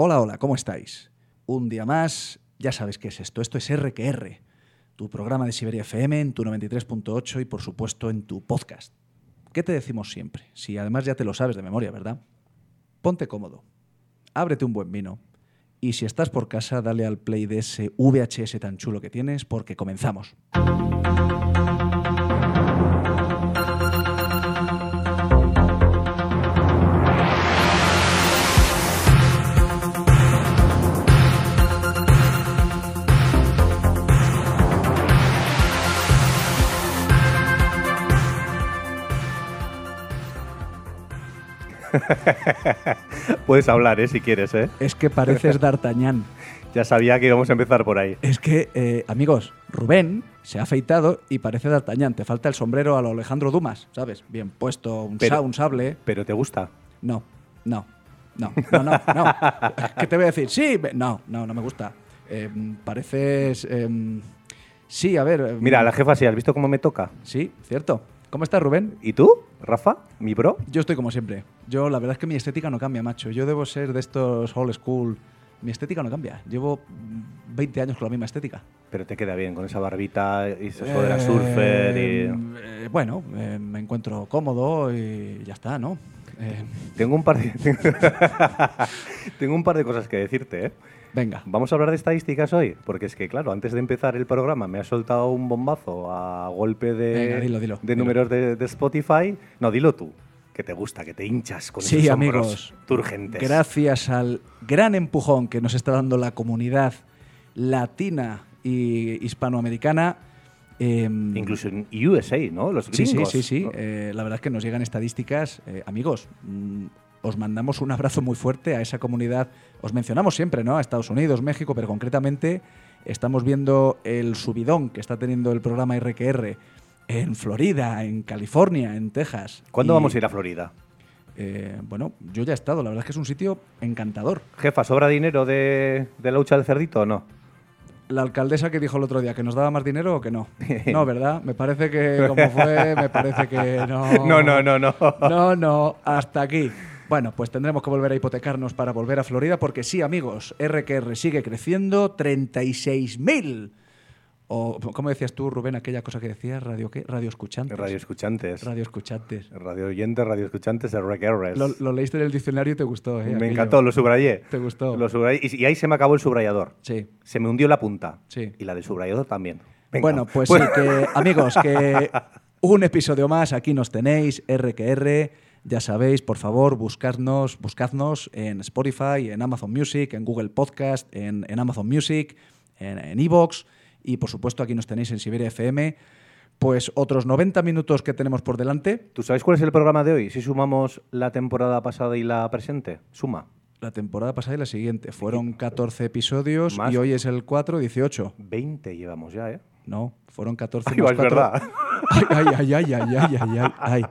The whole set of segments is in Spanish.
Hola, hola, ¿cómo estáis? Un día más, ya sabes qué es esto. Esto es RQR, tu programa de Siberia FM en tu 93.8 y por supuesto en tu podcast. ¿Qué te decimos siempre? Si además ya te lo sabes de memoria, ¿verdad? Ponte cómodo, ábrete un buen vino y si estás por casa, dale al play de ese VHS tan chulo que tienes porque comenzamos. Puedes hablar, ¿eh? Si quieres, ¿eh? Es que pareces D'Artagnan. Ya sabía que íbamos a empezar por ahí. Es que, eh, amigos, Rubén se ha afeitado y parece D'Artagnan. Te falta el sombrero a lo Alejandro Dumas, ¿sabes? Bien puesto, un, Pero- sa- un sable. ¿Pero te gusta? No, no, no, no, no, no. ¿Qué te voy a decir? Sí, no, no, no me gusta. Eh, pareces... eh, sí, a ver... eh, Mira, la jefa sí, ¿has visto cómo me toca? Sí, cierto. ¿Cómo estás, Rubén? ¿Y tú, Rafa? ¿Mi bro? Yo estoy como siempre. Yo, la verdad es que mi estética no cambia, macho. Yo debo ser de estos old school. Mi estética no cambia. Llevo mm, 20 años con la misma estética. Pero te queda bien con esa barbita y eso de la surfer y... Eh, eh, bueno, eh, me encuentro cómodo y ya está, ¿no? Eh, Tengo un par de... Tengo un par de cosas que decirte, ¿eh? Venga. Vamos a hablar de estadísticas hoy, porque es que, claro, antes de empezar el programa me ha soltado un bombazo a golpe de, Venga, dilo, dilo, de dilo. números de, de Spotify. No, dilo tú, que te gusta, que te hinchas con Sí, esos amigos. hombros turgentes. Gracias al gran empujón que nos está dando la comunidad latina y hispanoamericana. em, Incluso en USA, ¿no? Los Sí, sí, gringos. sí, sí. ¿no? Eh, la verdad es que nos llegan estadísticas. Eh, amigos, mm, os mandamos un abrazo muy fuerte a esa comunidad. Os mencionamos siempre, ¿no? A Estados Unidos, México, pero concretamente estamos viendo el subidón que está teniendo el programa RQR en Florida, en California, en Texas. ¿Cuándo Y, vamos a ir a Florida? eh, bueno, yo ya he estado. La verdad es que es un sitio encantador. Jefa, ¿sobra dinero de, de la hucha del cerdito o no? La alcaldesa que dijo el otro día que nos daba más dinero o que no. No, ¿verdad? Me parece que como fue, me parece que no. No, no, no, no. No, no, hasta aquí. Bueno, pues tendremos que volver a hipotecarnos para volver a Florida, porque sí, amigos, RQR sigue creciendo, 36.000. O, ¿cómo decías tú, Rubén, aquella cosa que decías? ¿Radio qué? Radio escuchantes. Radio escuchantes. Radio escuchantes. Radio oyentes, radio escuchantes RQRs. Lo, lo leíste en el diccionario y te gustó, ¿eh? Me Aquello. encantó, lo subrayé. ¿Te gustó? Lo subrayé. Y, y ahí se me acabó el subrayador. Sí. Se me hundió la punta. Sí. Y la del subrayador también. Venga. Bueno, pues sí, que, amigos, que un episodio más, aquí nos tenéis, RQR. Ya sabéis, por favor, buscadnos, buscadnos en Spotify, en Amazon Music, en Google Podcast, en, en Amazon Music, en en Evox y por supuesto aquí nos tenéis en Siberia FM. Pues otros 90 minutos que tenemos por delante. ¿Tú sabes cuál es el programa de hoy? Si sumamos la temporada pasada y la presente. Suma. La temporada pasada y la siguiente. Fueron 14 episodios Más. y hoy es el 4, 18. 20 llevamos ya, ¿eh? No, fueron 14 Ay, más es verdad. Ay, ay, ay, ay, ay, ay, ay, ay,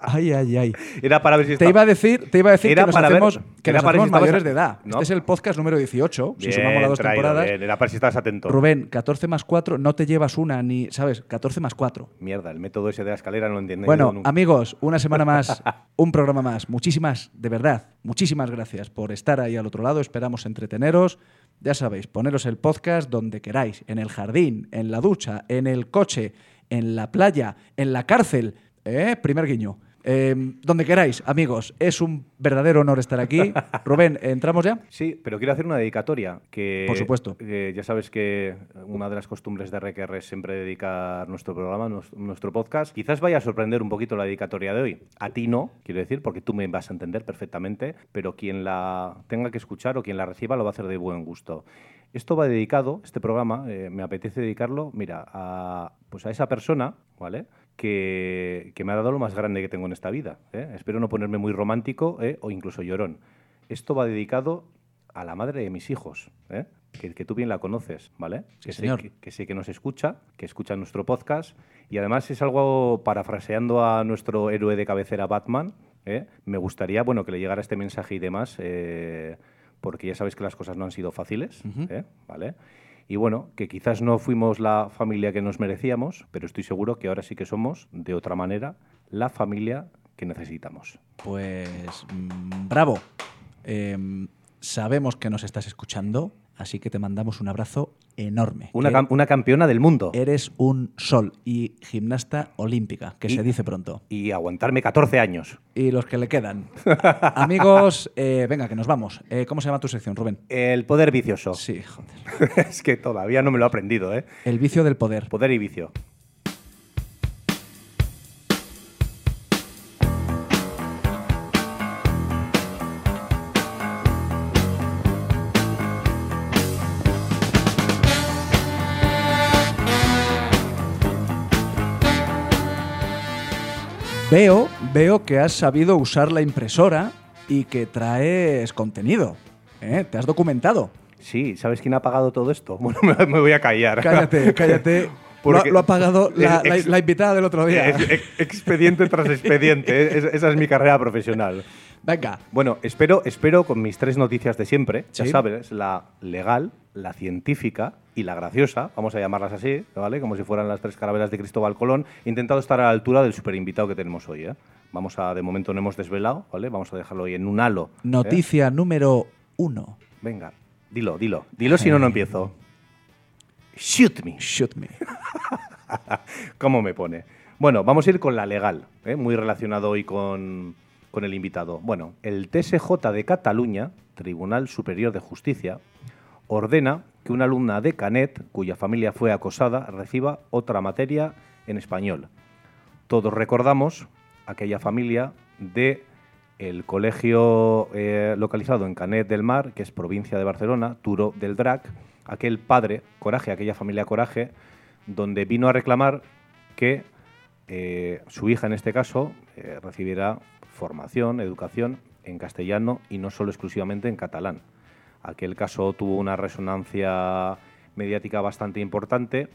ay, ay, ay. Era para ver si Te iba a decir, te iba a decir que nos para ver- hacemos, que nos hacemos si estabas mayores a- de edad. No. Este es el podcast número 18, si Bien sumamos las dos traído, temporadas. bien. Era para si estás atento. Rubén, 14 más 4, no te llevas una ni, ¿sabes? 14 más 4. Mierda, el método ese de la escalera no lo entiendo Bueno, nunca. amigos, una semana más, un programa más. Muchísimas, de verdad, muchísimas gracias por estar ahí al otro lado. Esperamos entreteneros. Ya sabéis, poneros el podcast donde queráis, en el jardín, en la ducha, en el coche, en la playa, en la cárcel. ¿Eh? Primer guiño. Eh, donde queráis, amigos. Es un verdadero honor estar aquí. Rubén, ¿entramos ya? Sí, pero quiero hacer una dedicatoria. Que, Por supuesto. ya sabes que una de las costumbres de RQR es siempre dedicar nuestro programa, nuestro podcast. Quizás vaya a sorprender un poquito la dedicatoria de hoy. A ti no, quiero decir, porque tú me vas a entender perfectamente, pero quien la tenga que escuchar o quien la reciba lo va a hacer de buen gusto. Esto va dedicado, este programa, eh, me apetece dedicarlo, mira, a, pues a esa persona, ¿vale? Que, que me ha dado lo más grande que tengo en esta vida. ¿eh? Espero no ponerme muy romántico ¿eh? o incluso llorón. Esto va dedicado a la madre de mis hijos, ¿eh? que, que tú bien la conoces, ¿vale? Sí, que, sé señor. que, que sé que nos escucha, que escucha nuestro podcast y además es algo parafraseando a nuestro héroe de cabecera Batman. ¿eh? Me gustaría, bueno, que le llegara este mensaje y demás, eh, porque ya sabéis que las cosas no han sido fáciles. ¿vale? Y bueno, que quizás no fuimos la familia que nos merecíamos, pero estoy seguro que ahora sí que somos, de otra manera, la familia que necesitamos. Pues mm, bravo. Eh, sabemos que nos estás escuchando, así que te mandamos un abrazo enorme. Una, Que cam- una campeona del mundo. Eres un sol y gimnasta olímpica, que Y- se dice pronto. Y aguantarme 14 años. Y los que le quedan. Amigos, eh, venga, que nos vamos. Eh, ¿Cómo se llama tu sección, Rubén? El poder vicioso. Sí, joder. es que todavía no me lo he aprendido, ¿eh? El vicio del poder. Poder y vicio. Veo, veo que has sabido usar la impresora y que traes contenido. ¿eh? Te has documentado. Sí, ¿sabes quién ha pagado todo esto? Bueno, me, me voy a callar. Cállate, cállate. Lo, Porque- ha- lo ha pagado la, la- Ex- la invitada del otro día. Ex- ex- expediente tras expediente. ¿eh? Es- esa es mi carrera profesional. Venga. Bueno, espero, espero con mis tres noticias de siempre, ya sabes, la legal, la científica y la graciosa, vamos a llamarlas así, ¿vale? Como si fueran las tres carabelas de Cristóbal Colón. He intentado estar a la altura del super invitado que tenemos hoy, ¿eh? Vamos a, de momento no hemos desvelado, ¿vale? Vamos a dejarlo hoy en un halo. ¿eh? Noticia número uno. Venga, dilo, dilo. Dilo si no, no empiezo. Shoot me. Shoot me. ¿Cómo me pone? Bueno, vamos a ir con la legal, ¿eh? muy relacionado hoy con, con el invitado. Bueno, el TSJ de Cataluña, Tribunal Superior de Justicia, ordena que una alumna de Canet, cuya familia fue acosada, reciba otra materia en español. Todos recordamos aquella familia de el colegio eh, localizado en Canet del Mar, que es provincia de Barcelona, Turo del Drac, aquel padre, Coraje, aquella familia Coraje, donde vino a reclamar que eh, su hija, en este caso, eh, recibiera formación, educación en castellano y no solo exclusivamente en catalán. Aquel caso tuvo una resonancia mediática bastante importante.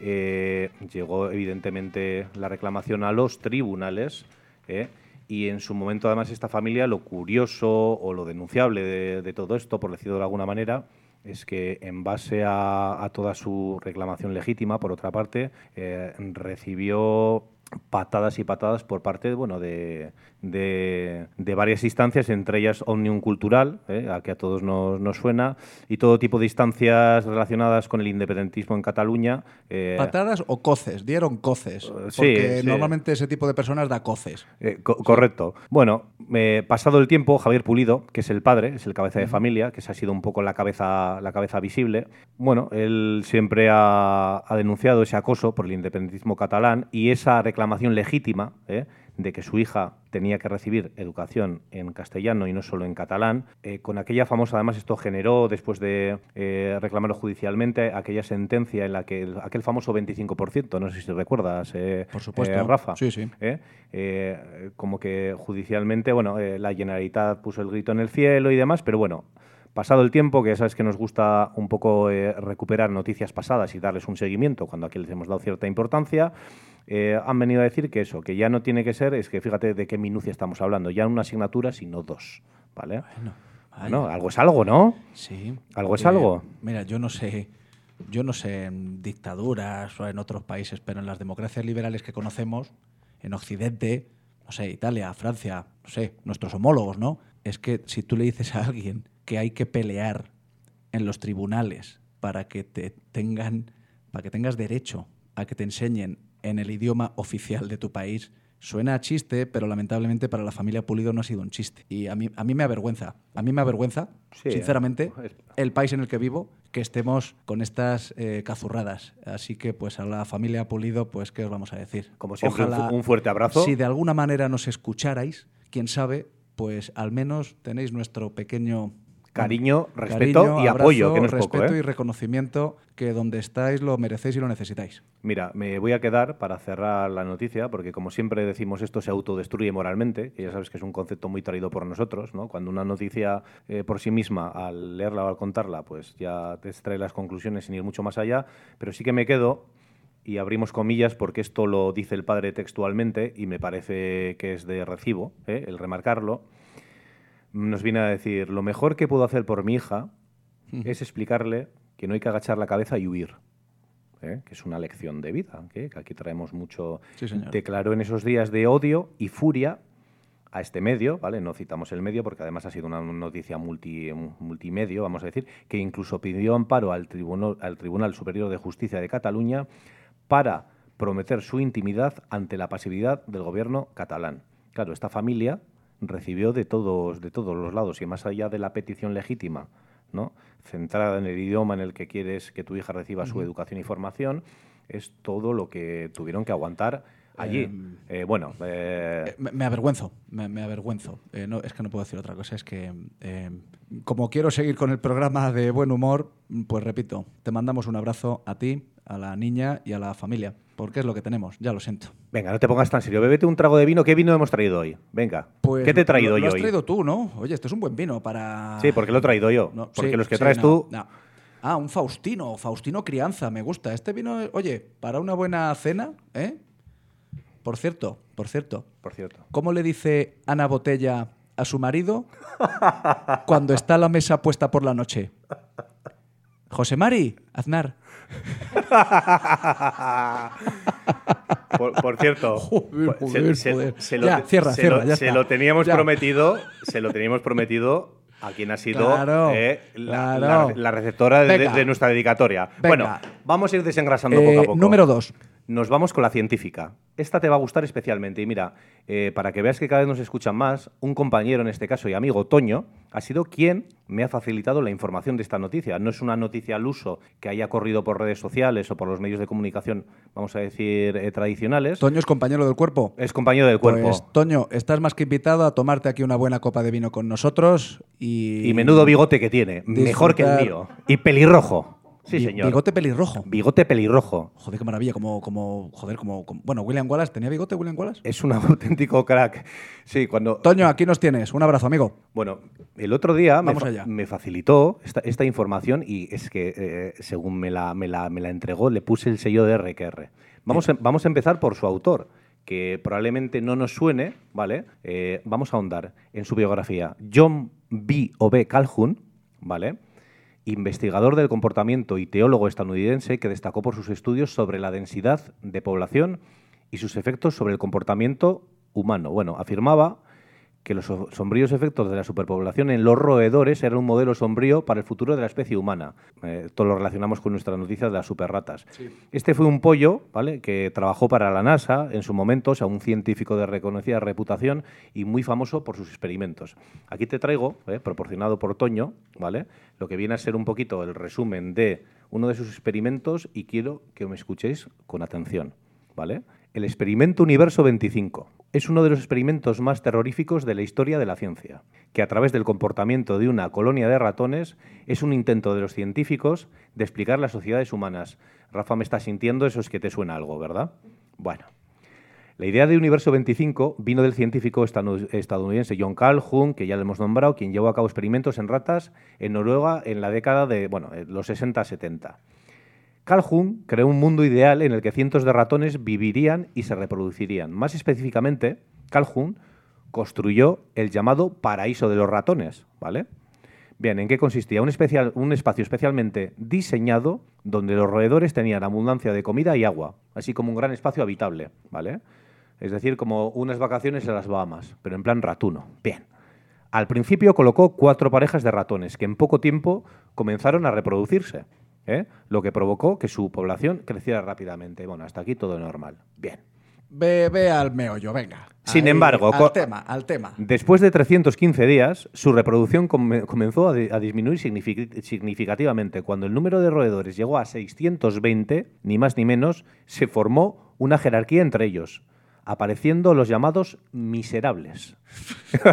Eh, llegó evidentemente la reclamación a los tribunales ¿eh? y en su momento además esta familia lo curioso o lo denunciable de, todo esto, por decirlo de alguna manera, es que en base a, a toda su reclamación legítima, por otra parte, eh, recibió patadas y patadas por parte bueno, de, de, de varias instancias, entre ellas Omnium Cultural, ¿eh? a que a todos nos, nos suena, y todo tipo de instancias relacionadas con el independentismo en Cataluña. eh, ¿Patadas o coces? Dieron coces. Sí, Porque sí. normalmente ese tipo de personas da coces. Eh, co- correcto. Bueno, pasado el tiempo, Javier Pulido, que es el padre, es el cabeza de familia, que se ha sido un poco la cabeza, la cabeza visible, bueno, él siempre ha, ha denunciado ese acoso por el independentismo catalán y esa reclamación legítima ¿eh? De que su hija tenía que recibir educación en castellano y no solo en catalán. Eh, con aquella famosa, además, esto generó, después de eh, reclamarlo judicialmente, aquella sentencia en la que el- aquel famoso 25%, no sé si recuerdas, eh, Por supuesto. eh, Rafa. Sí, sí. como que judicialmente, bueno, la Generalitat puso el grito en el cielo y demás, pero bueno, pasado el tiempo, que ya sabes que nos gusta un poco eh, recuperar noticias pasadas y darles un seguimiento cuando aquí les hemos dado cierta importancia, eh, han venido a decir que eso, que ya no tiene que ser, es que fíjate de qué minucia estamos hablando, ya una asignatura, sino dos, ¿vale? Bueno, Bueno, algo es algo, ¿no? Sí. ¿Algo es algo? Mira, yo no sé. Yo no sé en dictaduras o en otros países, pero en las democracias liberales que conocemos, en Occidente, no sé, Italia, Francia, no sé, nuestros homólogos, ¿no? Es que si tú le dices a alguien que hay que pelear en los tribunales para que te tengan, para que tengas derecho a que te enseñen en el idioma oficial de tu país, suena a chiste, pero lamentablemente para la familia Pulido no ha sido un chiste. Y a mí, a mí me avergüenza, a mí me avergüenza, Sí, sinceramente, es- el país en el que vivo, que estemos con estas eh, cazurradas. Así que, pues, a la familia Pulido, pues, ¿qué os vamos a decir? Como siempre, fu- un fuerte abrazo. Si de alguna manera nos escucharais, quién sabe, pues al menos tenéis nuestro pequeño Cariño, respeto cariño, y apoyo, que no es respeto poco, ¿eh? y reconocimiento que donde estáis lo merecéis y lo necesitáis. Mira, me voy a quedar para cerrar la noticia, porque como siempre decimos, esto se autodestruye moralmente, que ya sabes que es un concepto muy traído por nosotros, ¿no? Cuando una noticia eh, por sí misma, al leerla o al contarla, pues ya te extrae las conclusiones sin ir mucho más allá, pero sí que me quedo, y abrimos comillas porque esto lo dice el padre textualmente, y me parece que es de recibo, ¿eh? el remarcarlo, nos viene a decir, lo mejor que puedo hacer por mi hija es explicarle que no hay que agachar la cabeza y huir. ¿eh? que es una lección de vida, ¿eh? que aquí traemos mucho. Sí. Declaró en esos días de odio y furia a este medio, ¿vale? No citamos el medio porque además ha sido una noticia multi, multimedio, vamos a decir, que incluso pidió amparo al Tribunal, al Tribunal Superior de Justicia de Cataluña para prometer su intimidad ante la pasividad del gobierno catalán. Claro, esta familia recibió de todos, de todos los lados y más allá de la petición legítima, ¿no? centrada en el idioma en el que quieres que tu hija reciba su educación y formación, es todo lo que tuvieron que aguantar allí. Em, Eh, bueno, eh, Me, me avergüenzo, me, me avergüenzo. Eh, no, es que no puedo decir otra cosa. Es que, eh, como quiero seguir con el programa de buen humor, pues repito, te mandamos un abrazo a ti, a la niña y a la familia, porque es lo que tenemos, ya lo siento. venga, no te pongas tan serio. Bébete un trago de vino. ¿Qué vino hemos traído hoy? Venga. Pues ¿Qué te he traído lo, yo lo has hoy? traído tú, ¿no? Oye, este es un buen vino para... Sí, porque lo he traído yo. No, porque sí, los que sí, traes no, tú. no. Ah, un Faustino, Faustino Crianza, me gusta. Este vino, oye, para una buena cena, ¿eh? Por cierto, por cierto, Por cierto. ¿cómo le dice Ana Botella a su marido cuando está la mesa puesta por la noche? José Mari, Aznar. Por, por cierto, Joder, se- joder, se, joder. se lo, Ya, cierra, se cierra, lo- ya se está. lo teníamos Ya. prometido, se lo teníamos prometido a quien ha sido Claro, eh, la, claro. la- la receptora de, nuestra dedicatoria. Venga. Bueno, vamos a ir desengrasando Eh, poco a poco. número dos. Nos vamos con la científica. Esta te va a gustar especialmente. Y mira, eh, para que veas que cada vez nos escuchan más, un compañero, en este caso y amigo Toño, ha sido quien me ha facilitado la información de esta noticia. No es una noticia al uso que haya corrido por redes sociales o por los medios de comunicación, vamos a decir, eh, tradicionales. Toño es compañero del cuerpo. Es compañero del cuerpo. Pues, Toño, estás más que invitado a tomarte aquí una buena copa de vino con nosotros y... y menudo bigote que tiene. Mejor que el mío. Y pelirrojo. Sí, señor. Bigote pelirrojo. Bigote pelirrojo. Joder, qué maravilla, como, como, joder, como, como- bueno, William Wallace, ¿tenía bigote William Wallace? Es un auténtico crack. Sí, cuando... Toño, aquí nos tienes, un abrazo, amigo. Bueno, el otro día me, Vamos fa- allá. me facilitó esta, esta información y es que, eh, según me la, me, la, me la entregó, le puse el sello de RQR. Vamos, a, vamos a empezar por su autor, que probablemente no nos suene, ¿vale? Eh, vamos a ahondar en su biografía. John B. O. B. Calhoun, ¿vale? Investigador del comportamiento y teólogo estadounidense que destacó por sus estudios sobre la densidad de población y sus efectos sobre el comportamiento humano. Bueno, afirmaba que los so- sombríos efectos de la superpoblación en los roedores eran un modelo sombrío para el futuro de la especie humana. Eh, todo lo relacionamos con nuestra noticia de las superratas. Este fue un pollo, ¿vale? Que trabajó para la NASA en su momento, o sea, un científico de reconocida reputación y muy famoso por sus experimentos. Aquí te traigo, eh, proporcionado por Toño, ¿vale? Lo que viene a ser un poquito el resumen de uno de sus experimentos y quiero que me escuchéis con atención, ¿vale? El experimento Universo 25 es uno de los experimentos más terroríficos de la historia de la ciencia, que a través del comportamiento de una colonia de ratones es un intento de los científicos de explicar las sociedades humanas. Rafa me está sintiendo, eso es que te suena algo, ¿verdad? Bueno, la idea de Universo 25 vino del científico estadounidense John Calhoun, que ya le hemos nombrado, quien llevó a cabo experimentos en ratas en Noruega en la década de bueno, eh, los 60-70. Calhoun creó un mundo ideal en el que cientos de ratones vivirían y se reproducirían. Más específicamente, Calhoun construyó el llamado paraíso de los ratones, ¿vale? Bien, ¿en qué consistía? Un, un espacio especialmente diseñado donde los roedores tenían abundancia de comida y agua, así como un gran espacio habitable, ¿vale? Es decir, como unas vacaciones en las Bahamas, pero en plan ratuno. Bien. Al principio colocó cuatro parejas de ratones que en poco tiempo comenzaron a reproducirse, ¿eh? lo que provocó que su población creciera rápidamente. Bueno, hasta aquí todo normal. Bien. Ve, ve al meollo, venga. Sin Ahí, embargo, al tema, al tema. Después de 315 días, su reproducción come- comenzó a, di- a disminuir signific- significativamente. Cuando el número de roedores llegó a 620, ni más ni menos, se formó una jerarquía entre ellos, apareciendo los llamados miserables.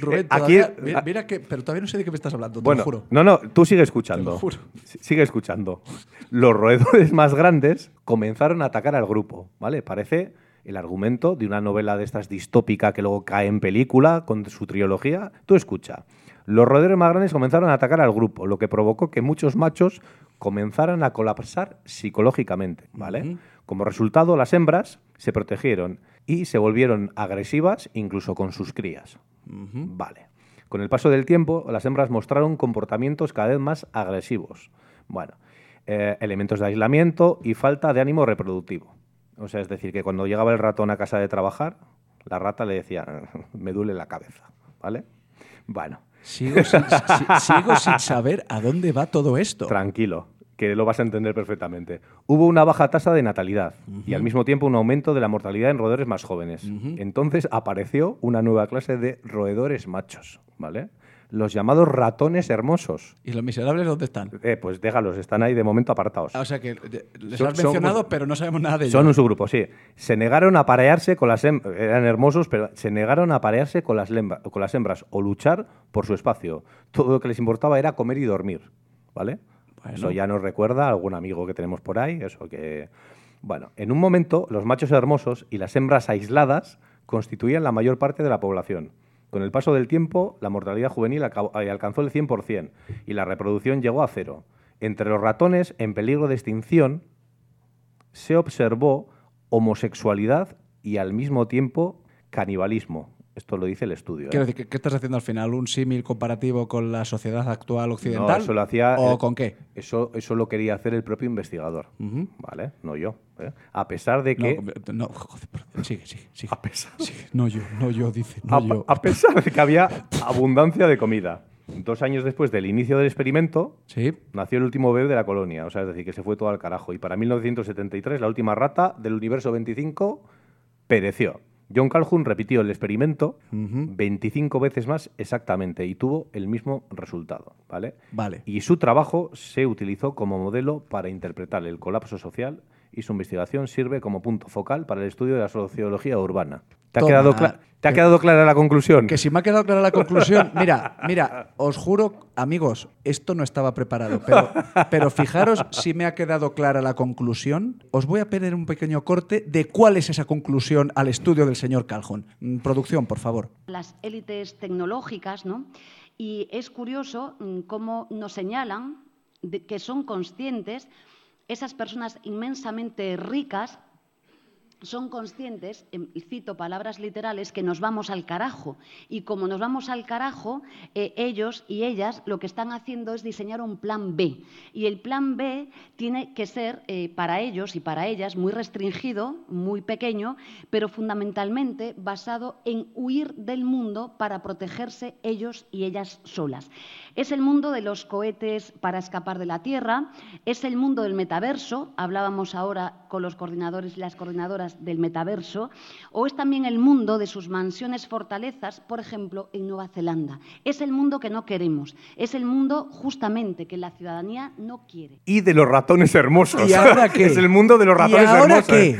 Rubén, Eh, aquí- todavía- mira, mira que, pero todavía no sé de qué me estás hablando, te Bueno, lo juro. no, no, tú sigue escuchando. Te lo juro. Sigue escuchando. Los roedores más grandes comenzaron a atacar al grupo, ¿vale? Parece el argumento de una novela de estas distópica que luego cae en película con su trilogía. Tú escucha. Los roedores más grandes comenzaron a atacar al grupo, lo que provocó que muchos machos comenzaran a colapsar psicológicamente, ¿vale? Como resultado, las hembras se protegieron y se volvieron agresivas incluso con sus crías. Vale. Con el paso del tiempo, las hembras mostraron comportamientos cada vez más agresivos. Bueno, eh, elementos de aislamiento y falta de ánimo reproductivo. O sea, es decir, que cuando llegaba el ratón a casa de trabajar, La rata le decía, me duele la cabeza, ¿vale? Bueno, Sigo sin, si- sigo sin saber a dónde va todo esto. tranquilo, que lo vas a entender perfectamente. Hubo una baja tasa de natalidad y al mismo tiempo un aumento de la mortalidad en roedores más jóvenes. Entonces apareció una nueva clase de roedores machos, ¿vale? Los llamados ratones hermosos. ¿Y los miserables dónde están? Eh, pues déjalos, están ahí de momento apartados. Ah, O sea que les Son- has son- mencionado, pero no sabemos nada de ellos. Son un subgrupo, sí. Se negaron a parearse con las hem- eran hermosos, pero se negaron a parearse con las, lembra- con las hembras o luchar por su espacio. Todo lo que les importaba era comer y dormir, ¿vale? Eso ya nos recuerda a algún amigo que tenemos por ahí, eso que bueno, en un momento los machos hermosos y las hembras aisladas constituían la mayor parte de la población. Con el paso del tiempo, la mortalidad juvenil eh, alcanzó el 100% y la reproducción llegó a cero. Entre los ratones en peligro de extinción, se observó homosexualidad y al mismo tiempo canibalismo. Esto lo dice el estudio. ¿eh? Quiero decir, ¿qué, qué estás haciendo al final? ¿Un símil comparativo con la sociedad actual No, occidental? eso lo hacía. ¿O con qué? Eso, eso lo quería hacer el propio investigador. ¿Vale? No yo. ¿eh? A pesar de que. No, no, joder, perdón. sigue, sigue, sigue. A pesar, Sigue. No yo, no yo, dice, no a, yo. a pesar de que había abundancia de comida. Dos años después del inicio del experimento, Sí, nació el último bebé de la colonia. O sea, es decir, que se fue todo al carajo. Y para 1973, la última rata del universo 25 pereció. John Calhoun repitió el experimento Ujú. 25 veces más exactamente y tuvo el mismo resultado. ¿vale? vale. Y su trabajo se utilizó como modelo para interpretar el colapso social y su investigación sirve como punto focal para el estudio de la sociología urbana. ¿Te ha, Toma. quedado, cla- ¿te ha quedado clara la conclusión? Que si me ha quedado clara la conclusión, mira, mira, os juro, amigos, esto no estaba preparado, pero, pero fijaros si me ha quedado clara la conclusión. Os voy a pedir un pequeño corte de cuál es esa conclusión al estudio del señor Calhoun. Mm, Producción, por favor. las élites tecnológicas, ¿no? Y es curioso mm, cómo nos señalan de que son conscientes esas personas inmensamente ricas son conscientes, em, cito palabras literales, que nos vamos al carajo. Y como nos vamos al carajo, eh, ellos y ellas lo que están haciendo es diseñar un plan B. Y el plan B tiene que ser eh, para ellos y para ellas muy restringido, muy pequeño, pero fundamentalmente basado en huir del mundo para protegerse ellos y ellas solas. Es el mundo de los cohetes para escapar de la Tierra, es el mundo del metaverso, hablábamos ahora con los coordinadores y las coordinadoras del metaverso, o es también el mundo de sus mansiones fortalezas, por ejemplo, en Nueva Zelanda. Es el mundo que no queremos, es el mundo justamente que la ciudadanía no quiere. Y de los ratones hermosos. ¿Y ahora qué? es el mundo de los ratones ¿Y ahora hermosos. qué?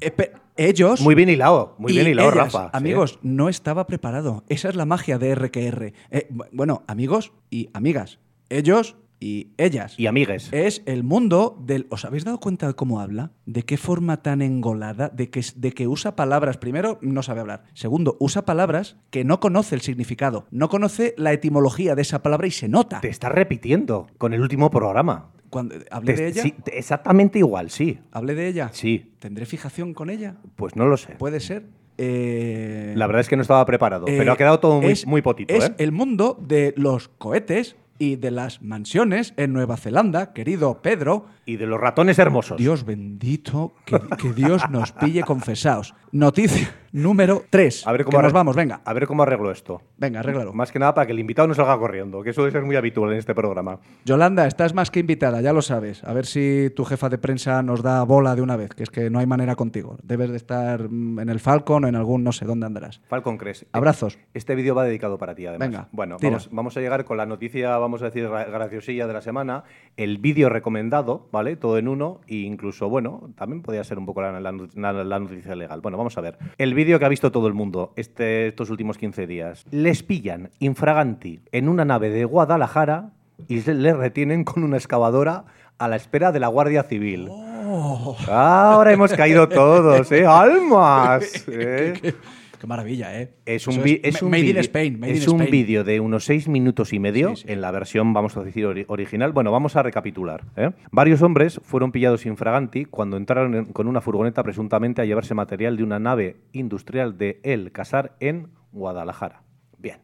Espe- ellos... Muy bien hilado, muy bien hilado, ellas, Rafa. sí. Amigos, no estaba preparado. Esa es la magia de RQR. Eh, bu- bueno, amigos y amigas, ellos y ellas. Y amigues. Es el mundo del. ¿Os habéis dado cuenta de cómo habla? ¿De qué forma tan engolada? De que, de que usa palabras. Primero, no sabe hablar. Segundo, usa palabras que no conoce el significado. No conoce la etimología de esa palabra y se nota. Te estás repitiendo con el último programa. Cuando hablé Te- de ella. sí, te- exactamente igual, sí. Hablé de ella. Sí, ¿Tendré fijación con ella? pues no lo sé. Puede ser. Eh, La verdad es que no estaba preparado, eh, pero ha quedado todo muy, es- muy potito, Es ¿eh? el mundo de los cohetes y de las mansiones en Nueva Zelanda, querido Pedro. Y de los ratones hermosos. Dios bendito, que, que Dios nos pille confesaos. Noticia número 3. A ver que cómo nos vamos, venga. A ver cómo arreglo esto. Venga, arréglalo. Más que nada para que el invitado no salga corriendo, que eso debe ser muy habitual en este programa. Yolanda, estás más que invitada, ya lo sabes. A ver si tu jefa de prensa nos da bola de una vez, que es que no hay manera contigo. Debes de estar mm, en el Falcon o en algún no sé dónde andarás. Falcon Cres. Abrazos. Este vídeo va dedicado para ti, además. Venga, Bueno, vamos, vamos a llegar con la noticia, vamos a decir, gra- graciosilla de la semana. El vídeo recomendado, ¿vale? Todo en uno. E incluso, bueno, también podría ser un poco la, la not- la- la noticia legal. Bueno, vamos a ver. El vídeo que ha visto todo el mundo este, estos últimos 15 días. Les pillan infraganti en una nave de Guadalajara y se les retienen con una excavadora a la espera de la Guardia Civil. Oh. Ahora hemos caído todos, ¿eh? ¡Almas! ¿eh? Qué, maravilla, ¿eh? Es un, es un Made in vídeo- Spain. Made es in un vídeo de unos seis minutos y medio Sí, sí. en la versión, vamos a decir, ori- original. Bueno, vamos a recapitular. ¿eh? Varios hombres fueron pillados infraganti cuando entraron en- con una furgoneta presuntamente a llevarse material de una nave industrial de El Casar en Guadalajara. Bien.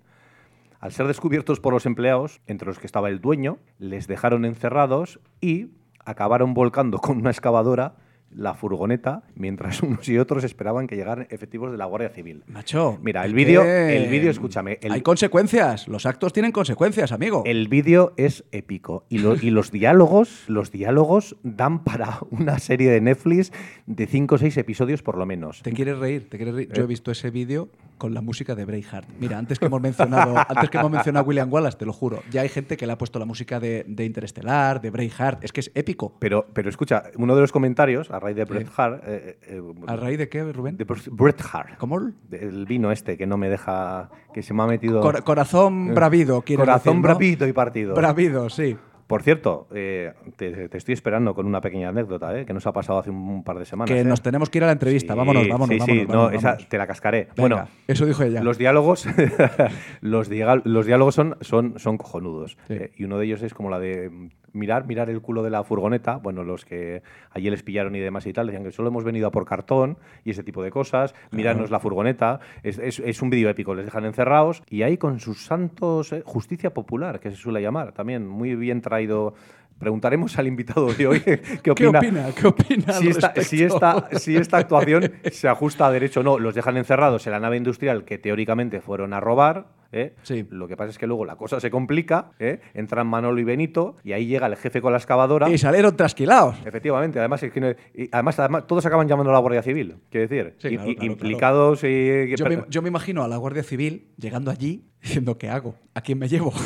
Al ser descubiertos por los empleados, entre los que estaba el dueño, les dejaron encerrados y acabaron volcando con una excavadora la furgoneta mientras unos y otros esperaban que llegaran efectivos de la Guardia Civil. Macho. Mira, el vídeo, el vídeo, escúchame, el, Hay consecuencias. Los actos tienen consecuencias, amigo. el vídeo es épico y, lo- y los diálogos, los diálogos dan para una serie de Netflix de 5 o 6 episodios por lo menos. ¿Te quieres reír? ¿Te quieres reír? Eh. Yo he visto ese vídeo con la música de Braveheart. Mira, antes que hemos mencionado, antes que hemos mencionado a William Wallace, te lo juro, ya hay gente que le ha puesto la música de, de Interestelar, de Braveheart. Es que es épico. Pero, pero escucha, uno de los comentarios, a raíz de Bret Hart, eh, eh, ¿A raíz de qué, Rubén? de Bret Hart, ¿Cómo? el vino este que no me deja, que se me ha metido... Cor- corazón bravido, quieres Corazón decir, ¿no? bravito y partido. Bravido, sí. Por cierto, eh, te, te estoy esperando con una pequeña anécdota eh, que nos ha pasado hace un, par de semanas. Que eh. nos tenemos que ir a la entrevista. Sí, vámonos, vámonos, sí, vámonos. sí, no, vámonos, esa te la cascaré. Venga, bueno, eso dijo ella. los diálogos, los, diga- los diálogos son, son, son cojonudos. Sí. Eh, y uno de ellos es como la de mirar, mirar el culo de la furgoneta. Bueno, los que allí les pillaron y demás y tal, decían que solo hemos venido a por cartón y ese tipo de cosas. Mirarnos la furgoneta. Es, es- es un vídeo épico, les dejan encerrados y ahí con sus santos, eh, justicia popular, que se suele llamar, también muy bien traído. Preguntaremos al invitado de hoy qué ¿Qué opina. opina? ¿Qué opina si, esta, si, esta, si esta actuación se ajusta a derecho o no. Los dejan encerrados en la nave industrial que teóricamente fueron a robar. ¿Eh? Sí. Lo que pasa es que luego la cosa se complica. ¿eh? Entran Manolo y Benito y ahí llega el jefe con la excavadora. Y salieron trasquilados. Efectivamente, además, es que no- y además, además, todos acaban llamando a la Guardia Civil, quiero decir, Sí, y- claro, y- claro, implicados y... Yo me, yo me imagino a la Guardia Civil llegando allí diciendo, ¿qué hago? ¿A quién me llevo?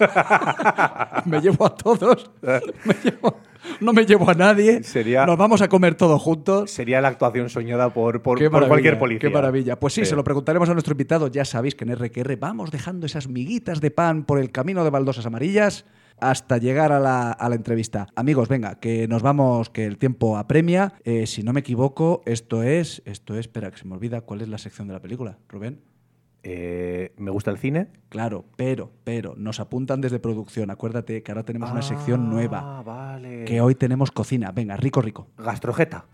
me llevo a todos. Me llevo- no me llevo a nadie. Sería- Nos vamos a comer todos juntos. Sería la actuación soñada por, por, cualquier policía. Qué maravilla. Pues sí, Sí. se lo preguntaremos a nuestro invitado. Ya sabéis que en RQR vamos dejando esas miguitas de pan por el camino de baldosas amarillas hasta llegar a la, a la entrevista. Amigos, venga, que nos vamos, que el tiempo apremia. Eh, si no me equivoco, esto es, esto es, espera, que se me olvida cuál es la sección de la película, Rubén. Eh, me gusta el cine. Claro, pero, pero, nos apuntan desde producción. Acuérdate que ahora tenemos una sección nueva. Ah, vale. Que hoy tenemos cocina. Venga, rico, rico. Gastrojeta.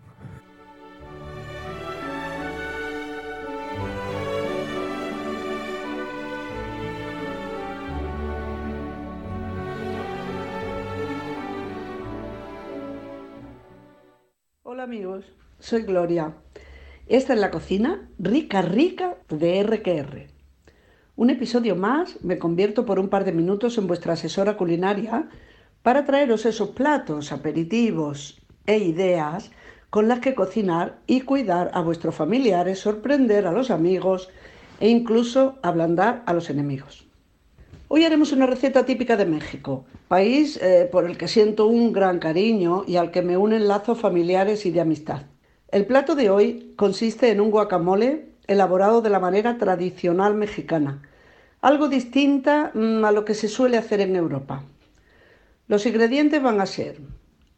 Hola amigos, soy Gloria. Esta es la cocina rica, rica de RQR. Un episodio más, me convierto por un par de minutos en vuestra asesora culinaria para traeros esos platos, aperitivos e ideas con las que cocinar y cuidar a vuestros familiares, sorprender a los amigos e incluso ablandar a los enemigos. Hoy haremos una receta típica de México, país eh, por el que siento un gran cariño y al que me unen lazos familiares y de amistad. El plato de hoy consiste en un guacamole elaborado de la manera tradicional mexicana, algo distinta mm, a lo que se suele hacer en Europa. Los ingredientes van a ser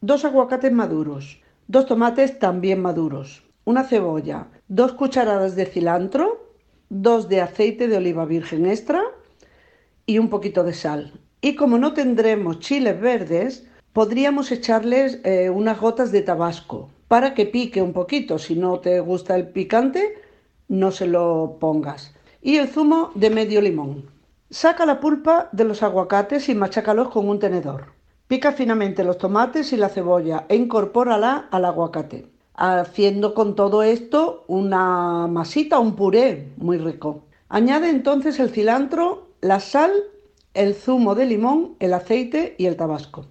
dos aguacates maduros, dos tomates también maduros, una cebolla, dos cucharadas de cilantro, dos de aceite de oliva virgen extra, y un poquito de sal. Y como no tendremos chiles verdes, podríamos echarles eh, unas gotas de tabasco para que pique un poquito. Si no te gusta el picante, no se lo pongas. Y el zumo de medio limón. Saca la pulpa de los aguacates y machácalos con un tenedor. Pica finamente los tomates y la cebolla e incorpórala al aguacate, haciendo con todo esto una masita, un puré muy rico. Añade entonces el cilantro, la sal, el zumo de limón, el aceite y el tabasco.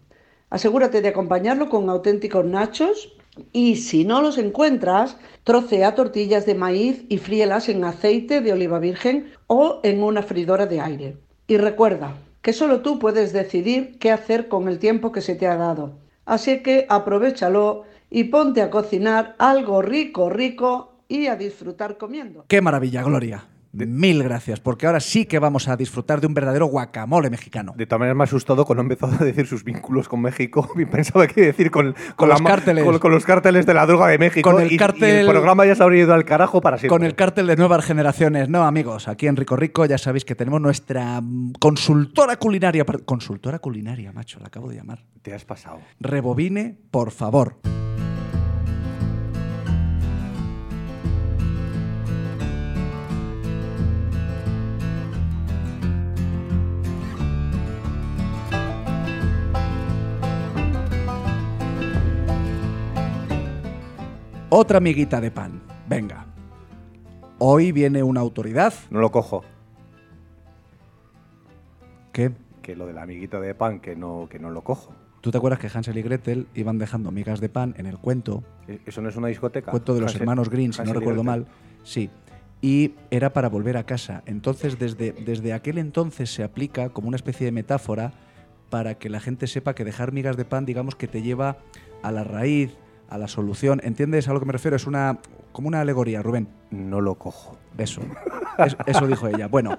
Asegúrate de acompañarlo con auténticos nachos y si no los encuentras, trocea tortillas de maíz y fríelas en aceite de oliva virgen o en una freidora de aire. Y recuerda que solo tú puedes decidir qué hacer con el tiempo que se te ha dado. Así que aprovechalo y ponte a cocinar algo rico, rico y a disfrutar comiendo. Qué maravilla, Gloria. Mil gracias, porque ahora sí que vamos a disfrutar de un verdadero guacamole mexicano. De todas maneras me ha asustado cuando empezó a decir sus vínculos con México. Y Pensaba que iba a decir con, Con la los cárteles. Con, con los cárteles de la droga de México. Con el y- y cártel- el programa ya se habría ido al carajo para siempre. Con el cártel de nuevas generaciones. No, amigos, aquí en Rico Rico ya sabéis que tenemos nuestra mm, consultora culinaria. Consultora culinaria, macho, la acabo de llamar. Te has pasado. Rebobine, por favor. Otra miguita de pan. Venga. Hoy viene una autoridad. No lo cojo. ¿Qué? Que lo del amiguito de pan, que no, que no lo cojo. ¿Tú te acuerdas que Hansel y Gretel iban dejando migas de pan en el cuento? ¿E- ¿Eso no es una discoteca? Cuento de los Hansel- hermanos Green, si no Hansel recuerdo mal. Sí. Y era para volver a casa. Entonces, desde, desde aquel entonces se aplica como una especie de metáfora para que la gente sepa que dejar migas de pan, digamos, que te lleva a la raíz, a la solución. ¿Entiendes a lo que me refiero? Es una como una alegoría, Rubén. No lo cojo. Eso, Es- eso dijo ella. Bueno,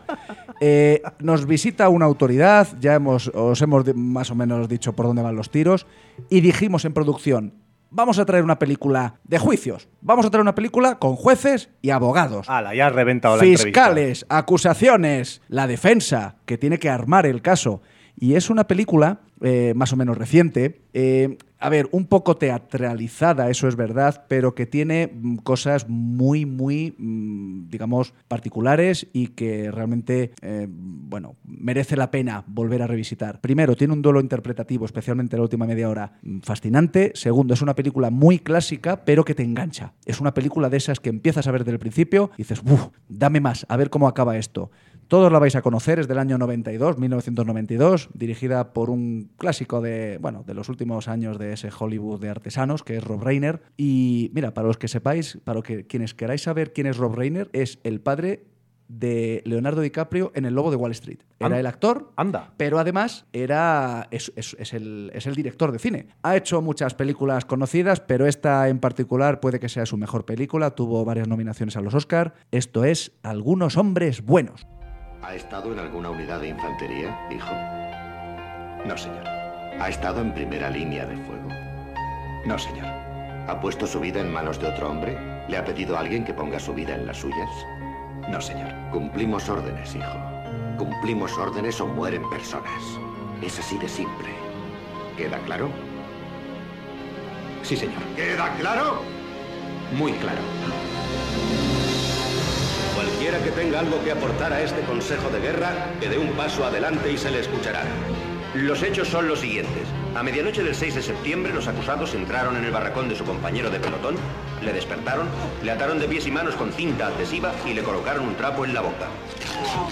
eh, nos visita una autoridad, ya hemos, os hemos más o menos dicho por dónde van los tiros, y dijimos en producción, vamos a traer una película de juicios, vamos a traer una película con jueces y abogados. Ala, ya has reventado la entrevista. Fiscales, acusaciones, la defensa, que tiene que armar el caso. Y es una película eh, más o menos reciente, eh, a ver, un poco teatralizada, eso es verdad, pero que tiene mm, cosas muy, muy, mm, digamos, particulares y que realmente, eh, bueno, merece la pena volver a revisitar. Primero, tiene un duelo interpretativo, especialmente la última media hora, mm, fascinante. Segundo, es una película muy clásica, pero que te engancha. Es una película de esas que empiezas a ver desde el principio y dices, uff, dame más, a ver cómo acaba esto. Todos la vais a conocer, es del año 92, 1992, dirigida por un clásico de, bueno, de los últimos años de ese Hollywood de artesanos, que es Rob Reiner. Y mira, para los que sepáis, para los que, quienes queráis saber quién es Rob Reiner, es el padre de Leonardo DiCaprio en El Lobo de Wall Street. Era Anda. el actor, Anda. pero además era, es, es- es el, es el director de cine. Ha hecho muchas películas conocidas, pero esta en particular puede que sea su mejor película. Tuvo varias nominaciones a los Oscar. Esto es Algunos hombres buenos. ¿Ha estado en alguna unidad de infantería, hijo? No, señor. ¿Ha estado en primera línea de fuego? No, señor. ¿Ha puesto su vida en manos de otro hombre? ¿Le ha pedido a alguien que ponga su vida en las suyas? No, señor. Cumplimos órdenes, hijo. Cumplimos órdenes o mueren personas. Es así de simple. ¿Queda claro? Sí, señor. ¿Queda claro? Muy claro. Cualquiera que tenga algo que aportar a este Consejo de Guerra, que dé un paso adelante y se le escuchará. Los hechos son los siguientes. A medianoche del 6 de septiembre, los acusados entraron en el barracón de su compañero de pelotón, le despertaron, le ataron de pies y manos con cinta adhesiva y le colocaron un trapo en la boca.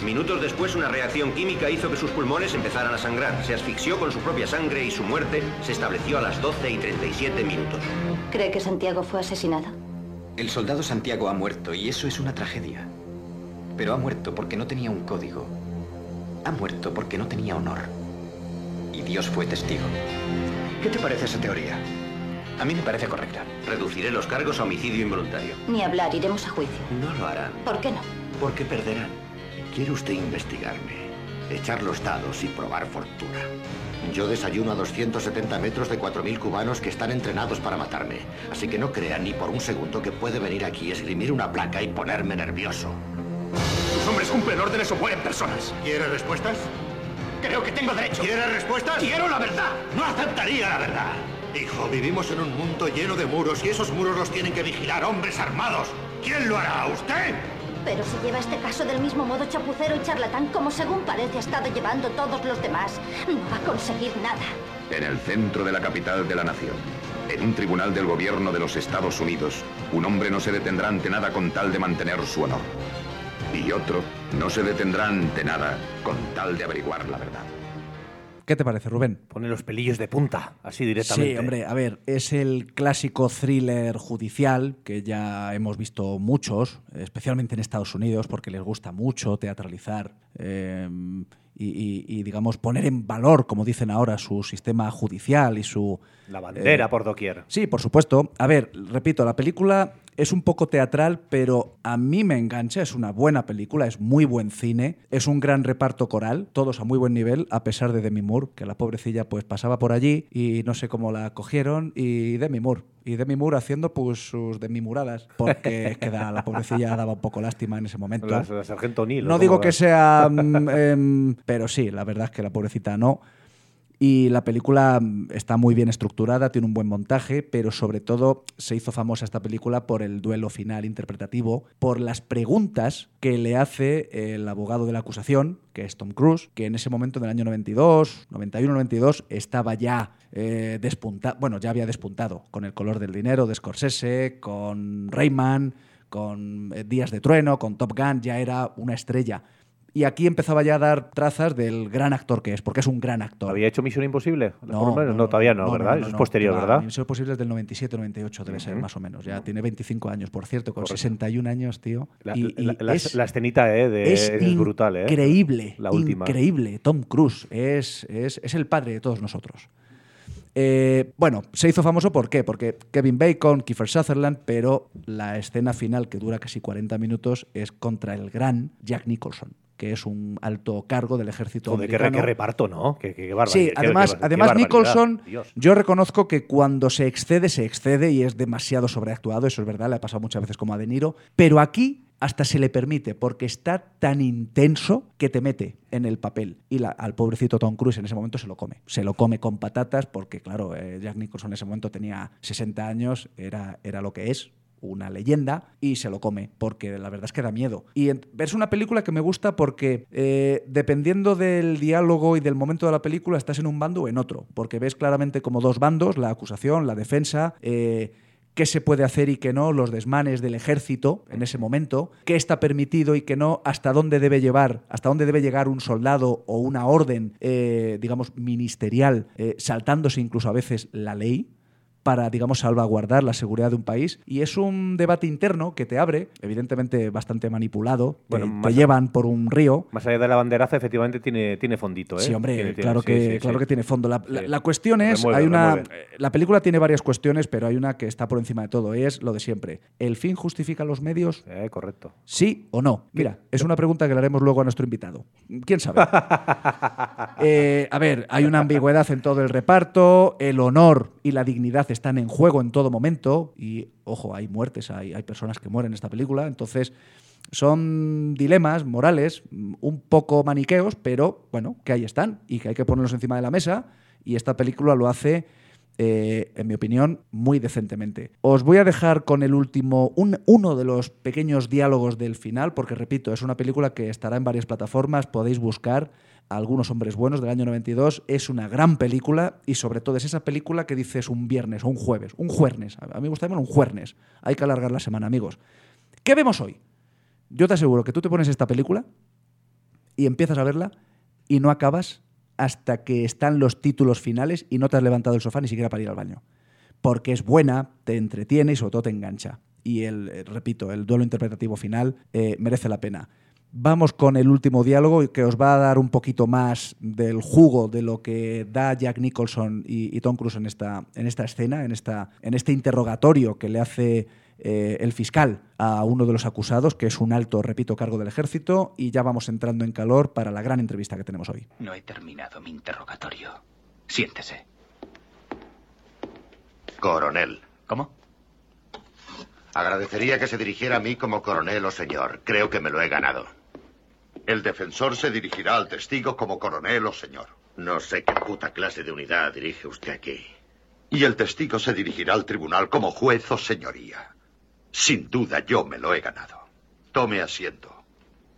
Minutos después, una reacción química hizo que sus pulmones empezaran a sangrar. Se asfixió con su propia sangre y su muerte se estableció a las 12 y 37 minutos. ¿Cree que Santiago fue asesinado? El soldado Santiago ha muerto y eso es una tragedia. Pero ha muerto porque no tenía un código. Ha muerto porque no tenía honor. Y Dios fue testigo. ¿Qué te parece esa teoría? A mí me parece correcta. Reduciré los cargos a homicidio involuntario. Ni hablar, iremos a juicio. No lo harán, ¿Por qué no? porque perderán. ¿Quiere usted investigarme? Echar los dados y probar fortuna. Yo desayuno a 270 metros de 4.000 cubanos que están entrenados para matarme. Así que no crean ni por un segundo que puede venir aquí, esgrimir una placa y ponerme nervioso. Hombres cumplen órdenes o mueren personas. ¿Quiere respuestas? Creo que tengo derecho. ¿Quiere respuestas? Quiero la verdad. No aceptaría la verdad. Hijo, vivimos en un mundo lleno de muros y esos muros los tienen que vigilar hombres armados. ¿Quién lo hará? ¿Usted? Pero si lleva este caso del mismo modo chapucero y charlatán como según parece ha estado llevando todos los demás, no va a conseguir nada. En el centro de la capital de la nación, en un tribunal del gobierno de los Estados Unidos, un hombre no se detendrá ante nada con tal de mantener su honor. Y otro no se detendrá ante nada con tal de averiguar la verdad. ¿Qué te parece, Rubén? Pone los pelillos de punta, así directamente. Sí, hombre, a ver, es el clásico thriller judicial que ya hemos visto muchos, especialmente en Estados Unidos, porque les gusta mucho teatralizar eh, y, y- y, digamos, poner en valor, como dicen ahora, su sistema judicial y su... La bandera eh, por doquier. Sí, por supuesto. A ver, repito, la película es un poco teatral, pero a mí me engancha, es una buena película, es muy buen cine, es un gran reparto coral, todos a muy buen nivel, a pesar de Demi Moore, que la pobrecilla pues pasaba por allí y no sé cómo la cogieron, y Demi Moore. Y Demi Moore haciendo pues sus demimuradas, porque es que da- la pobrecilla daba un poco lástima en ese momento. La, la Sargento O'Neill. ¿o No digo que sea. mm, em, pero sí, la verdad es que la pobrecita no. Y la película mm, está muy bien estructurada, tiene un buen montaje, pero sobre todo se hizo famosa esta película por el duelo final interpretativo, por las preguntas que le hace el abogado de la acusación, que es Tom Cruise, que en ese momento del año 92, 91-92, estaba ya eh, despuntado, bueno, ya había despuntado con El color del dinero de Scorsese, con Rayman, con eh, Días de Trueno, con Top Gun, ya era una estrella. Y aquí empezaba ya a dar trazas del gran actor que es, porque es un gran actor. ¿Había hecho Misión Imposible? No, todavía no, ¿verdad? Eso es posterior, ¿verdad? Misión Imposible es del 97-98, debe ser, más o menos. Ya tiene 25 años, por cierto, con 61 años, tío. La, escenita eh, de, brutal, ¿eh? Increíble. La última. Increíble. Tom Cruise es, es, es el padre de todos nosotros. Eh, bueno, se hizo famoso ¿por qué? Porque Kevin Bacon, Kiefer Sutherland, pero la escena final, que dura casi 40 minutos, es contra el gran Jack Nicholson, que es un alto cargo del ejército Joder, americano. qué reparto, ¿no? Qué, qué, Sí, además, qué- además. Nicholson, Dios. yo reconozco que cuando se excede, se excede y es demasiado sobreactuado, eso es verdad, le ha pasado muchas veces como a De Niro, pero aquí hasta se le permite, porque está tan intenso que te mete en el papel. Y la- al pobrecito Tom Cruise en ese momento se lo come. Se lo come con patatas porque, claro, eh, Jack Nicholson en ese momento tenía 60 años, era, era lo que es, una leyenda y se lo come, porque la verdad es que da miedo. Y es una película que me gusta porque eh, dependiendo del diálogo y del momento de la película estás en un bando o en otro, porque ves claramente como dos bandos, la acusación, la defensa, eh, qué se puede hacer y qué no, los desmanes del ejército en ese momento, qué está permitido y qué no, hasta dónde debe llevar, hasta dónde debe llegar un soldado o una orden, eh, digamos, ministerial, saltándose incluso a veces la ley para, digamos, salvaguardar la seguridad de un país. Y es un debate interno que te abre, evidentemente bastante manipulado, te- Bueno, te, más- llevan por un río. Más allá de la banderaza, efectivamente tiene, tiene fondito, ¿eh? Sí, hombre, Tiene- claro, que, sí, claro sí. que tiene fondo. La, la- cuestión es, Remueve, hay una, remueve. eh, la película tiene varias cuestiones, pero hay una que está por encima de todo, es lo de siempre. ¿El fin justifica los medios? Eh, correcto. ¿Sí o no? Mira, es una pregunta que le haremos luego a nuestro invitado. ¿Quién sabe? Eh, a ver, hay una ambigüedad en todo el reparto, el honor y la dignidad están en juego en todo momento y, ojo, hay muertes, hay, hay personas que mueren en esta película, entonces son dilemas morales un poco maniqueos, pero bueno, que ahí están y que hay que ponerlos encima de la mesa y esta película lo hace eh, en mi opinión, muy decentemente. Os voy a dejar con el último, un- uno de los pequeños diálogos del final, porque repito, es una película que estará en varias plataformas, podéis buscar Algunos Hombres Buenos del año 92, es una gran película y sobre todo es esa película que dices un viernes o un jueves, un jueves, a mí me gusta llamar un jueves, hay que alargar la semana, amigos. ¿Qué vemos hoy? Yo te aseguro que tú te pones esta película y empiezas a verla y no acabas hasta que están los títulos finales y no te has levantado del sofá ni siquiera para ir al baño. Porque es buena, te entretiene y sobre todo te engancha. Y el, eh, repito, el duelo interpretativo final eh, merece la pena. Vamos con el último diálogo que os va a dar un poquito más del jugo de lo que da Jack Nicholson y, y Tom Cruise en esta, en esta escena, en, esta, en este interrogatorio que le hace eh, el fiscal a uno de los acusados, que es un alto, repito, cargo del ejército, y ya vamos entrando en calor para la gran entrevista que tenemos hoy. No he terminado mi interrogatorio. Siéntese. Coronel. ¿Cómo? Agradecería que se dirigiera a mí como coronel o señor. Creo que me lo he ganado. El defensor se dirigirá al testigo como coronel o señor. No sé qué puta clase de unidad dirige usted aquí. Y el testigo se dirigirá al tribunal como juez o señoría. Sin duda yo me lo he ganado. Tome asiento,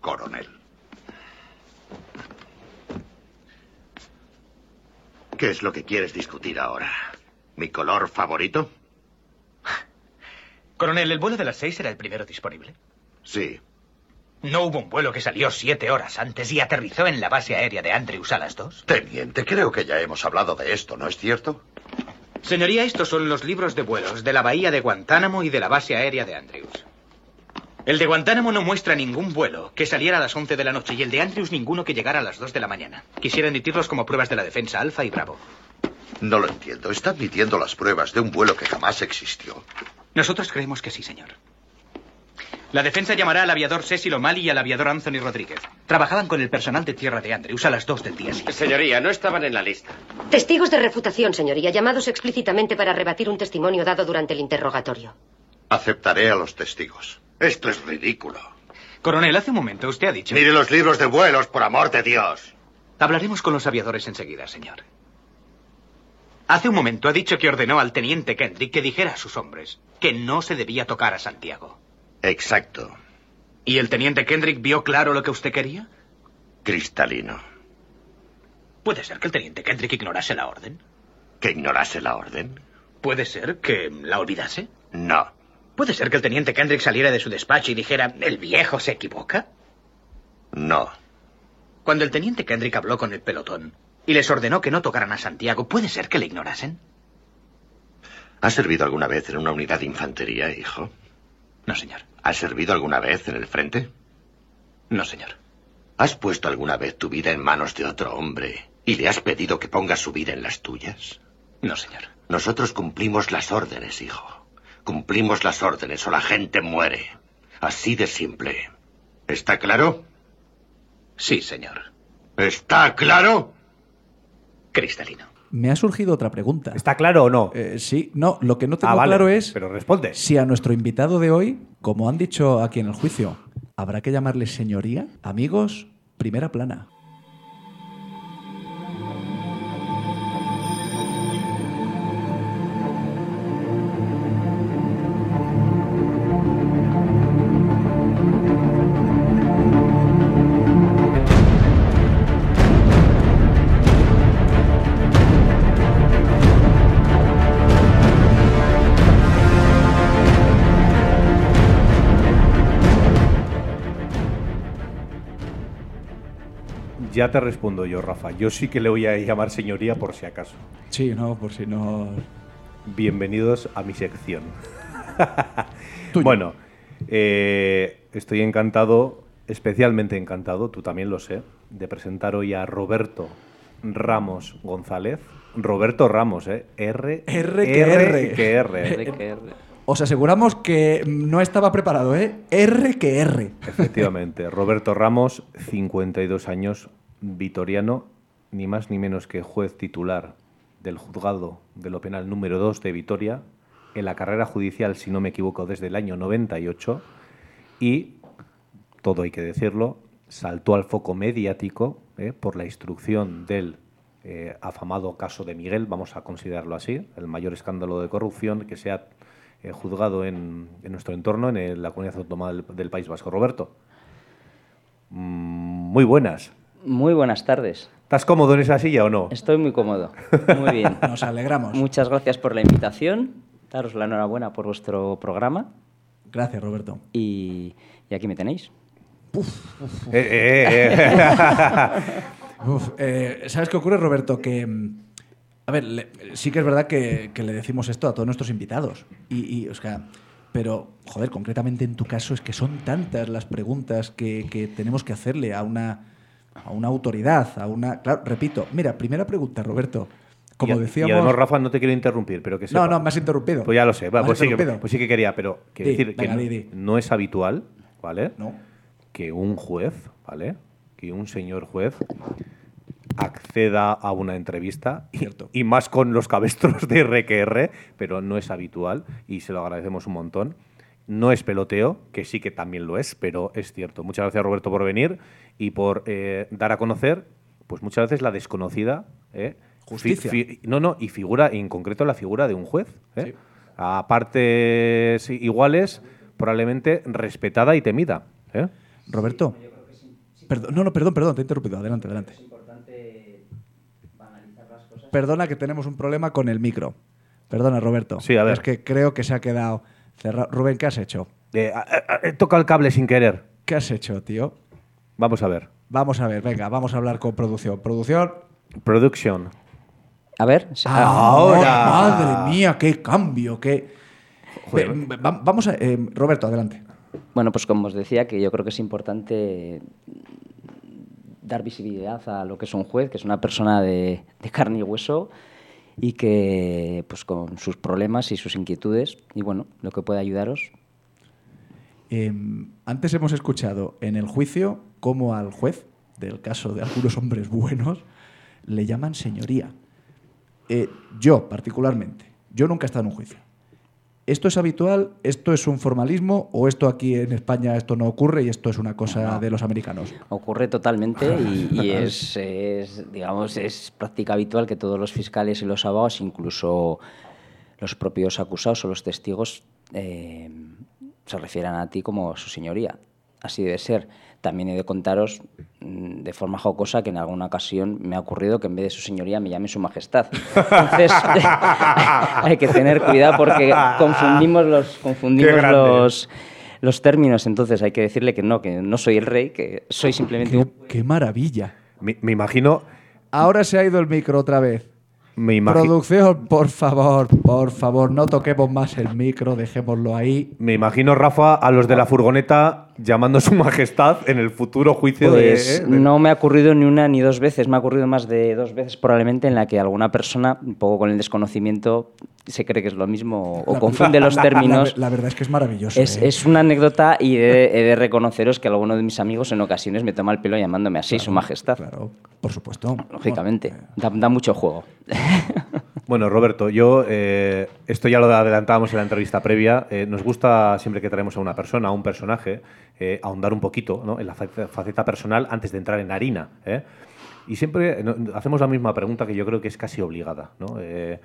coronel. ¿Qué es lo que quieres discutir ahora? ¿Mi color favorito? Coronel, ¿el vuelo de las seis era el primero disponible? Sí. ¿No hubo un vuelo que salió siete horas antes y aterrizó en la base aérea de Andrews a las dos? Teniente, creo que ya hemos hablado de esto, ¿no es cierto? Señoría, estos son los libros de vuelos de la bahía de Guantánamo y de la base aérea de Andrews. El de Guantánamo no muestra ningún vuelo que saliera a las 11 de la noche y el de Andrews ninguno que llegara a las 2 de la mañana. Quisiera emitirlos como pruebas de la defensa Alfa y Bravo. No lo entiendo. Está admitiendo las pruebas de un vuelo que jamás existió. Nosotros creemos que sí, señor. La defensa llamará al aviador Cecil O'Malley y al aviador Anthony Rodríguez. Trabajaban con el personal de tierra de Andrews a las 2 del día siguiente. Señoría, no estaban en la lista. Testigos de refutación, señoría, llamados explícitamente para rebatir un testimonio dado durante el interrogatorio. Aceptaré a los testigos. Esto es ridículo. Coronel, hace un momento usted ha dicho... Mire los libros de vuelos, por amor de Dios. Hablaremos con los aviadores enseguida, señor. Hace un momento ha dicho que ordenó al teniente Kendrick que dijera a sus hombres que no se debía tocar a Santiago. Exacto. ¿Y el teniente Kendrick vio claro lo que usted quería? Cristalino. Puede ser que el teniente Kendrick ignorase la orden. ¿Que ignorase la orden? Puede ser que la olvidase. No. Puede ser que el teniente Kendrick saliera de su despacho y dijera, ¿el viejo se equivoca? No. Cuando el teniente Kendrick habló con el pelotón y les ordenó que no tocaran a Santiago, ¿puede ser que le ignorasen? ¿Has servido alguna vez en una unidad de infantería, hijo? No, señor. ¿Has servido alguna vez en el frente? No, señor. ¿Has puesto alguna vez tu vida en manos de otro hombre y le has pedido que ponga su vida en las tuyas? No, señor. Nosotros cumplimos las órdenes, hijo. Cumplimos las órdenes o la gente muere. Así de simple. ¿Está claro? Sí, señor. ¿Está claro? Cristalino. Me ha surgido otra pregunta. ¿Está claro o no? Eh, sí, no, lo que no tengo Ah, vale, claro es Pero responde. si a nuestro invitado de hoy, como han dicho aquí en el juicio, habrá que llamarle señoría. Amigos, primera plana. Ya te respondo yo, Rafa. Yo sí que le voy a llamar señoría por si acaso. Sí, no, por si no. Bienvenidos a mi sección. Tuyo. bueno, eh, estoy encantado, especialmente encantado, tú también lo sé, de presentar hoy a Roberto Ramos González. Roberto Ramos, ¿eh? R, R que R. que R. Os aseguramos que no estaba preparado, ¿eh? R que R. Efectivamente, Roberto Ramos, 52 años, vitoriano, ni más ni menos que juez titular del juzgado de lo penal número 2 de Vitoria, en la carrera judicial, si no me equivoco, desde el año 98, y, todo hay que decirlo, saltó al foco mediático eh, por la instrucción del eh, afamado caso de Miguel, vamos a considerarlo así, el mayor escándalo de corrupción que se ha eh, juzgado en, nuestro entorno, en la comunidad autónoma del, del País Vasco. Roberto, mm, muy buenas. Muy buenas tardes. ¿Estás cómodo en esa silla o no? Estoy muy cómodo. Muy bien. Nos alegramos. Muchas gracias por la invitación. Daros la enhorabuena por vuestro programa. Gracias, Roberto. Y, y aquí me tenéis. Eh, eh, eh. Uf, eh, ¿Sabes qué ocurre, Roberto? Que, mm, a ver, le- sí que es verdad que, que le decimos esto a todos nuestros invitados. Y, y, o sea, pero, joder, concretamente en tu caso es que son tantas las preguntas que, que tenemos que hacerle a una, a una autoridad, a una... Claro, repito, mira, primera pregunta, Roberto. Como y, decíamos... y además, Rafa, no te quiero interrumpir, pero que no, sepa- no, me has interrumpido. Pues ya lo sé, va, pues, sí que, interrumpido. pues sí que quería, pero quiero Di, decir venga, que di, no, di. no es habitual, ¿vale? No. Que un juez, ¿vale? Que un señor juez acceda a una entrevista y, y más con los cabestros de RQR, pero no es habitual y se lo agradecemos un montón. No es peloteo, que sí que también lo es, pero es cierto. Muchas gracias Roberto por venir y por eh, dar a conocer, pues muchas veces la desconocida. ¿eh? Justicia. fi- no, no, y figura, en concreto la figura de un juez. ¿eh? A partes iguales, probablemente respetada y temida. ¿eh? Roberto. Perdón, no, no, perdón, perdón, te he interrumpido. Adelante, adelante. Perdona que tenemos un problema con el micro. Perdona, Roberto. Sí, a ver. Es que creo que se ha quedado Rubén, ¿qué has hecho? Eh, a- a- a- toca el cable sin querer. ¿Qué has hecho, tío? Vamos a ver. Vamos a ver, venga, vamos a hablar con producción. Producción. Production. A ver. se- Ahora. Madre mía, qué cambio, qué. Joder. Ve- vamos a. eh, Roberto, adelante. Bueno, pues como os decía, que yo creo que es importante dar visibilidad a lo que es un juez, que es una persona de, de carne y hueso y que, pues con sus problemas y sus inquietudes, y bueno, lo que puede ayudaros. Eh, antes hemos escuchado en el juicio cómo al juez del caso de algunos hombres buenos le llaman señoría. Eh, yo, particularmente, yo nunca he estado en un juicio. ¿Esto es habitual? ¿Esto es un formalismo? ¿O esto aquí en España esto no ocurre y esto es una cosa de los americanos? Ocurre totalmente y, y es, es, digamos, es práctica habitual que todos los fiscales y los abogados, incluso los propios acusados o los testigos, eh, se refieran a ti como su señoría. Así debe ser. También he de contaros mm, de forma jocosa que en alguna ocasión me ha ocurrido que en vez de su señoría me llame su majestad. Entonces hay que tener cuidado porque confundimos los, confundimos los, los términos. Entonces hay que decirle que no, que no soy el rey, que soy simplemente un... ¡Qué maravilla! Me, me imagino... Ahora se ha ido el micro otra vez. Me imagi- Producción, por favor, por favor, no toquemos más el micro, dejémoslo ahí. Me imagino, Rafa, a los de la furgoneta llamando a su majestad en el futuro juicio de- Pues eh, de... no me ha ocurrido ni una ni dos veces, me ha ocurrido más de dos veces probablemente en la que alguna persona, un poco con el desconocimiento, se cree que es lo mismo o La- confunde los la- términos. La, la verdad es que es maravilloso. Es, ¿eh? es una anécdota y he de, he de reconoceros que alguno de mis amigos en ocasiones me toma el pelo llamándome así, su majestad. Claro, por supuesto. Lógicamente, da, da mucho juego. Bueno, Roberto, yo eh, esto ya lo adelantábamos en la entrevista previa. eh, nos gusta siempre que traemos a una persona, a un personaje, eh, ahondar un poquito ¿no? en la faceta, personal antes de entrar en harina. Y siempre hacemos la misma pregunta que yo creo que es casi obligada. ¿no? ¿de,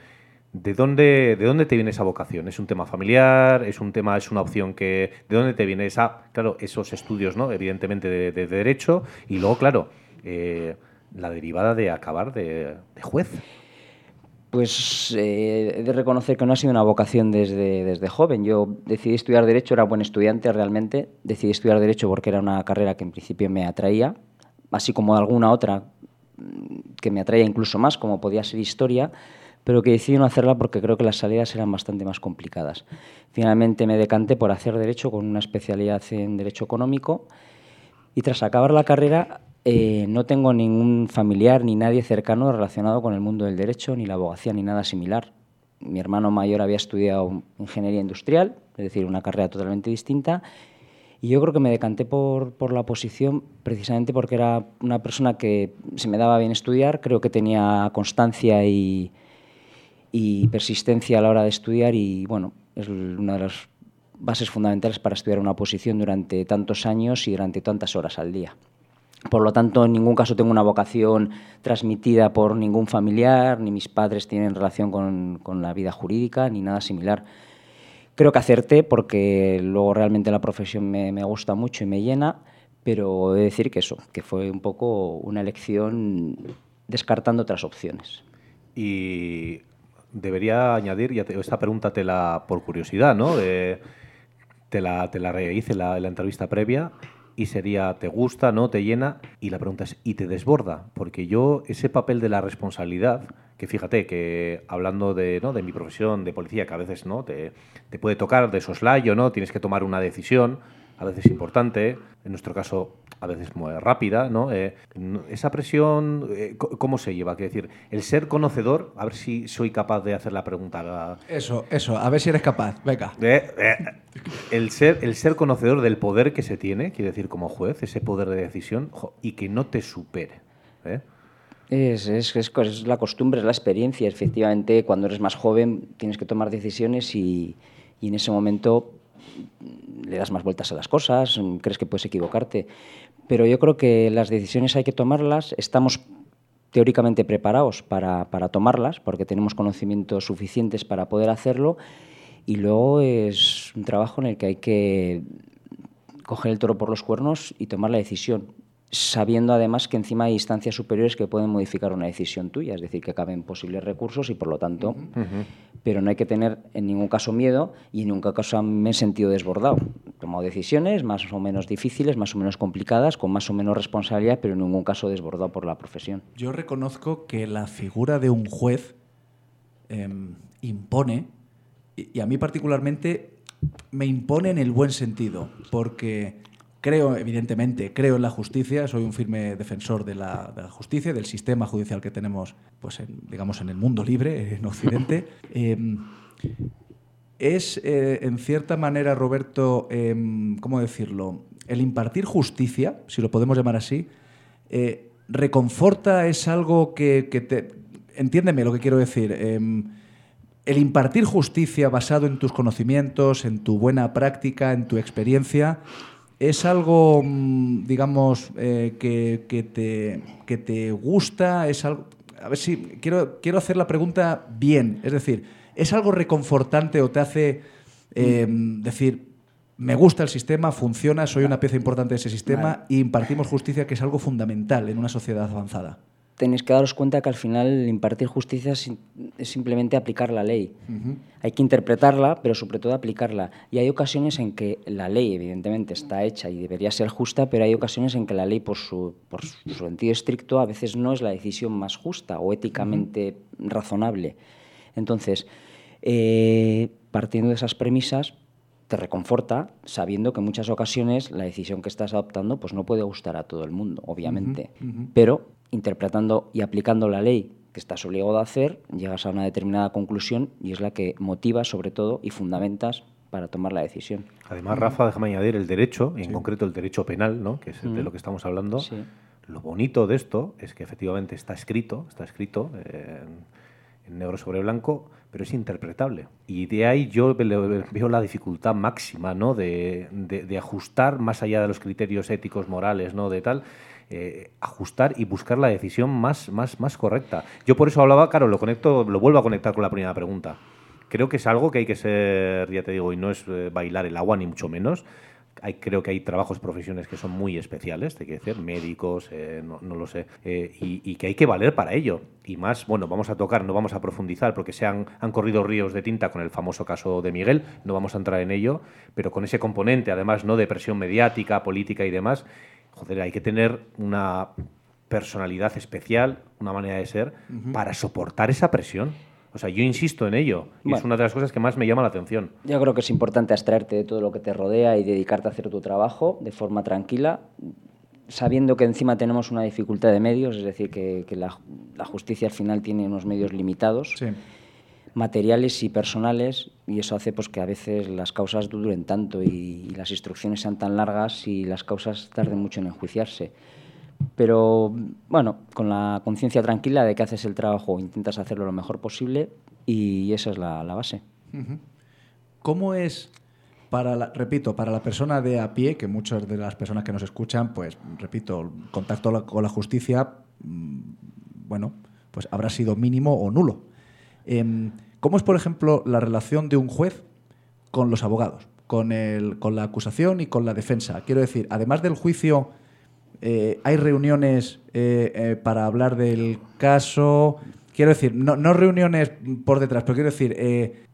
dónde, ¿De dónde te viene esa vocación? ¿Es un tema familiar? ¿Es un tema, es una opción que... ¿De dónde te viene esa, claro, esos estudios, ¿no? evidentemente, de, de derecho? Y luego, claro, la derivada de acabar de juez. Pues eh, he de reconocer que no ha sido una vocación desde, desde joven. Yo decidí estudiar Derecho, era buen estudiante realmente. Decidí estudiar Derecho porque era una carrera que en principio me atraía, así como alguna otra mm, que me atraía incluso más, como podía ser Historia, pero que decidí no hacerla porque creo que las salidas eran bastante más complicadas. Finalmente me decanté por hacer Derecho con una especialidad en Derecho Económico y tras acabar la carrera eh, no tengo ningún familiar ni nadie cercano relacionado con el mundo del derecho, ni la abogacía, ni nada similar. Mi hermano mayor había estudiado ingeniería industrial, es decir, una carrera totalmente distinta, y yo creo que me decanté por, por la oposición precisamente porque era una persona que se me daba bien estudiar, creo que tenía constancia y, y persistencia a la hora de estudiar y bueno, es una de las bases fundamentales para estudiar una oposición durante tantos años y durante tantas horas al día. Por lo tanto, en ningún caso tengo una vocación transmitida por ningún familiar, ni mis padres tienen relación con, con la vida jurídica, ni nada similar. Creo que acerté porque luego realmente la profesión me, me gusta mucho y me llena, pero he de decir que eso, que fue un poco una elección descartando otras opciones. Y debería añadir, ya te- esta pregunta te la, por curiosidad, ¿no? Eh, te la, te la hice en la, la entrevista previa y sería, ¿te gusta, no? ¿Te llena? Y la pregunta es, ¿y te desborda? Porque yo, ese papel de la responsabilidad, que fíjate que hablando de, ¿no? de mi profesión de policía, que a veces no te, te puede tocar de soslayo, ¿no? Tienes que tomar una decisión, a veces importante, en nuestro caso a veces muy rápida, ¿no? Eh, esa presión, eh, ¿cómo se lleva? Quiero decir, el ser conocedor, a ver si soy capaz de hacer la pregunta. Eso, eso, a ver si eres capaz. Venga. Eh, eh, el, ser, el ser conocedor del poder que se tiene, quiero decir, como juez, ese poder de decisión, jo, y que no te supere. ¿eh? Es, es, es, es la costumbre, es la experiencia. Efectivamente, cuando eres más joven tienes que tomar decisiones y, y en ese momento le das más vueltas a las cosas, crees que puedes equivocarte. Pero yo creo que las decisiones hay que tomarlas. Estamos teóricamente preparados para, para tomarlas porque tenemos conocimientos suficientes para poder hacerlo. Y luego es un trabajo en el que hay que coger el toro por los cuernos y tomar la decisión, sabiendo además que encima hay instancias superiores que pueden modificar una decisión tuya, es decir, que caben posibles recursos y por lo tanto, pero no hay que tener en ningún caso miedo y en ningún caso me he sentido desbordado. He tomado decisiones más o menos difíciles, más o menos complicadas, con más o menos responsabilidad, pero en ningún caso desbordado por la profesión. Yo reconozco que la figura de un juez em, impone, y, y a mí particularmente me impone en el buen sentido, porque creo, evidentemente, creo en la justicia, soy un firme defensor de la, de la justicia, del sistema judicial que tenemos, pues, en, digamos, en el mundo libre, en Occidente. Em, es, eh, en cierta manera, Roberto, em, ¿cómo decirlo? El impartir justicia, si lo podemos llamar así, eh, reconforta, es algo que, que te... Entiéndeme lo que quiero decir. em, el impartir justicia basado en tus conocimientos, en tu buena práctica, en tu experiencia, es algo, mm, digamos, eh, que, que te, que te gusta, es algo... A ver si quiero, quiero hacer la pregunta bien, es decir, ¿es algo reconfortante o te hace eh, decir, me gusta el sistema, funciona, soy una pieza importante de ese sistema y impartimos justicia, que es algo fundamental en una sociedad avanzada? Tenéis que daros cuenta que al final impartir justicia es, simplemente aplicar la ley. Ujú. Hay que interpretarla, pero sobre todo aplicarla. Y hay ocasiones en que la ley, evidentemente, está hecha y debería ser justa, pero hay ocasiones en que la ley, por su, por su sentido estricto, a veces no es la decisión más justa o éticamente razonable. Entonces, eh, partiendo de esas premisas, te reconforta sabiendo que en muchas ocasiones la decisión que estás adoptando pues no puede gustar a todo el mundo, obviamente. Ujú, ujú. Pero interpretando y aplicando la ley que estás obligado a hacer, llegas a una determinada conclusión y es la que motiva sobre todo y fundamentas para tomar la decisión. Además, Rafa, déjame añadir el derecho, y en concreto el derecho penal, ¿no? que es de lo que estamos hablando. Sí. Lo bonito de esto es que efectivamente está escrito, está escrito eh, en, negro sobre blanco, pero es interpretable. Y de ahí yo veo la dificultad máxima ¿no? de, de- de ajustar más allá de los criterios éticos, morales, ¿no? de tal. Eh, ajustar y buscar la decisión más, más, más correcta. Yo por eso hablaba, claro, lo conecto, lo vuelvo a conectar con la primera pregunta. Creo que es algo que hay que ser, ya te digo, y no es eh, bailar el agua, ni mucho menos. Hay, creo que hay trabajos, profesiones que son muy especiales, te quiero decir, médicos, eh, no, lo sé, y, y que hay que valer para ello. Y más, bueno, vamos a tocar, no vamos a profundizar, porque se han, han corrido ríos de tinta con el famoso caso de Miguel, no vamos a entrar en ello, pero con ese componente, además, no de presión mediática, política y demás, joder, hay que tener una personalidad especial, una manera de ser, Ujú. para soportar esa presión. O sea, yo insisto en ello, y es Bueno. una de las cosas que más me llama la atención. Yo creo que es importante abstraerte de todo lo que te rodea y dedicarte a hacer tu trabajo de forma tranquila, sabiendo que encima tenemos una dificultad de medios, es decir, que, que la, la justicia al final tiene unos medios limitados, materiales y personales, y eso hace pues, que a veces las causas duren tanto y, las instrucciones sean tan largas y las causas tarden mucho en enjuiciarse. Pero bueno, con la conciencia tranquila de que haces el trabajo, intentas hacerlo lo mejor posible y esa es la, base. ¿Cómo es, para la- repito, para la persona de a pie, que muchas de las personas que nos escuchan, pues, repito, contacto con la justicia, mm, bueno, pues habrá sido mínimo o nulo. Em, ¿Cómo es, por ejemplo, la relación de un juez con los abogados, con, el, con la acusación y con la defensa? Quiero decir, además del juicio, eh, hay reuniones eh, eh, para hablar del caso. Quiero decir, no, no reuniones por detrás, pero quiero decir,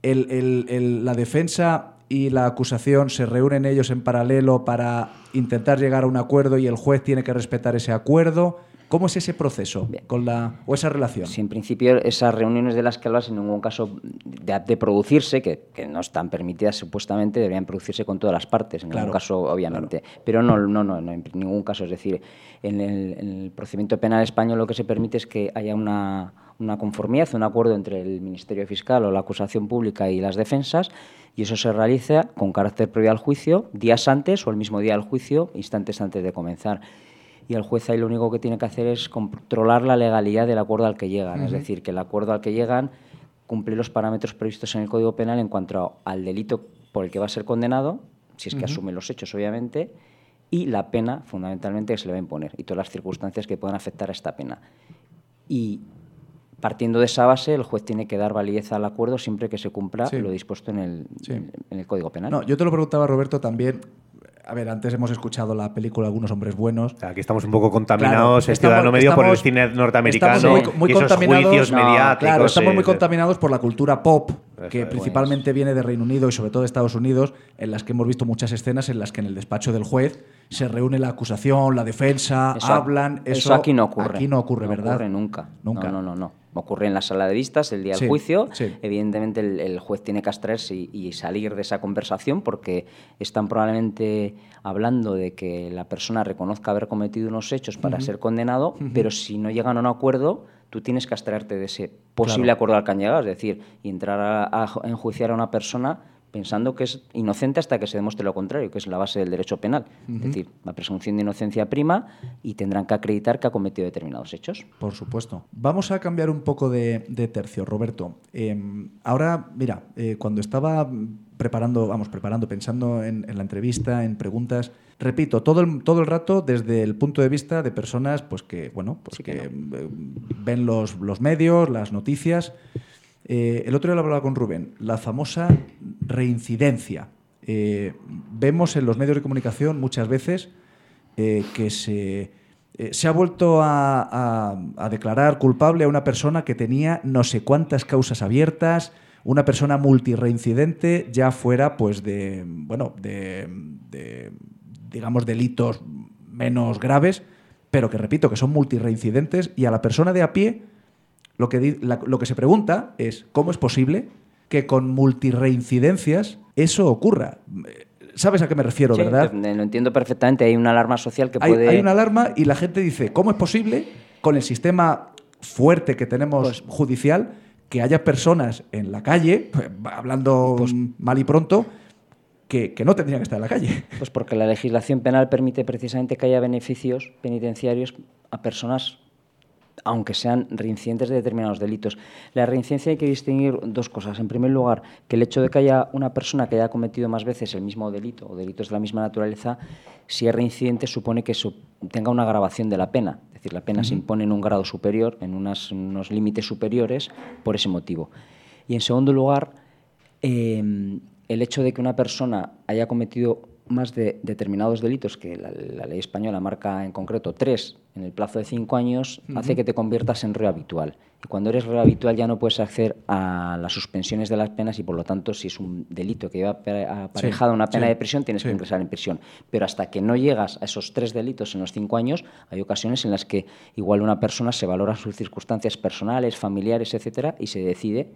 la defensa y la acusación se reúnen ellos en paralelo para intentar llegar a un acuerdo y el juez tiene que respetar ese acuerdo. ¿Cómo es ese proceso con la, o esa relación? Si en principio esas reuniones de las que hablas en ningún caso de, de producirse, que, que no están permitidas supuestamente, deberían producirse con todas las partes, en Claro, ningún caso obviamente. Pero no, no, no, no, en ningún caso. Es decir, en el, en el procedimiento penal español lo que se permite es que haya una, una conformidad, un acuerdo entre el Ministerio Fiscal o la acusación pública y las defensas, y eso se realiza con carácter previo al juicio, días antes o el mismo día del juicio, instantes antes de comenzar y el juez ahí lo único que tiene que hacer es controlar la legalidad del acuerdo al que llegan, es decir, que el acuerdo al que llegan cumple los parámetros previstos en el Código Penal en cuanto al delito por el que va a ser condenado, si es que asume los hechos, obviamente, y la pena, fundamentalmente, que se le va a imponer, y todas las circunstancias que puedan afectar a esta pena. Y partiendo de esa base, el juez tiene que dar validez al acuerdo siempre que se cumpla Sí. lo dispuesto en el, Sí. en el Código Penal. No, yo te lo preguntaba, Roberto, también. A ver, antes hemos escuchado la película Algunos hombres buenos. Aquí estamos un poco contaminados, Claro, el ciudadano estamos- medio, por el estamos- cine norteamericano estamos muy, muy y esos juicios No, mediáticos. Claro, estamos muy sí. contaminados por la cultura pop, que principalmente viene de Reino Unido y sobre todo de Estados Unidos, en las que hemos visto muchas escenas en las que en el despacho del juez se reúne la acusación, la defensa, Eso- hablan. Eso, eso aquí no ocurre. Aquí no ocurre, ¿verdad? ocurre nunca. Nunca. No, no, no, no. Ocurre en la sala de vistas el día Sí, del juicio. sí. Evidentemente el, el juez tiene que abstraerse y, y salir de esa conversación porque están probablemente hablando de que la persona reconozca haber cometido unos hechos para ser condenado, pero si no llegan a un acuerdo, tú tienes que abstraerte de ese posible Claro. acuerdo al que han llegado. Es decir, y entrar a, a enjuiciar a una persona pensando que es inocente hasta que se demuestre lo contrario, que es la base del derecho penal. Es decir, la presunción de inocencia prima y tendrán que acreditar que ha cometido determinados hechos. Por supuesto. Vamos a cambiar un poco de, tercio, Roberto. Em, ahora, mira, eh, cuando estaba preparando, vamos, preparando, pensando en, la entrevista, en preguntas, repito, todo el, todo el rato desde el punto de vista de personas pues que, bueno, pues que, eh, ven los, los medios, las noticias. Eh, el otro día lo hablaba con Rubén, la famosa reincidencia. Eh, vemos en los medios de comunicación muchas veces que se, se, ha vuelto a, declarar culpable a una persona que tenía no sé cuántas causas abiertas, una persona multireincidente, ya fuera pues de, bueno, de, de digamos, delitos menos graves, pero que repito, que son multireincidentes y a la persona de a pie lo que, lo que se pregunta es cómo es posible que con multirreincidencias eso ocurra. ¿Sabes a qué me refiero, verdad? Lo entiendo perfectamente. Hay una alarma social que hay, puede. Hay una alarma y la gente dice: ¿cómo es posible, con el sistema fuerte que tenemos pues judicial, que haya personas en la calle, hablando pues mal y pronto, que, que, no tendrían que estar en la calle? Pues porque la legislación penal permite precisamente que haya beneficios penitenciarios a personas aunque sean reincidentes de determinados delitos. La reincidencia hay que distinguir dos cosas. En primer lugar, que el hecho de que haya una persona que haya cometido más veces el mismo delito o delitos de la misma naturaleza, si es reincidente, supone que tenga una agravación de la pena. Es decir, la pena se impone en un grado superior, en unos límites superiores, por ese motivo. Y en segundo lugar, em, el hecho de que una persona haya cometido más de determinados delitos que la, ley española marca en concreto tres en el plazo de cinco años, hace que te conviertas en reo habitual. Y cuando eres reo habitual ya no puedes acceder a las suspensiones de las penas y por lo tanto si es un delito que lleva aparejado una pena de prisión tienes que ingresar en prisión. Pero hasta que no llegas a esos tres delitos en los cinco años, hay ocasiones en las que igual una persona se valora sus circunstancias personales, familiares, etcétera, y se decide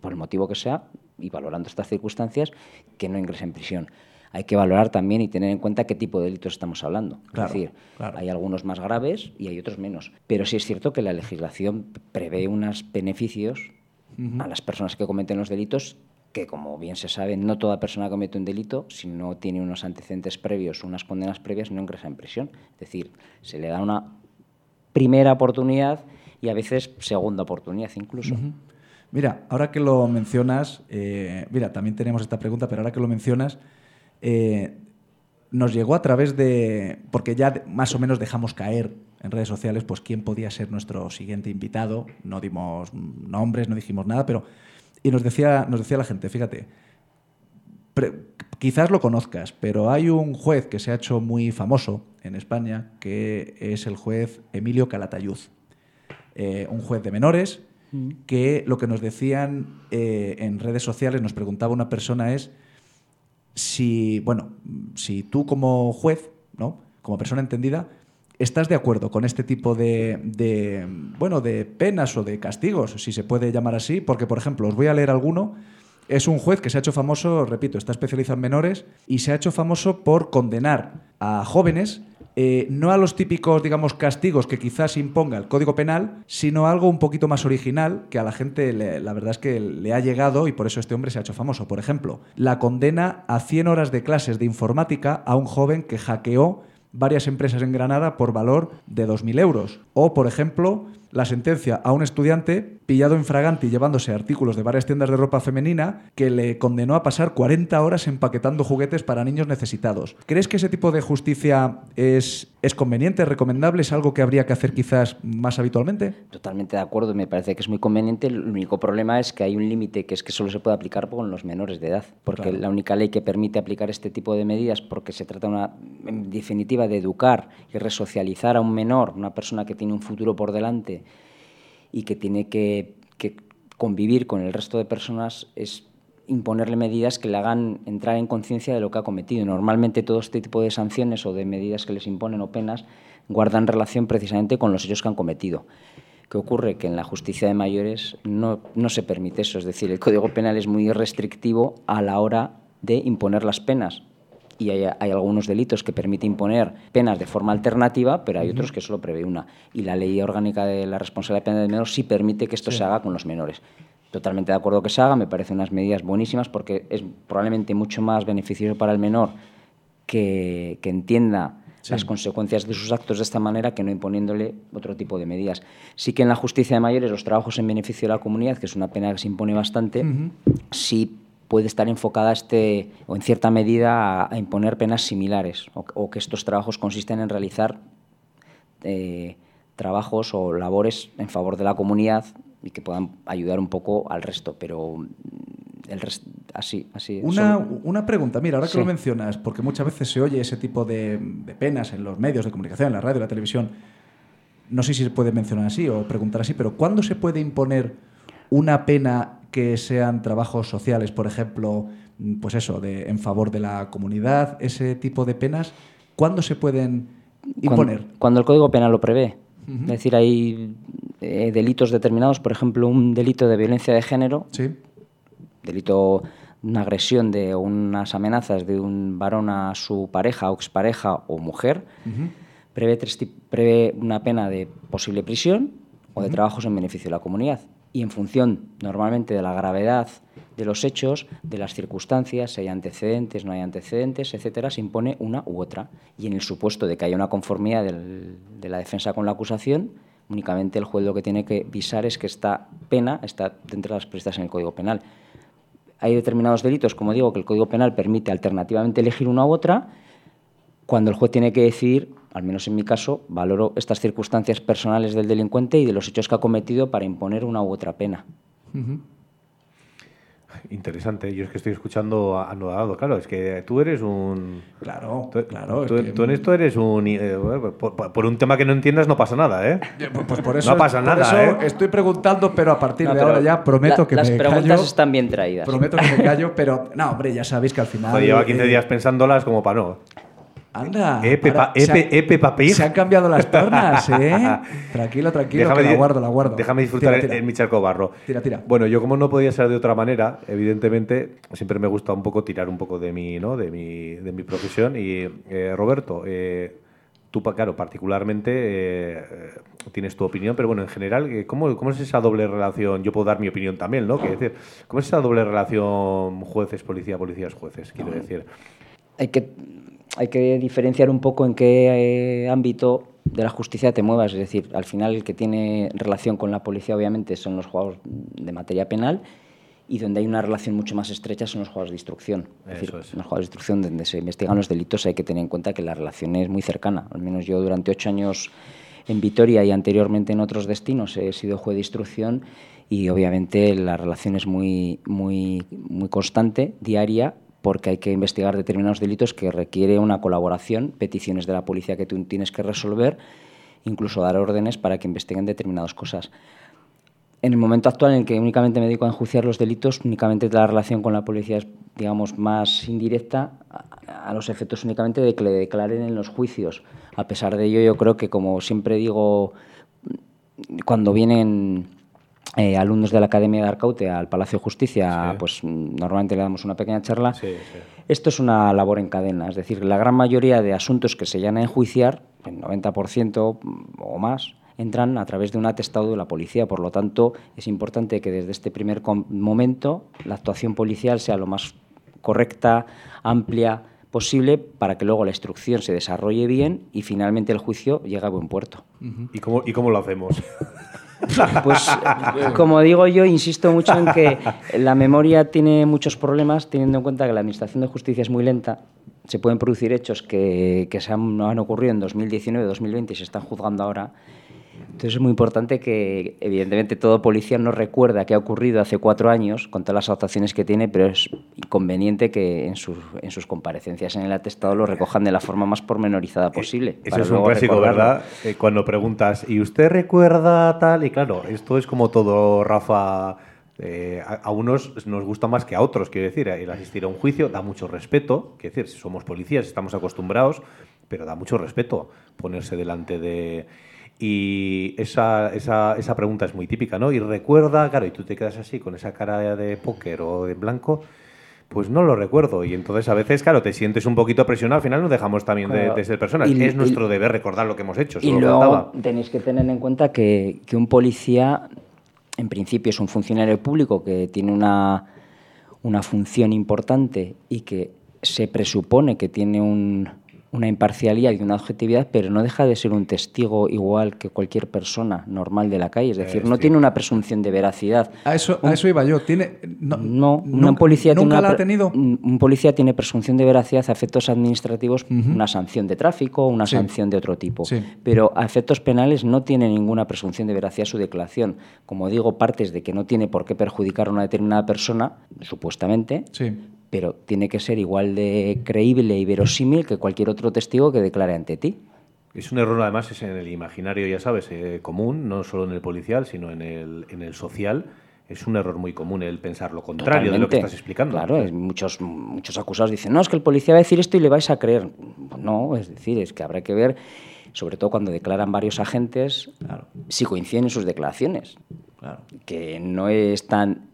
por el motivo que sea, y valorando estas circunstancias, que no ingrese en prisión. Hay que valorar también y tener en cuenta qué tipo de delitos estamos hablando. es decir, hay algunos más graves y hay otros menos. Pero sí es cierto que la legislación prevé unos beneficios a las personas que cometen los delitos que, como bien se sabe, no toda persona que comete un delito, si no tiene unos antecedentes previos, unas condenas previas, no ingresa en prisión. Es decir, se le da una primera oportunidad y a veces segunda oportunidad incluso. Mira, ahora que lo mencionas, eh, mira, también tenemos esta pregunta, pero ahora que lo mencionas, eh, nos llegó a través de, porque ya más o menos dejamos caer en redes sociales, pues quién podía ser nuestro siguiente invitado, no dimos nombres, no dijimos nada, pero, y nos decía, nos decía la gente, fíjate, quizás lo conozcas, pero hay un juez que se ha hecho muy famoso en España, que es el juez Emilio Calatayud, eh, un juez de menores, que lo que nos decían eh, en redes sociales, nos preguntaba una persona es si, bueno, si tú como juez, ¿no? como persona entendida, estás de acuerdo con este tipo de, de, bueno, de penas o de castigos, si se puede llamar así, porque, por ejemplo, os voy a leer alguno. Es un juez que se ha hecho famoso, repito, está especializado en menores y se ha hecho famoso por condenar a jóvenes eh, no a los típicos, digamos, castigos que quizás imponga el Código Penal, sino algo un poquito más original que a la gente, la verdad es que le ha llegado y por eso este hombre se ha hecho famoso. Por ejemplo, la condena a 100 horas de clases de informática a un joven que hackeó varias empresas en Granada por valor de 2.000 euros. O, por ejemplo, la sentencia a un estudiante pillado en fragante y llevándose artículos de varias tiendas de ropa femenina que le condenó a pasar 40 horas empaquetando juguetes para niños necesitados. ¿Crees que ese tipo de justicia es, es conveniente, es recomendable, es algo que habría que hacer quizás más habitualmente? Totalmente de acuerdo, me parece que es muy conveniente. El único problema es que hay un límite que es que solo se puede aplicar con los menores de edad, porque la única ley que permite aplicar este tipo de medidas, porque se trata una, en definitiva de educar y resocializar a un menor, una persona que tiene un futuro por delante, y que tiene que, convivir con el resto de personas es imponerle medidas que le hagan entrar en conciencia de lo que ha cometido. Normalmente todo este tipo de sanciones o de medidas que les imponen o penas guardan relación precisamente con los hechos que han cometido. ¿Qué ocurre? Que en la justicia de mayores no, no se permite eso, es decir, el Código Penal es muy restrictivo a la hora de imponer las penas y hay, algunos delitos que permite imponer penas de forma alternativa, pero hay otros que solo prevé una. Y la ley orgánica de la responsabilidad penal del menor sí permite que esto se haga con los menores. totalmente de acuerdo que se haga, me parecen unas medidas buenísimas porque es probablemente mucho más beneficioso para el menor que, que entienda Sí. las consecuencias de sus actos de esta manera que no imponiéndole otro tipo de medidas. Sí que en la justicia de mayores los trabajos en beneficio de la comunidad, que es una pena que se impone bastante, sí puede estar enfocada este, o en cierta medida a, a imponer penas similares o, o que estos trabajos consisten en realizar eh, trabajos o labores en favor de la comunidad y que puedan ayudar un poco al resto, pero mm, el así, así. Una, son- una pregunta, mira, ahora que Sí. lo mencionas, porque muchas veces se oye ese tipo de, de penas en los medios de comunicación, en la radio, en la televisión. No sé si se puede mencionar así o preguntar así, pero ¿cuándo se puede imponer una pena que sean trabajos sociales, por ejemplo, pues eso, de, en favor de la comunidad, ese tipo de penas? ¿Cuándo se pueden imponer? Cuando, cuando el Código Penal lo prevé. Es decir, hay eh, delitos determinados, por ejemplo, un delito de violencia de género, Sí. delito, una agresión de o unas amenazas de un varón a su pareja o expareja o mujer, tres prevé una pena de posible prisión o de trabajos en beneficio de la comunidad. Y en función, normalmente, de la gravedad de los hechos, de las circunstancias, si hay antecedentes, no hay antecedentes, etcétera, se impone una u otra. Y en el supuesto de que haya una conformidad de la defensa con la acusación, únicamente el juez lo que tiene que visar es que esta pena está dentro de las previstas en el Código Penal. Hay determinados delitos, como digo, que el Código Penal permite alternativamente elegir una u otra, cuando el juez tiene que decidir, al menos en mi caso, valoro estas circunstancias personales del delincuente y de los hechos que ha cometido para imponer una u otra pena. Interesante. Yo es que estoy escuchando a- anodado. Claro, es que tú eres un. Claro, tú, claro, Tú, es que- tú en esto eres un. eh, por, por- un tema que no entiendas no pasa nada, ¿eh? Pues por eso, no pasa por nada, eso ¿eh? estoy preguntando, pero a partir No, de ahora ya prometo la- que las me preguntas callo. están bien traídas. Prometo que me callo, pero no, hombre, ya sabéis que al final. Joder, lleva 15 eh, días pensándolas como para no. Anda. Eh, Pepa- ahora se han-. Se han cambiado las tornas, ¿eh? Tranquilo, tranquilo, que la guardo, la guardo. Déjame disfrutar Tira, en- tira. en mi charco barro. Tira, tira. Bueno, yo como no podía ser de otra manera, evidentemente, siempre me gusta un poco tirar un poco de mi, ¿no? de mi, de mi profesión. Y eh, Roberto, eh, tú, claro, particularmente eh, tienes tu opinión, pero bueno, en general, ¿cómo, ¿cómo es esa doble relación? Yo puedo dar mi opinión también, ¿no? Quiero decir, ¿cómo es esa doble relación jueces, policía, policías, jueces? Quiero decir. Hay que, hay que diferenciar un poco en qué eh, ámbito de la justicia te muevas. Es decir, al final el que tiene relación con la policía obviamente son los juzgados de materia penal y donde hay una relación mucho más estrecha son los juzgados de instrucción. Es decir, Eso es. en los juzgados de instrucción donde se investigan los delitos hay que tener en cuenta que la relación es muy cercana. Al menos yo durante ocho años en Vitoria y anteriormente en otros destinos he sido juez de instrucción y obviamente la relación es muy, muy, muy constante, diaria, porque hay que investigar determinados delitos que requiere una colaboración, peticiones de la policía que tú tienes que resolver, incluso dar órdenes para que investiguen determinadas cosas. En el momento actual en el que únicamente me dedico a enjuiciar los delitos, únicamente la relación con la policía es, digamos, más indirecta a, los efectos únicamente de que le declaren en los juicios. A pesar de ello, yo creo que, como siempre digo, cuando vienen eh, alumnos de la Academia de Arcaute al Palacio de Justicia, pues normalmente le damos una pequeña charla. Esto es una labor en cadena, es decir, la gran mayoría de asuntos que se llegan a enjuiciar, el 90% o más, entran a través de un atestado de la policía. Por lo tanto, es importante que desde este primer momento la actuación policial sea lo más correcta, amplia posible para que luego la instrucción se desarrolle bien y finalmente el juicio llegue a buen puerto. ¿Y cómo, ¿Y cómo lo hacemos? Pues, como digo yo, insisto mucho en que la memoria tiene muchos problemas, teniendo en cuenta que la Administración de Justicia es muy lenta. Se pueden producir hechos que, que se han, han ocurrido en 2019, 2020 y se están juzgando ahora. Entonces es muy importante que, evidentemente, todo policía no recuerda qué ha ocurrido hace cuatro años con todas las actuaciones que tiene, pero es conveniente que en sus, en sus comparecencias en el atestado lo recojan de la forma más pormenorizada posible. Eso es un clásico, recordarlo. ¿verdad? Eh, cuando preguntas, ¿y usted recuerda tal? Y claro, esto es como todo, Rafa. eh, a, a unos nos gusta más que a otros, quiero decir, el asistir a un juicio da mucho respeto, quiero decir, si somos policías estamos acostumbrados, pero da mucho respeto ponerse delante de... Y esa, esa, esa pregunta es muy típica, ¿no? Y recuerda, claro, y tú te quedas así con esa cara de póker o de blanco, pues no lo recuerdo. Y entonces a veces, claro, te sientes un poquito presionado. Al final nos dejamos también de, Claro. de ser personas. Y- es y- nuestro deber recordar lo que hemos hecho. Y luego faltaba. tenéis que tener en cuenta que, que un policía en principio es un funcionario público que tiene una, una función importante y que se presupone que tiene un, una imparcialidad y una objetividad, pero no deja de ser un testigo igual que cualquier persona normal de la calle. Es decir, no tiene una presunción de veracidad. A eso, a eso iba yo. ¿Tiene, no, no nunca, un policía ¿nunca tiene la ha tenido? Un policía tiene presunción de veracidad a efectos administrativos, una sanción de tráfico, una Sí. sanción de otro tipo. Sí. Pero a efectos penales no tiene ninguna presunción de veracidad su declaración. Como digo, partes de que no tiene por qué perjudicar a una determinada persona, supuestamente, Sí. Pero tiene que ser igual de creíble y verosímil que cualquier otro testigo que declare ante ti. Es un error, además, es en el imaginario, ya sabes, eh, común, no solo en el policial, sino en el, en el social. Es un error muy común el pensar lo contrario de lo que estás explicando. Claro, es- muchos, muchos acusados dicen, no, es que el policía va a decir esto y le vais a creer. No, es decir, es que habrá que ver, sobre todo cuando declaran varios agentes, si coinciden en sus declaraciones. Que no es tan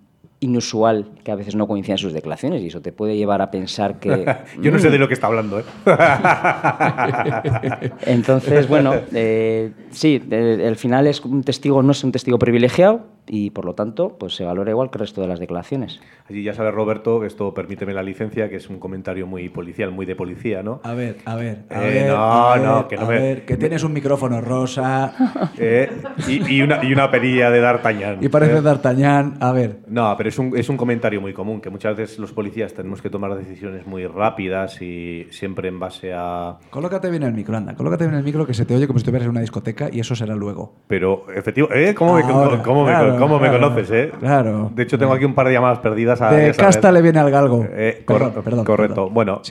inusual que a veces no coincidan sus declaraciones y eso te puede llevar a pensar que... Yo no sé "Mm, de lo que está hablando, ¿eh? Entonces, bueno, eh, sí, al final es un testigo, no es un testigo privilegiado y por lo tanto pues se valora igual que el resto de las declaraciones. Allí ya sabes, Roberto, que esto permíteme la licencia, que es un comentario muy policial, muy de policía, ¿no? A ver, a ver, a Eh, ver. no, a no, ver, que no a me- ver, que tienes un micrófono rosa Eh, y, y una, y una perilla de D'Artagnan. y parece Eh, D'Artagnan. A ver, No, pero es un, es un comentario muy común, que muchas veces los policías tenemos que tomar decisiones muy rápidas y siempre en base a... colócate bien el micro, anda. Colócate bien el micro que se te oye como si estuvieras en una discoteca y eso será luego. Pero, efectivamente, ¿eh? ¿Cómo, me, cómo me- claro, cómo me conoces, eh? claro. De hecho, tengo aquí un par de llamadas perdidas. A, De casta le viene al galgo. Eh, Perdón, cor- perdón, correcto. perdón. Bueno,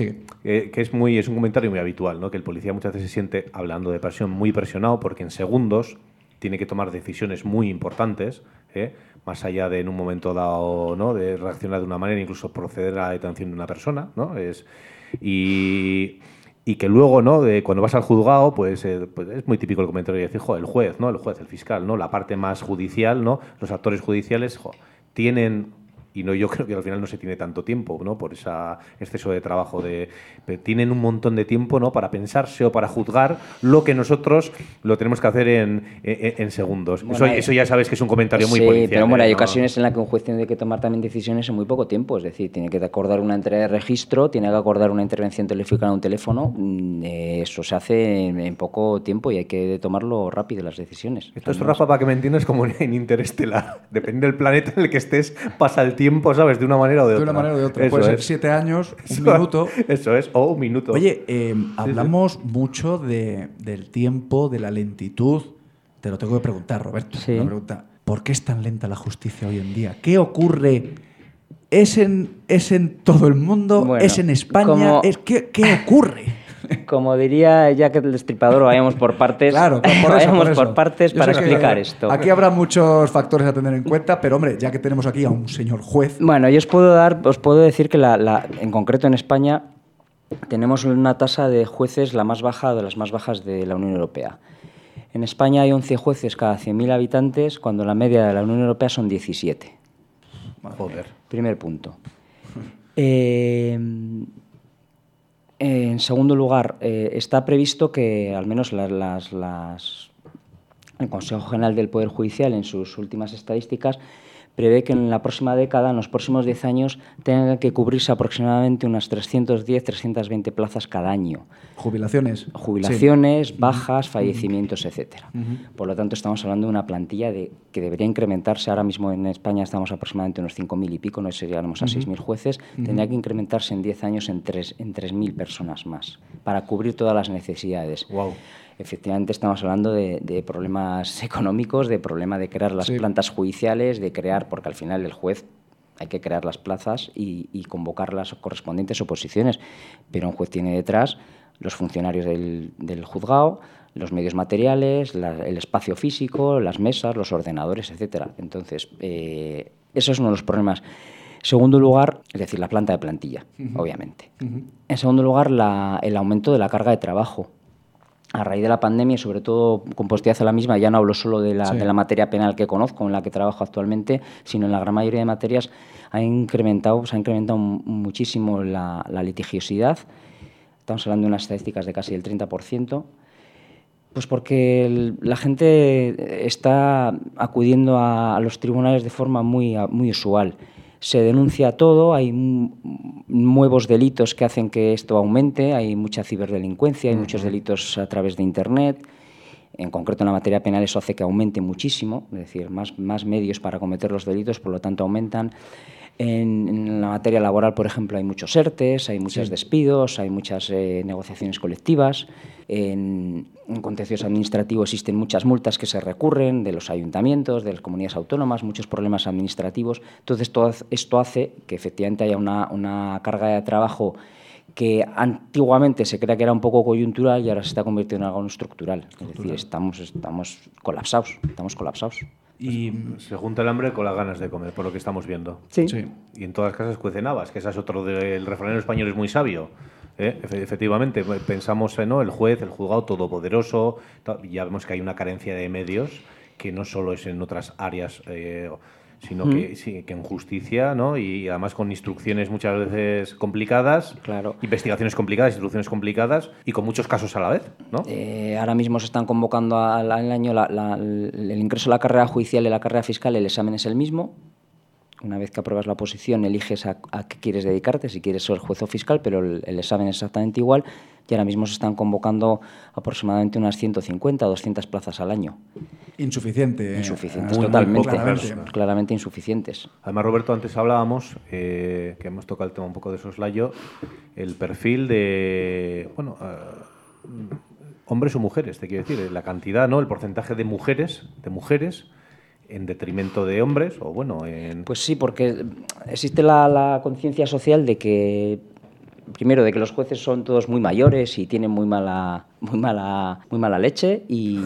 eh, que es muy es un comentario muy habitual, ¿no? Que el policía muchas veces se siente hablando de presión muy presionado porque en segundos tiene que tomar decisiones muy importantes, ¿eh? más allá de en un momento dado, ¿no? De reaccionar de una manera, incluso proceder a la detención de una persona, ¿no? Es y y que luego, ¿no? De cuando vas al juzgado, pues, eh, pues es muy típico el comentario de decir, el juez, ¿no? El juez, el fiscal, ¿no? La parte más judicial, ¿no? Los actores judiciales, tienen y no yo creo que al final no se tiene tanto tiempo, ¿no? Por ese exceso de trabajo de pero tienen un montón de tiempo, ¿no? Para pensarse o para juzgar lo que nosotros lo tenemos que hacer en, en- en segundos. Bueno, eso, hay- eso ya sabes que es un comentario muy sí, policial. pero bueno, ¿eh? hay ocasiones en las que un juez tiene que tomar también decisiones en muy poco tiempo. Es decir, tiene que acordar una entrega de registro, tiene que acordar una intervención telefónica en un teléfono. mm, eh, Eso se hace en, en poco tiempo y hay que tomarlo rápido las decisiones. Esto es, Rafa, para que me entiendas, como en Interestelar. Depende del planeta en el que estés, pasa el tiempo, ¿sabes? De una manera o de De otra. una manera o de otra. Eso Puede ser siete años, un Eso- minuto. Eso es, o un minuto. Oye, eh, hablamos mucho de- del tiempo, de la lentitud. Te lo tengo que preguntar, Roberto. Sí. Una pregunta. ¿Por qué es tan lenta la justicia hoy en día? ¿Qué ocurre? ¿Es en, es en todo el mundo? Bueno, ¿Es en España? como- ¿Es, ¿qué, qué ocurre? Como diría Jack el Destripador, vayamos por partes. Claro, por eso, vayamos por, eso. partes Yo para que explicar esto. Aquí habrá muchos factores a tener en cuenta, pero hombre, ya que tenemos aquí a un señor juez, Bueno, yo os puedo dar, os puedo decir que la, la- en concreto en España tenemos una tasa de jueces la más baja de las más bajas de la Unión Europea. En España hay 11 jueces cada 100.000 habitantes, cuando la media de la Unión Europea son 17. Joder. Primer punto. Eh, en segundo lugar, eh, está previsto que al menos las, las- las- el Consejo General del Poder Judicial, en sus últimas estadísticas, prevé que en la próxima década, en los próximos 10 años, tengan que cubrirse aproximadamente unas 310-320 plazas cada año. jubilaciones. Jubilaciones, bajas, fallecimientos, etcétera. Por lo tanto, estamos hablando de una plantilla de, que debería incrementarse. Ahora mismo en España estamos aproximadamente unos 5.000 y pico, no llegáramos a Ujú. 6.000 jueces. Ujú. Tendría que incrementarse en 10 años en, tres- en 3.000 personas más para cubrir todas las necesidades. Efectivamente, estamos hablando de, de problemas económicos, de problema de crear las Sí. plantas judiciales, de crear, porque al final el juez hay que crear las plazas y, y convocar las correspondientes oposiciones. Pero un juez tiene detrás los funcionarios del, del juzgado, los medios materiales, la- el espacio físico, las mesas, los ordenadores, etcétera. Entonces, eh, eso es uno de los problemas. Segundo lugar, es decir, la planta de plantilla, obviamente. En segundo lugar, la- el aumento de la carga de trabajo. A raíz de la pandemia, y sobre todo con posteridad a la misma, ya no hablo solo de la, Sí. de la materia penal que conozco, en la que trabajo actualmente, sino en la gran mayoría de materias ha incrementado, se ha incrementado mu- muchísimo la, la litigiosidad. Estamos hablando de unas estadísticas de casi el 30%. Pues porque el- la gente está acudiendo a, a los tribunales de forma muy, muy usual. Se denuncia todo, hay nuevos delitos que hacen que esto aumente, hay mucha ciberdelincuencia, hay muchos delitos a través de Internet. En concreto, en la materia penal eso hace que aumente muchísimo, es decir, más, más medios para cometer los delitos, por lo tanto aumentan. En, en la materia laboral, por ejemplo, hay muchos ERTES, hay muchos Sí. despidos, hay muchas eh, negociaciones colectivas. En, en contencioso administrativo existen muchas multas que se recurren de los ayuntamientos, de las comunidades autónomas, muchos problemas administrativos. Entonces, todo esto hace que efectivamente haya una, una carga de trabajo que antiguamente se creía que era un poco coyuntural y ahora se está convirtiendo en algo estructural. Es decir, estamos, estamos colapsados, estamos colapsados. Y Se junta el hambre con las ganas de comer, por lo que estamos viendo. Sí. Sí. Y en todas las casas cuecen habas, que ese es otro del refranero español es muy sabio. ¿eh? Efe- Efectivamente, pues, pensamos en ¿no? el juez, el juzgado todopoderoso, ya vemos que hay una carencia de medios que no solo es en otras áreas, eh, sino Mm. que, sí, que en justicia, ¿no? y además con instrucciones muchas veces complicadas, Claro. investigaciones complicadas, instrucciones complicadas y con muchos casos a la vez. ¿no? Eh, ahora mismo se están convocando al, al año la- la- el ingreso a la carrera judicial y la carrera fiscal, el examen es el mismo. Una vez que apruebas la posición, eliges a, a qué quieres dedicarte, si quieres ser juez o fiscal, pero el, el examen es exactamente igual. Y ahora mismo se están convocando aproximadamente unas 150 o 200 plazas al año. insuficiente. Insuficientes, muy, muy totalmente. claramente. Claramente insuficientes. Además, Roberto, antes hablábamos, eh, que hemos tocado el tema un poco de soslayo, el perfil de, bueno, eh, hombres o mujeres, te quiero decir, la cantidad, ¿no? El porcentaje de mujeres, de mujeres en detrimento de hombres, o bueno, en... Pues sí, porque existe la, la conciencia social de que, primero, de que los jueces son todos muy mayores y tienen muy mala, muy mala, muy mala leche y,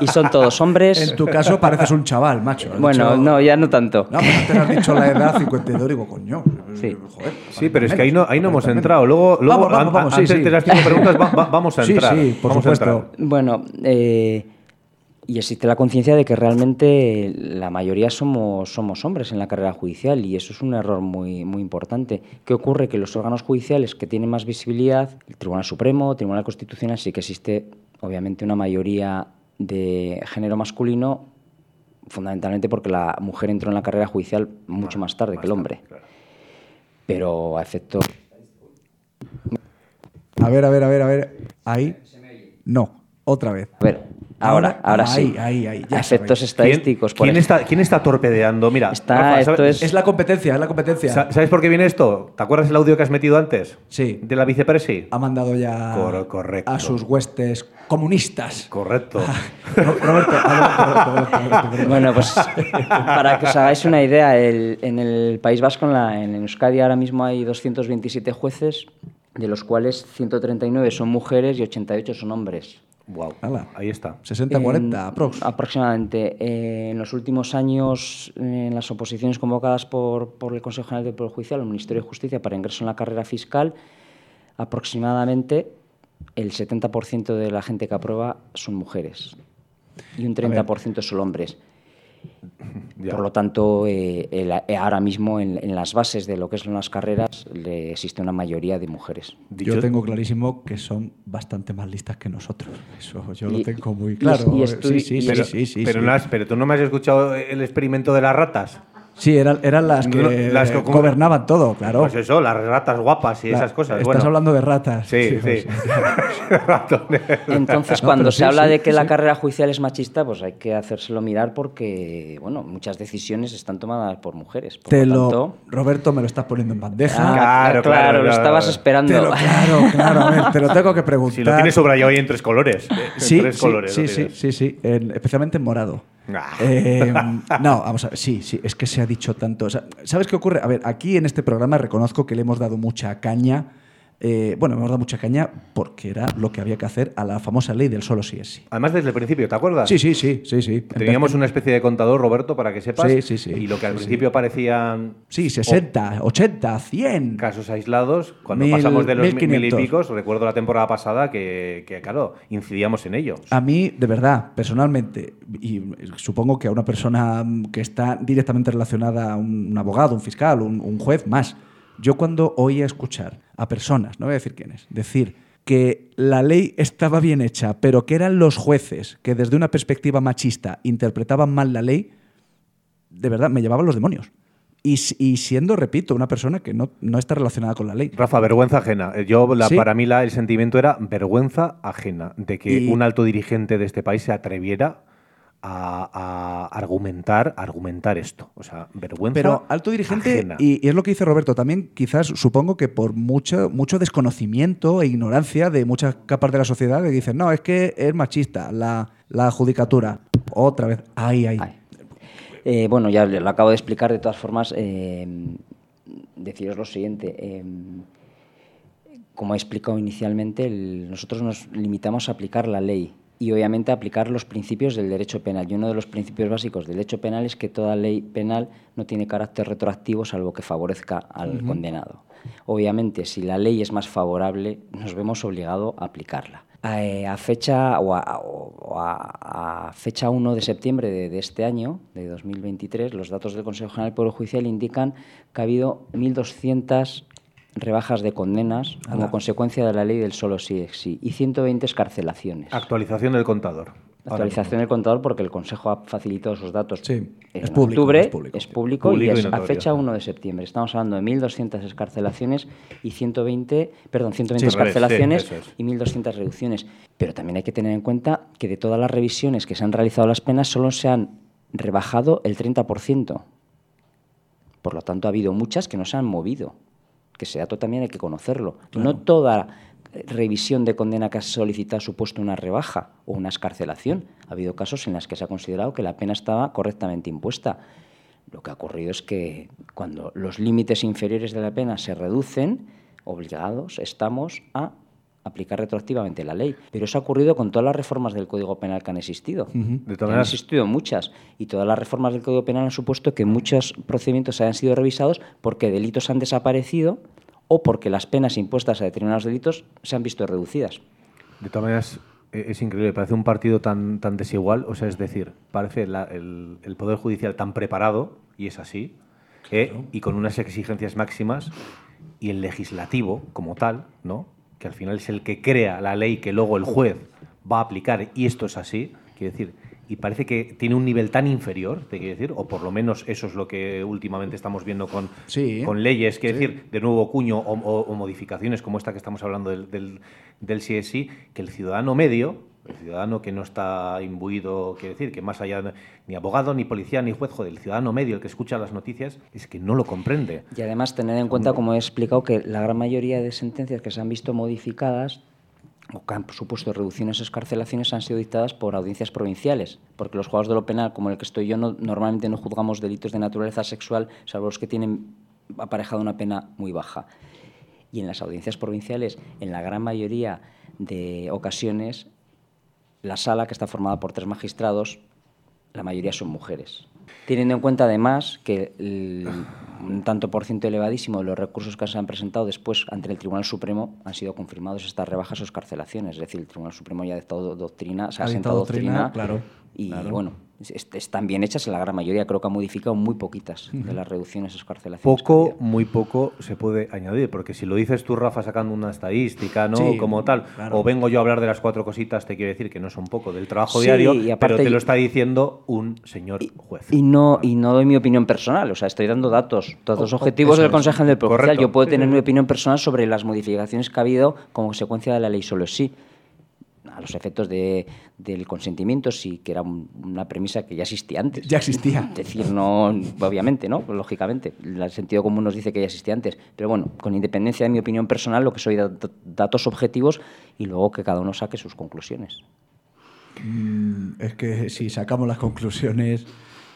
y son todos hombres. En tu caso pareces un chaval, macho. Bueno, dicho- no, ya no tanto. No, pero antes has dicho la edad 52, digo, coño. Sí. Joder, Sí, pero es que ahí no, ahí no hemos entrado. Luego, luego Vamos, vamos, vamos, sí, antes sí. de las cinco preguntas va- va- vamos a Sí, entrar. sí, por vamos a supuesto. entrar. Bueno, eh, y existe la conciencia de que realmente la mayoría somos, somos hombres en la carrera judicial y eso es un error muy, muy importante. ¿Qué ocurre? Que los órganos judiciales que tienen más visibilidad, el Tribunal Supremo, el Tribunal Constitucional, sí que existe obviamente una mayoría de género masculino, fundamentalmente porque la mujer entró en la carrera judicial mucho más tarde que el hombre. Pero a efecto... A ver, a ver, a ver, a ver. Ahí. No, otra vez. A ver, ahora, ahora, sí. Ahí, ya efectos sabéis. estadísticos. ¿Quién está, ¿Quién está torpedeando? Mira, Está- Rafa, esto ¿sabes- es- Es la competencia, es la competencia. sa- ¿sabes por qué viene esto? ¿Te acuerdas el audio que has metido antes? Sí. ¿De la vicepresi? Ha mandado ya Cor- correcto. a sus huestes comunistas. Correcto. Ro- Roberto. Bueno, pues para que os hagáis una idea, el- en el País Vasco, en, la, en Euskadi, ahora mismo hay 227 jueces, de los cuales 139 son mujeres y 88 son hombres. Wow. Ahí está. 60-40, En- aprox. Aproximadamente. Eh, en los últimos años, eh, en las oposiciones convocadas por, por el Consejo General del Poder Judicial, el Ministerio de Justicia, para ingreso en la carrera fiscal, aproximadamente el 70% de la gente que aprueba son mujeres y un 30% son hombres. Ya. Por lo tanto, eh, el- eh, ahora mismo en, en las bases de lo que son las carreras le existe una mayoría de mujeres. Dicho- Yo tengo clarísimo que son bastante más listas que nosotros. Eso yo lo tengo muy claro. y sí, sí, sí, pero, sí, sí, pero, sí. no has- pero tú no me has escuchado el experimento de las ratas. Sí, eran, eran las que, No, las que- gobernaban todo, claro. Pues eso, las ratas guapas y La- esas cosas. Estás bueno. hablando de ratas. Sí, sí. Ratones. Entonces, No, cuando se sí, habla sí, de que la sí. carrera judicial es machista, pues hay que hacérselo mirar porque, bueno, muchas decisiones están tomadas por mujeres. Por Te lo lo, tanto, Roberto, me lo estás poniendo en bandeja. Ah, Claro, claro, lo claro. estabas Te esperando. lo- claro, claro, a ver, te lo tengo que preguntar. Si lo tienes subrayado ahí en tres colores. En Sí, tres sí, colores. sí, lo sí, sí, sí, en- especialmente en morado. Ah. Eh, no, vamos a ver, sí, sí, es que se ha dicho tanto. O sea, ¿Sabes qué ocurre? A ver, aquí en este programa reconozco que le hemos dado mucha caña. Eh, bueno, hemos dado mucha caña porque era lo que había que hacer a la famosa ley del solo sí es sí. Además, desde el principio, ¿te acuerdas? Sí, sí, sí, sí, sí. Teníamos una especie de contador, Roberto, para que sepas. Sí, sí, sí. Y lo que al Sí, sí. principio parecían Sí, 60, 80, 100. casos aislados, cuando Mil- pasamos de los mil, 1500. y picos, recuerdo la temporada pasada que, que, claro, incidíamos en ello. A mí, de verdad, personalmente, y supongo que a una persona que está directamente relacionada a un, un abogado, un fiscal, un, un juez, más, yo cuando oía escuchar a personas, no voy a decir quiénes, decir que la ley estaba bien hecha, pero que eran los jueces que desde una perspectiva machista interpretaban mal la ley, de verdad me llevaban los demonios. Y, siendo, repito, una persona que no, no está relacionada con la ley. Rafa, vergüenza ajena. Eh, Yo, la- Sí. para mí, la- el sentimiento era vergüenza ajena de que Y- un alto dirigente de este país se atreviera a, a argumentar, argumentar esto. O sea, vergüenza. Pero alto dirigente, y, y es lo que dice Roberto, también quizás supongo que por mucho, mucho desconocimiento e ignorancia de muchas capas de la sociedad que dicen, no, es que es machista la, la judicatura. Otra vez, ay, ay. Eh, bueno, ya lo acabo de explicar de todas formas. eh, deciros lo siguiente. eh, como he explicado inicialmente, el- nosotros nos limitamos a aplicar la ley y obviamente aplicar los principios del derecho penal. Y uno de los principios básicos del derecho penal es que toda ley penal no tiene carácter retroactivo salvo que favorezca al condenado. Obviamente, si la ley es más favorable, nos vemos obligados a aplicarla. Eh, a fecha o a, o a- a fecha 1 de septiembre de, de este año, de 2023, los datos del Consejo General del Poder Judicial indican que ha habido 1.200 rebajas de condenas como consecuencia de la ley del solo sí es sí y 120 escarcelaciones. Actualización del contador. Actualización del contador porque el Consejo ha facilitado esos datos en es público, octubre, es público. es público Público y y es a fecha 1 de septiembre. Estamos hablando de 1.200 escarcelaciones y 120, perdón, 120 Sí, sí, escarcelaciones eso es. y 1.200 reducciones. Pero también hay que tener en cuenta que de todas las revisiones que se han realizado las penas solo se han rebajado el 30%. Por lo tanto, ha habido muchas que no se han movido. Que ese dato también hay que conocerlo. No toda revisión de condena que has solicitado ha supuesto una rebaja o una escarcelación. Ha habido casos en los que se ha considerado que la pena estaba correctamente impuesta. Lo que ha ocurrido es que cuando los límites inferiores de la pena se reducen, obligados estamos a aplicar retroactivamente la ley. Pero eso ha ocurrido con todas las reformas del Código Penal que han existido. De todas han existido muchas. Y todas las reformas del Código Penal han supuesto que muchos procedimientos hayan sido revisados porque delitos han desaparecido o porque las penas impuestas a determinados delitos se han visto reducidas. De todas maneras, e- es increíble, parece un partido tan, tan desigual, o sea, es decir, parece la- el, el Poder Judicial tan preparado, y es así, eh, y con unas exigencias máximas, y el legislativo como tal, ¿no? Que al final es el que crea la ley que luego el juez va a aplicar, y esto es así, quiero decir, y parece que tiene un nivel tan inferior, te quiero decir, o por lo menos eso es lo que últimamente estamos viendo con, Sí. con leyes, quiero Sí. decir, de nuevo cuño o, o- o modificaciones como esta que estamos hablando del, del, del CSI, que el ciudadano medio, el ciudadano que no está imbuido, quiero decir, que más allá de- ni abogado, ni policía, ni juez, joder, el ciudadano medio, el que escucha las noticias, es que no lo comprende. Y además tener en cuenta, como he explicado, que la gran mayoría de sentencias que se han visto modificadas o que han supuesto reducciones o escarcelaciones han sido dictadas por audiencias provinciales, porque los juzgados de lo penal, como el que estoy yo, no- normalmente no juzgamos delitos de naturaleza sexual, salvo los que tienen aparejada una pena muy baja. Y en las audiencias provinciales, en la gran mayoría de ocasiones, la sala, que está formada por tres magistrados, la mayoría son mujeres. Teniendo en cuenta además que el- un tanto por ciento elevadísimo de los recursos que se han presentado después ante el Tribunal Supremo han sido confirmados estas rebajas o escarcelaciones. Es decir, el Tribunal Supremo ya ha dictado doctrina, se ha, Ha sentado doctrina, doctrina, claro, y claro. bueno, están bien hechas en la gran mayoría. Creo que ha modificado muy poquitas de las reducciones escarcelaciones. Poco, muy poco se puede añadir, porque si lo dices tú, Rafa, sacando una estadística, ¿no? Sí, Como tal, claro. o vengo yo a hablar de las cuatro cositas, te quiero decir que no son poco del trabajo Sí, diario, y aparte- pero te lo está diciendo un señor juez. Y no, y no doy mi opinión personal, o sea, estoy dando datos, datos O- objetivos del es. Consejo General del Poder. Yo puedo tener mi opinión personal sobre las modificaciones que ha habido como consecuencia de la ley solo es sí. A los efectos de, del consentimiento, sí, que era un- una premisa que ya existía antes. Ya existía. Es decir, no, obviamente, ¿no? Lógicamente, el sentido común nos dice que ya existía antes. Pero bueno, con independencia de mi opinión personal, lo que soy da- datos objetivos y luego que cada uno saque sus conclusiones. Mm, es que si sacamos las conclusiones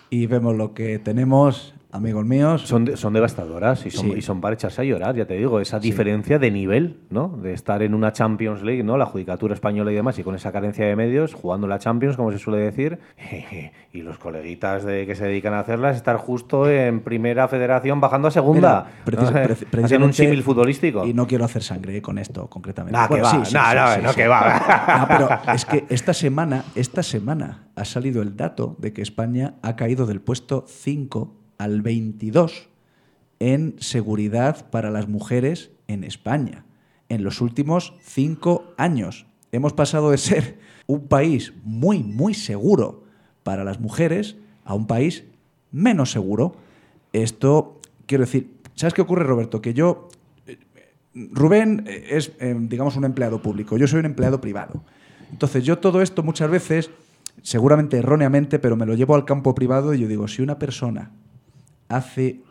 y vemos lo que tenemos, amigos míos. Son, de- son devastadoras y son, Sí. y son para echarse a llorar, ya te digo, esa diferencia de nivel, ¿no? De estar en una Champions League, ¿no? La judicatura española y demás, y con esa carencia de medios, jugando la Champions, como se suele decir, y los coleguitas de que se dedican a hacerlas, estar justo en primera federación bajando a segunda. Mira, un símil futbolístico. Y no quiero hacer sangre con esto concretamente. Nah, que va, nah, nah, no, que va. Pero es que esta semana, esta semana ha salido el dato de que España ha caído del puesto 5 al 22 en seguridad para las mujeres en España. en los últimos cinco años. Hemos pasado de ser un país muy, muy seguro para las mujeres a un país menos seguro. Esto, quiero decir, ¿sabes qué ocurre, Roberto? Que yo, eh, Rubén es, eh, digamos, un empleado público, yo soy un empleado privado. Entonces, yo todo esto muchas veces, seguramente erróneamente, pero me lo llevo al campo privado y yo digo, si una persona hace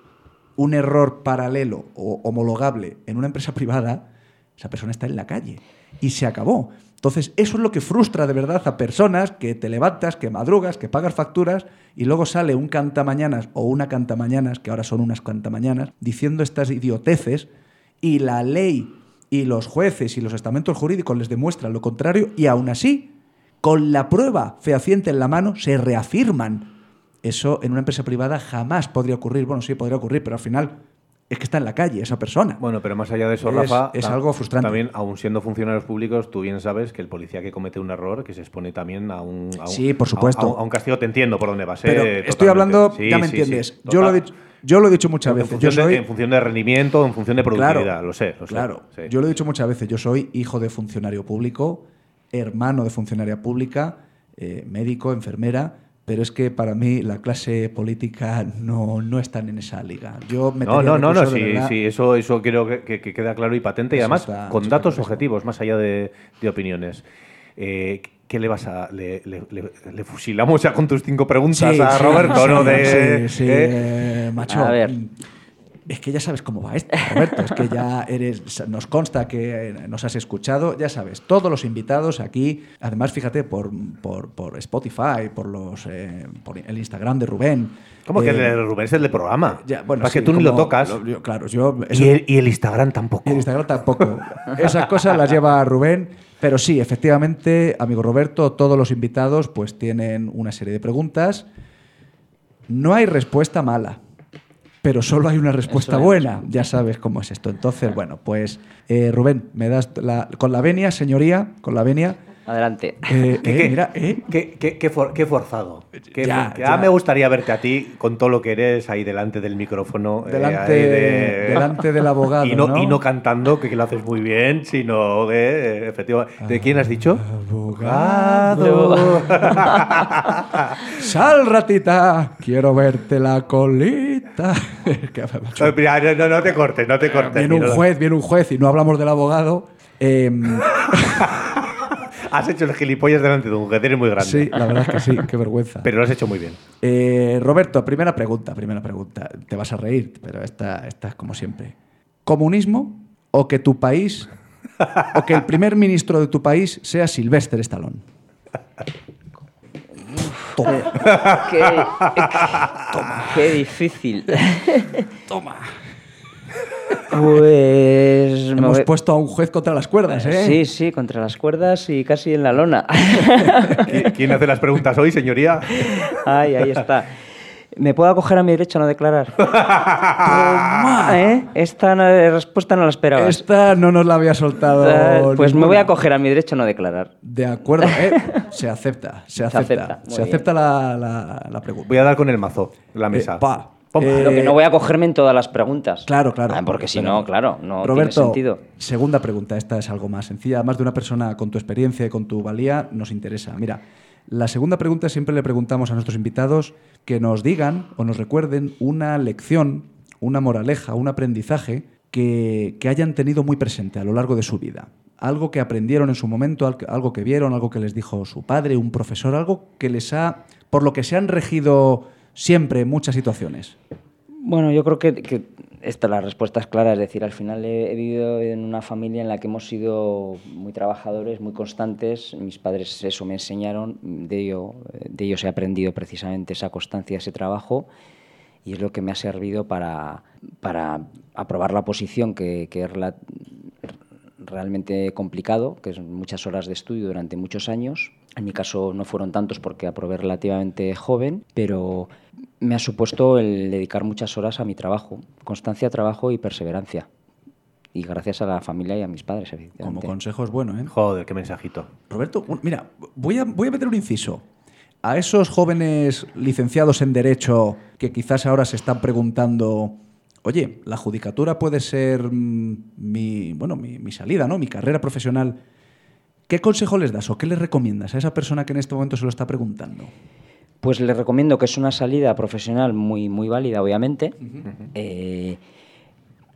un error paralelo o homologable en una empresa privada, esa persona está en la calle y se acabó. Entonces, eso es lo que frustra de verdad a personas que te levantas, que madrugas, que pagas facturas y luego sale un cantamañanas o una cantamañanas, que ahora son unas cantamañanas, diciendo estas idioteces y la ley y los jueces y los estamentos jurídicos les demuestran lo contrario y aún así, con la prueba fehaciente en la mano, se reafirman. Eso en una empresa privada jamás podría ocurrir. Bueno, sí, podría ocurrir, pero al final es que está en la calle esa persona. Bueno, pero más allá de eso, Es- Rafa, es algo frustrante. También, aun siendo funcionarios públicos, tú bien sabes que el policía que comete un error, que se expone también a un, a un- Sí, por supuesto. a un, a un castigo. Te entiendo por dónde vas. ¿eh? Pero Totalmente. estoy hablando, Sí, ya me sí, entiendes. sí, yo, lo he dicho, yo lo he dicho muchas En veces. Yo función, soy, de, en función de rendimiento, en función de productividad, Claro, lo sé. Lo claro. Yo lo he dicho muchas veces. Yo soy hijo de funcionario público, hermano de funcionaria pública, eh, médico, enfermera. Pero es que para mí la clase política no, no están en esa liga. Yo No, no, no, no, sí, verdad- sí, eso, eso quiero que, que- que queda claro y patente y Eso además está- con datos objetivos, más allá de, de opiniones. Eh, ¿Qué le vas a.? Le, le- le- le fusilamos ya con tus cinco preguntas Sí, a sí, Roberto, sí, ¿no? De, sí, sí, ¿eh? eh, macho. A ver. Es que ya sabes cómo va esto, Roberto. Es que ya eres. Nos consta que eh, nos has escuchado. Ya sabes, todos los invitados aquí. Además, fíjate, por, por, por Spotify, por los eh, por el Instagram de Rubén. ¿Cómo que eh, el de Rubén es el de programa? ya, bueno, Para que tú ni lo tocas. lo- yo- claro, yo. y, el, y el Instagram tampoco. y el Instagram tampoco. Esas cosas las lleva Rubén. Pero sí, efectivamente, amigo Roberto, todos los invitados pues tienen una serie de preguntas. No hay respuesta mala, pero solo hay una respuesta es. buena. Ya sabes cómo es esto. Entonces, bueno, pues eh, Rubén, me das la, con la venia, señoría, con la venia. Adelante. Eh, ¿Qué- eh, qué- mira, eh, Qué, qué- qué for- qué forzado. Qué Ya, ya. Ah, me gustaría verte a ti con todo lo que eres ahí delante del micrófono. eh, delante, de- delante del abogado. Y no, ¿no? y no cantando, que, que lo haces muy bien, sino que, eh, efectivamente. ¿De quién has dicho? Abogado. Sal, ratita, quiero verte la colita. No, mira, no, te cortes, no te cortes. viene un juez, viene un juez y no hablamos del abogado. Has hecho el gilipollas delante de un eres muy grande. sí, la verdad es que sí, qué vergüenza. Pero lo has hecho muy bien. Eh, Roberto, primera pregunta, primera pregunta. Te vas a reír, pero esta, esta es como siempre. ¿Comunismo o que tu país, o que el primer ministro de tu país sea Sylvester Stallone? qué, qué difícil. Toma. Pues. me Hemos puesto a un juez contra las cuerdas, ¿eh? Sí, sí, contra las cuerdas y casi en la lona. ¿Qui- ¿Quién hace las preguntas hoy, señoría? Ay, ahí está. ¿Me puedo acoger a mi derecho a no declarar? ¿Eh? Esta no- respuesta no la esperabas. Esta no nos la había soltado. Eh, Pues me voy a acoger a mi derecho a no declarar. De acuerdo, ¿eh? se acepta, se acepta. Se acepta la, la- la pregunta. Voy a dar con el mazo, la mesa. Eh, pa. Eh, Lo que no voy a acogerme en todas las preguntas. Claro, claro. Ah, porque si no, claro, no Roberto, tiene sentido. segunda pregunta. Esta es algo más sencilla. Además de una persona con tu experiencia y con tu valía, nos interesa. Mira, la segunda pregunta siempre le preguntamos a nuestros invitados que nos digan o nos recuerden una lección, una moraleja, un aprendizaje que, que hayan tenido muy presente a lo largo de su vida. Algo que aprendieron en su momento, al- algo que vieron, algo que les dijo su padre, un profesor, algo que les ha, por lo que se han regido siempre en muchas situaciones. Bueno, yo creo que, que esta la respuesta es clara, es decir, al final he, he vivido en una familia en la que hemos sido muy trabajadores, muy constantes. Mis padres eso me enseñaron, de ello, de ellos he aprendido precisamente esa constancia, ese trabajo, y es lo que me ha servido para, para aprobar la posición que, que es rela- realmente complicado, que es muchas horas de estudio durante muchos años. En mi caso no fueron tantos porque aprobé relativamente joven, pero me ha supuesto el dedicar muchas horas a mi trabajo, constancia, trabajo y perseverancia. Y gracias a la familia y a mis padres, Como consejo es bueno, ¿eh? Joder, qué mensajito. Roberto, un- mira, voy a, voy a meter un inciso. A esos jóvenes licenciados en Derecho que quizás ahora se están preguntando, oye, la judicatura puede ser mm, mi, bueno, mi, mi salida, ¿no? Mi carrera profesional. ¿Qué consejo les das o qué les recomiendas a esa persona que en este momento se lo está preguntando? Pues le recomiendo que es una salida profesional muy, muy válida, obviamente. Eh,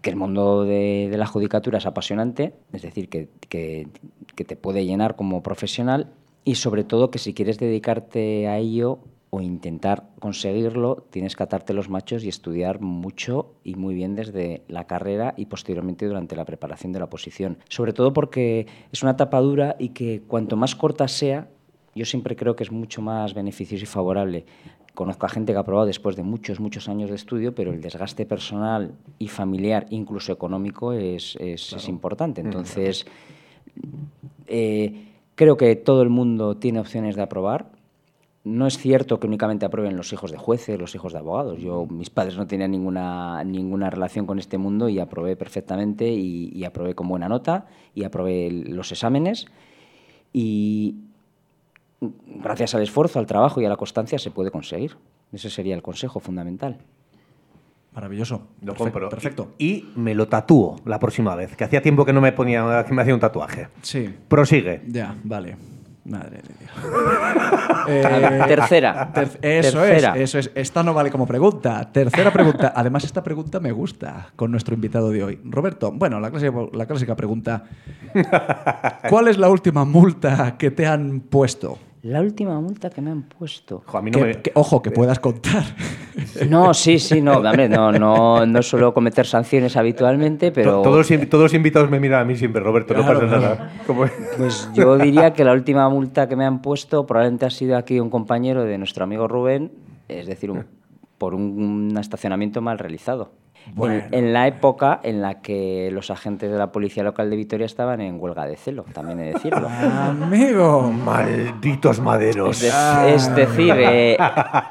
que el mundo de, de la judicatura es apasionante, es decir, que, que- que te puede llenar como profesional y sobre todo que si quieres dedicarte a ello o intentar conseguirlo, tienes que atarte los machos y estudiar mucho y muy bien desde la carrera y posteriormente durante la preparación de la oposición. Sobre todo porque es una etapa dura y que cuanto más corta sea, yo siempre creo que es mucho más beneficioso y favorable. Conozco a gente que ha aprobado después de muchos, muchos años de estudio, pero el desgaste personal y familiar, incluso económico, es, es- es importante. Entonces, eh, creo que todo el mundo tiene opciones de aprobar. No es cierto que únicamente aprueben los hijos de jueces, los hijos de abogados. Yo, mis padres no tenían ninguna, ninguna relación con este mundo y aprobé perfectamente y, y aprobé con buena nota y aprobé los exámenes. Y gracias al esfuerzo, al trabajo y a la constancia se puede conseguir. Ese sería el consejo fundamental. Maravilloso. Lo Perfecto, compro. Perfecto. Y me lo tatúo la próxima vez, que hacía tiempo que no me ponía, que me hacía un tatuaje. Sí. Prosigue. Ya, vale. Madre de Dios. A- tercera. ter- eso Tercera. es, eso es. Esta no vale como pregunta. Tercera pregunta. Además, esta pregunta me gusta con nuestro invitado de hoy. Roberto, bueno, la clásica, la clásica pregunta. ¿Cuál es la última multa que te han puesto? La última multa que me han puesto. Que- que- ojo, que puedas contar. No, sí, sí, no, hombre, no, no, no suelo cometer sanciones habitualmente, pero... To- Todos, todos los invitados me miran a mí siempre, Roberto, no pasa nada. Pues yo diría que la última multa que me han puesto probablemente ha sido aquí un compañero de nuestro amigo Rubén, es decir, un- por un, estacionamiento mal realizado. En- Bueno. En, la época en la que los agentes de la policía local de Vitoria estaban en huelga de celo, también he de decirlo. Amigo. Malditos maderos. Es, de- es decir, eh,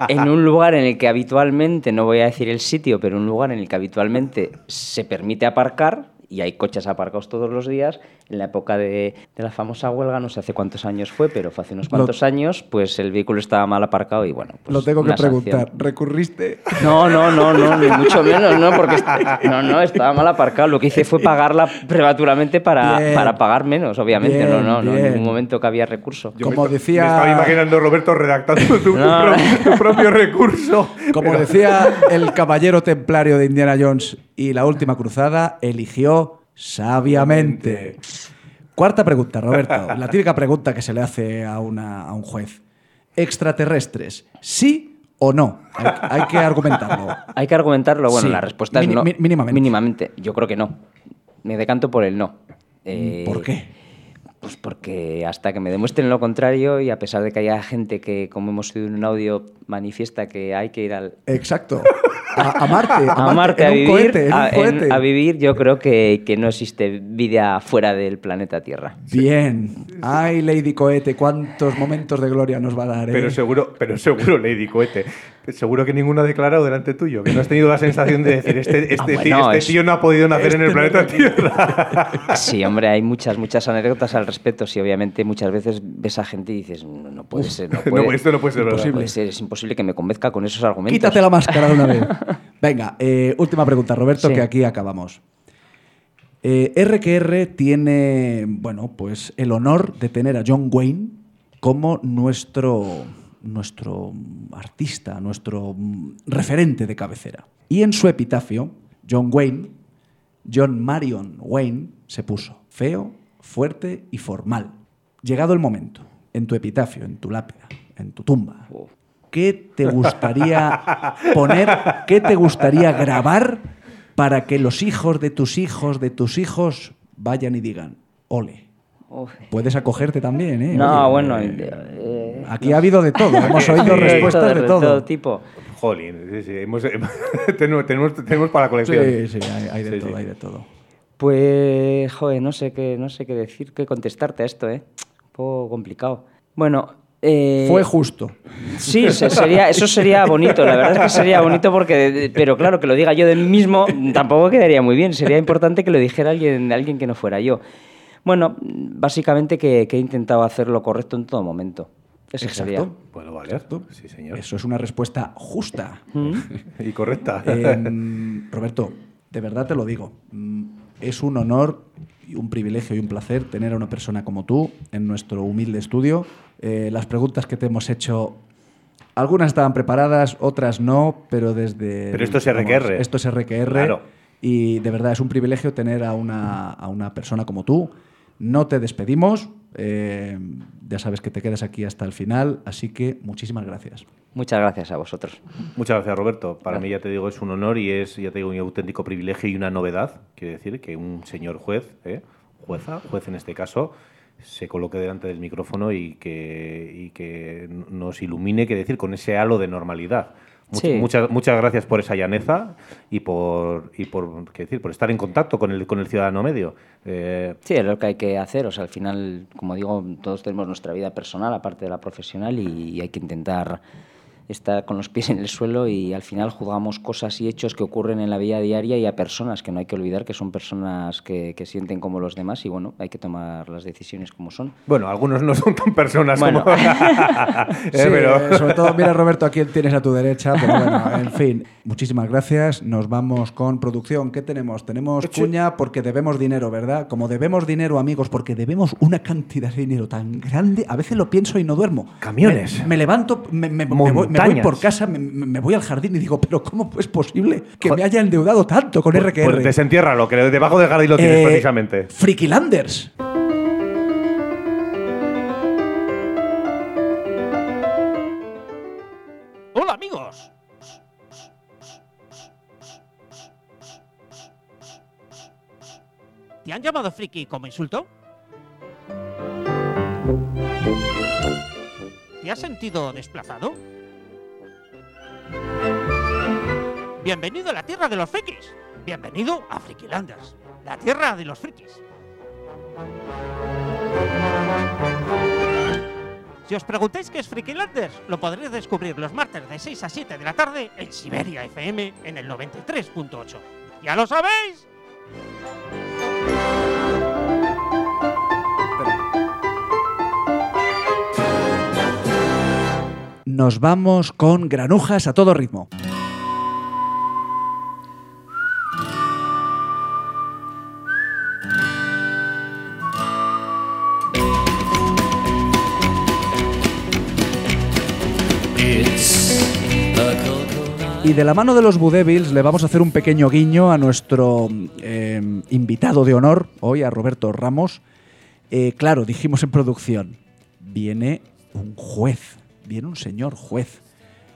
en un lugar en el que habitualmente, no voy a decir el sitio, pero un lugar en el que habitualmente se permite aparcar, y hay coches aparcados todos los días, en la época de, de la famosa huelga, no sé hace cuántos años fue, pero fue hace unos Lo- cuantos años, pues el vehículo estaba mal aparcado y bueno. pues Lo tengo que preguntar. sanción. ¿Recurriste? No, no, no, no, ni mucho menos, no, porque no, no, estaba mal aparcado. Lo que hice fue pagarla prematuramente para, Bien. para pagar menos, obviamente. Bien, no, no, no, en ningún momento que había recurso. Como decía- Me estaba imaginando Roberto redactando tu, tu No. pro- tu propio recurso. Como Pero- decía el caballero templario de Indiana Jones y la última cruzada, eligió sabiamente. Cuarta pregunta, Roberto. La típica pregunta que se le hace a, una- a un juez. ¿Extraterrestres? ¿Sí o no? Hay, hay que argumentarlo. Hay que argumentarlo. Bueno, Sí. la respuesta es no. mínimamente. Mínimamente. Yo creo que no. Me decanto por el no. Eh, ¿Por qué? Pues porque hasta que me demuestren lo contrario y a pesar de que haya gente que, como hemos oído en un audio, manifiesta que hay que ir al, Exacto. A, a Marte. a Marte en a un vivir, cohete, en un a, en- cohete. a vivir, yo creo que, que no existe vida fuera del planeta Tierra. Bien. Ay, Lady Cohete, cuántos momentos de gloria nos va a dar. ¿eh? Pero seguro, pero seguro, Lady Cohete. Seguro que ninguno ha declarado delante tuyo. Que no has tenido la sensación de decir, este, este, Ah, tío, bueno, este es- tío no ha podido nacer en el Este planeta Tierra. Sí, hombre, hay muchas, muchas anécdotas al respecto. Sí, obviamente muchas veces ves a gente y dices, no, no puede ser, no no, puede, esto no puede ser imposible. Puede ser, es imposible que me convenzca con esos argumentos. Quítate la máscara de una vez. Venga, eh, última pregunta, Roberto, Sí. que aquí acabamos. Eh, RQR tiene, bueno, pues el honor de tener a John Wayne como nuestro, nuestro artista, nuestro mm, referente de cabecera. Y en su epitafio, John Wayne, John Marion Wayne, se puso feo, fuerte y formal. Llegado el momento, en tu epitafio, en tu lápida, en tu tumba, ¿qué te gustaría poner, qué te gustaría grabar para que los hijos de tus hijos de tus hijos vayan y digan, ole? Uf. Puedes acogerte también, ¿eh? No, Oye, bueno, eh, eh, aquí ha habido de todo, hemos oído sí, respuestas de todo. tipo. Jolín, sí, sí. hemos- tenemos, tenemos, tenemos para la colección. Sí, sí, hay, hay de Sí, todo, sí. hay de todo. Pues, joder, no sé qué, no sé qué decir, qué contestarte a esto, ¿eh? Un poco complicado. Bueno, eh, Fue justo. Sí, se- sería, eso sería bonito, la verdad es que sería bonito porque, pero claro, que lo diga yo de mí mismo tampoco quedaría muy bien, sería importante que lo dijera alguien, alguien que no fuera yo. Bueno, básicamente que, que he intentado hacer lo correcto en todo momento. Eso Exacto. sería. Bueno, vale. Sí, señor. Eso es una respuesta justa. Mm. Y correcta. Em, Roberto, de verdad te lo digo, mm, es un honor, y un privilegio y un placer tener a una persona como tú en nuestro humilde estudio. Eh, las preguntas que te hemos hecho, algunas estaban preparadas, otras no, pero desde... Pero esto es RQR. esto es RQR. Claro. Y de verdad es un privilegio tener a una, a una persona como tú. No te despedimos, eh, ya sabes que te quedas aquí hasta el final, así que muchísimas gracias. Muchas gracias a vosotros. Muchas gracias, Roberto. Para mí, ya te digo, es un honor y es, ya te digo, un auténtico privilegio y una novedad. Quiero decir que un señor juez, ¿eh? jueza, juez en este caso, se coloque delante del micrófono y que, y que nos ilumine, que decir, con ese halo de normalidad. Sí. Muchas, muchas gracias por esa llaneza y por, y por, qué decir, por estar en contacto con el, con el ciudadano medio. Eh, Sí, es lo que hay que hacer. O sea, al final, como digo, todos tenemos nuestra vida personal, aparte de la profesional, y hay que intentar estar con los pies en el suelo y al final juzgamos cosas y hechos que ocurren en la vida diaria y a personas que no hay que olvidar que son personas que, que sienten como los demás y bueno, hay que tomar las decisiones como son. bueno, algunos no son tan personas Bueno. como... Sí, Eh, pero- eh, sobre todo, mira Roberto, a quién tienes a tu derecha, pero bueno, en fin, muchísimas gracias. Nos vamos con producción. ¿Qué tenemos? Tenemos cuña porque debemos dinero, ¿verdad? Como debemos dinero, amigos, porque debemos una cantidad de dinero tan grande, a veces lo pienso y no duermo. Camiones. Me, me levanto, me, me- me voy, me voy Montañas. por casa, me, me voy al jardín y digo, pero ¿cómo es posible que me haya endeudado tanto con RQR? Pues desentiérralo, que debajo del jardín lo tienes Eh, precisamente. Frikilanders. Hola amigos. ¿Te han llamado friki como insulto? ¿Te has sentido desplazado? Bienvenido a la tierra de los frikis. Bienvenido a Frikilanders, la tierra de los frikis. Si os preguntáis qué es Frikilanders, lo podréis descubrir los martes de 6 a 7 de la tarde en Siberia FM en el 93.8. ¡Ya lo sabéis! Nos vamos con granujas a todo ritmo. Y de la mano de los Budevils le vamos a hacer un pequeño guiño a nuestro eh, invitado de honor, hoy a Roberto Ramos. Eh, claro, dijimos en producción, viene un juez, viene un señor juez.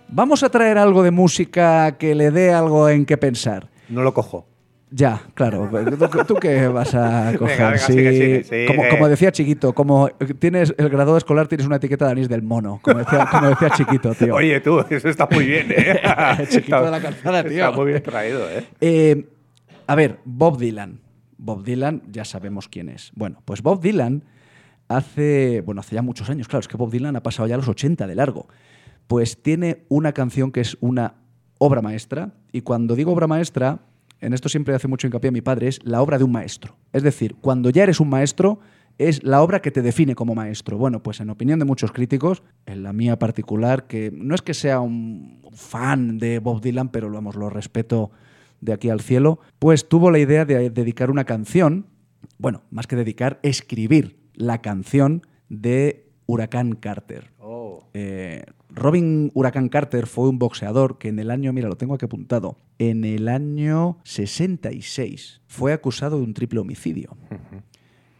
Vamos a traer algo de música que le dé algo en qué pensar. No lo cojo. Ya, claro. ¿Tú, tú qué vas a coger? venga, Sí, sigue, sigue, sigue. Como, como decía Chiquito, como tienes el graduado escolar, tienes una etiqueta de anís del mono. Como decía, como decía Chiquito, tío. Oye, tú, eso está muy bien, ¿eh? Chiquito de la calzada, tío. Está muy bien traído, ¿eh? Eh, a ver, Bob Dylan. Bob Dylan, ya sabemos quién es. Bueno, pues Bob Dylan hace, bueno, hace ya muchos años, claro, es que Bob Dylan ha pasado ya los 80 de largo. Pues tiene una canción que es una obra maestra, y cuando digo obra maestra, en esto siempre hace mucho hincapié mi padre, es la obra de un maestro. Es decir, cuando ya eres un maestro, es la obra que te define como maestro. Bueno, pues en opinión de muchos críticos, en la mía particular, que no es que sea un fan de Bob Dylan, pero vamos, lo respeto de aquí al cielo, pues tuvo la idea de dedicar una canción, bueno, más que dedicar, escribir la canción de Huracán Carter. Eh, Robin Huracán Carter fue un boxeador que en el año, mira, lo tengo aquí apuntado, en el año 66 fue acusado de un triple homicidio.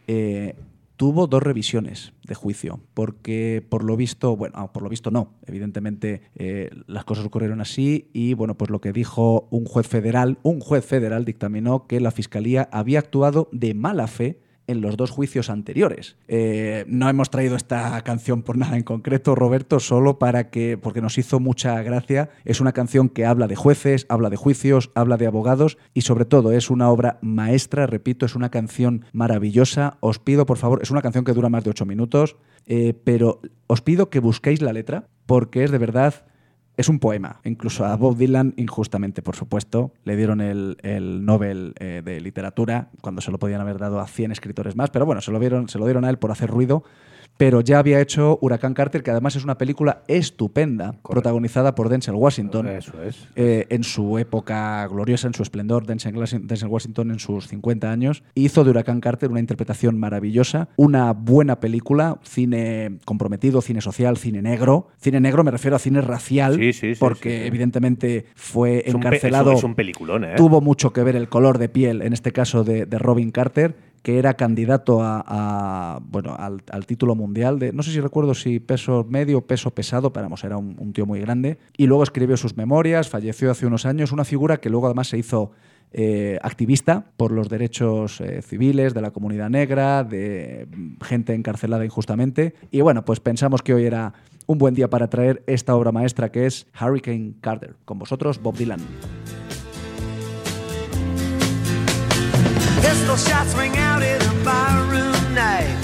Eh, tuvo dos revisiones de juicio, porque por lo visto, bueno, ah, por lo visto no, evidentemente eh, las cosas ocurrieron así y bueno, pues lo que dijo un juez federal, un juez federal dictaminó que la fiscalía había actuado de mala fe en los dos juicios anteriores. Eh, no hemos traído esta canción por nada en concreto, Roberto, solo para que, porque nos hizo mucha gracia. Es una canción que habla de jueces, habla de juicios, habla de abogados y sobre todo es una obra maestra, repito, es una canción maravillosa. Os pido, por favor, es una canción que dura más de ocho minutos, eh, pero os pido que busquéis la letra porque es de verdad es un poema. Incluso a Bob Dylan, injustamente, por supuesto, le dieron el, el Nobel eh, de Literatura cuando se lo podían haber dado a 100 escritores más, pero bueno, se lo, dieron, se lo dieron a él por hacer ruido. Pero ya había hecho Huracán Carter, que además es una película estupenda, protagonizada por Denzel Washington. Eso es. Eh, en su época gloriosa, en su esplendor, Denzel, Denzel Washington en sus 50 años, hizo de Huracán Carter una interpretación maravillosa, una buena película, cine comprometido, cine social, cine negro. Cine negro me refiero a cine racial, Sí, sí, sí, porque evidentemente fue encarcelado. es un- es un peliculón, ¿eh? Tuvo mucho que ver el color de piel, en este caso de, de Robin Carter, que era candidato a, bueno, al, título mundial de, no sé si recuerdo si peso medio peso pesado, pero vamos, era un, tío muy grande. Y luego escribió sus memorias, falleció hace unos años, una figura que luego además se hizo eh, activista por los derechos eh, civiles de la comunidad negra, de gente encarcelada injustamente. Y bueno, pues pensamos que hoy era un buen día para traer esta obra maestra que es Hurricane Carter. Con vosotros, Bob Dylan. Pistol shots ring out in a barroom night.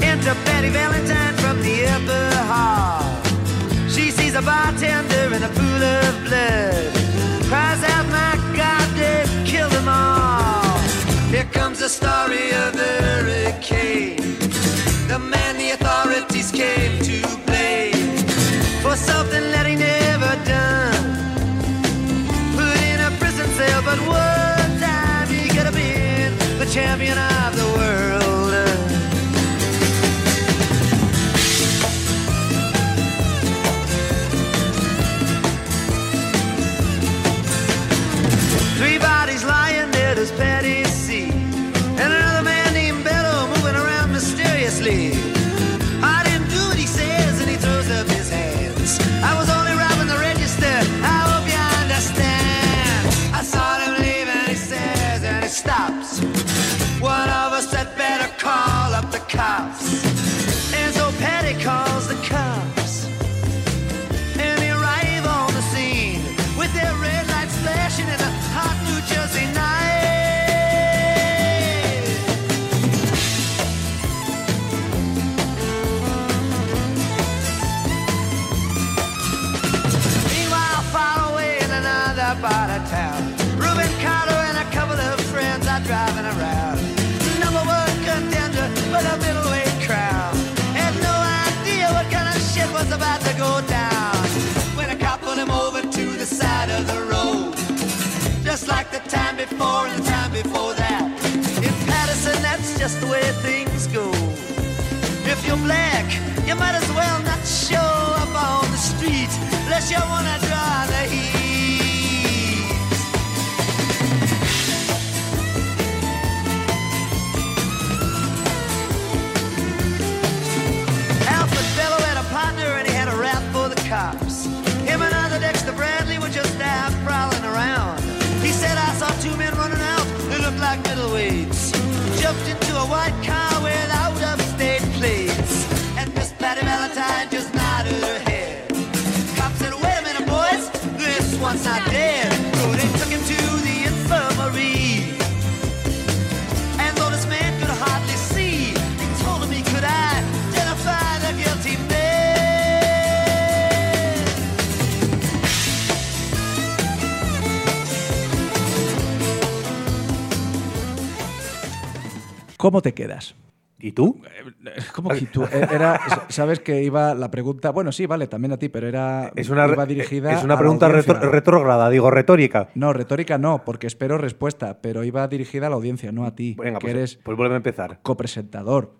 Enter Betty Valentine from the upper hall. She sees a bartender in a pool of blood. Cries out, my God, they've killed them all. Here comes the story of the hurricane. The man the authorities came to blame for something they call go down. When a cop pulled him over to the side of the road. Just like the time before and the time before that. In Patterson, that's just the way things go. If you're black, you might as well not show up on the street unless you wanna draw the heat. ¿Cómo te quedas? ¿Y tú? ¿Cómo que tú? Eh, Era, sabes que iba la pregunta. Bueno, sí, vale, también a ti, pero era. Es una, iba dirigida. es una pregunta retrógrada, digo, retórica. No, retórica no, porque espero respuesta, pero iba dirigida a la audiencia, no a ti. Venga, que pues, eres pues vuelve a empezar. copresentador.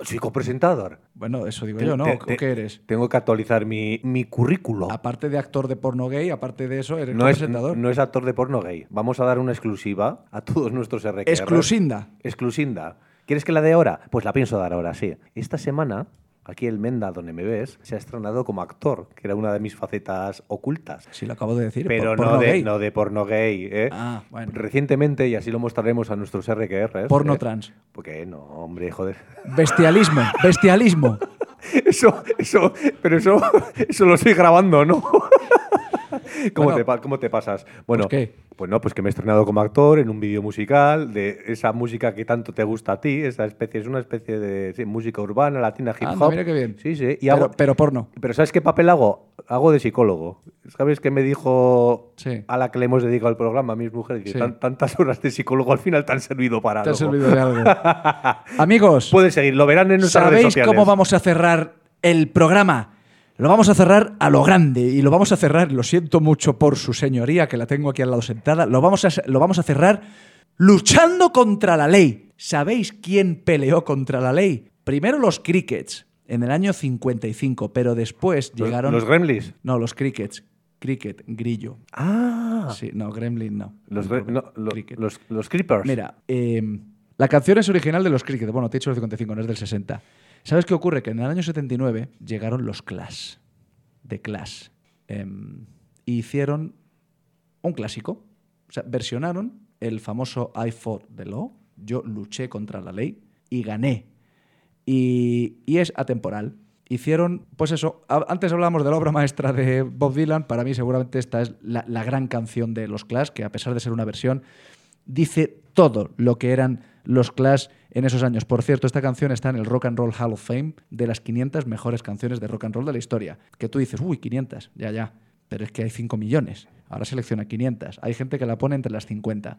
Soy copresentador. Bueno, eso digo Te- yo, ¿no? te- ¿O te- ¿Qué eres? Tengo que actualizar mi, mi currículo. Aparte de actor de porno gay, aparte de eso, eres No es, copresentador. no es actor de porno gay. Vamos a dar una exclusiva a todos nuestros RQR. Exclusinda. Exclusinda. ¿Quieres que la dé ahora? Pues la pienso dar ahora, sí. Esta semana, aquí el Menda, donde me ves, se ha estrenado como actor, que era una de mis facetas ocultas. Sí, lo acabo de decir. Pero por- no, de, gay. no de porno gay. ¿eh? Ah, bueno. Recientemente, y así lo mostraremos a nuestros RQR. Porno trans. Porque no, hombre, joder. Bestialismo, bestialismo. Eso, eso, pero eso, eso lo estoy grabando, ¿no? ¿Cómo, Bueno. te, cómo te pasas? Bueno, Pues, ¿qué? Pues no, pues que me he estrenado como actor en un vídeo musical de esa música que tanto te gusta a ti, esa especie, es una especie de sí, música urbana, latina, hip Anda, hop. mira qué bien. Sí, sí. Y Pero- hago- pero porno. Pero ¿sabes qué papel hago? Hago de psicólogo. ¿Sabes qué me dijo a la que le hemos dedicado el programa a mis mujeres? Que Sí. tan- tantas horas de psicólogo al final te han servido para Te ha algo. servido de algo. Amigos, Puedes seguir, lo verán en nuestras redes ¿sabéis sociales. cómo vamos a cerrar el programa? Lo vamos a cerrar a lo grande y lo vamos a cerrar, lo siento mucho por su señoría, que la tengo aquí al lado sentada, lo vamos a, lo vamos a cerrar luchando contra la ley. ¿Sabéis quién peleó contra la ley? Primero los crickets, en el año 55, pero después ¿Los- llegaron... los gremlins? No, los crickets. Cricket, grillo. Ah. Sí, no, gremlin no. Los, no, lo- los, los creepers. Mira, eh, la canción es original de los Cricket. Bueno, te he dicho el 55, no es del 60. ¿Sabes qué ocurre? Que en el año 79 llegaron los Clash. De Clash. y hicieron un clásico. O sea, versionaron el famoso I fought the law. Yo luché contra la ley y gané. Y, y es atemporal. Hicieron, pues eso, antes hablábamos de la obra maestra de Bob Dylan, para mí seguramente esta es la, la gran canción de los Clash, que a pesar de ser una versión, dice todo lo que eran los Clash en esos años. Por cierto, esta canción está en el Rock and Roll Hall of Fame de las 500 mejores canciones de rock and roll de la historia. Que tú dices, uy, 500, ya, ya. Pero es que hay 5 millones. Ahora selecciona 500. Hay gente que la pone entre las 50.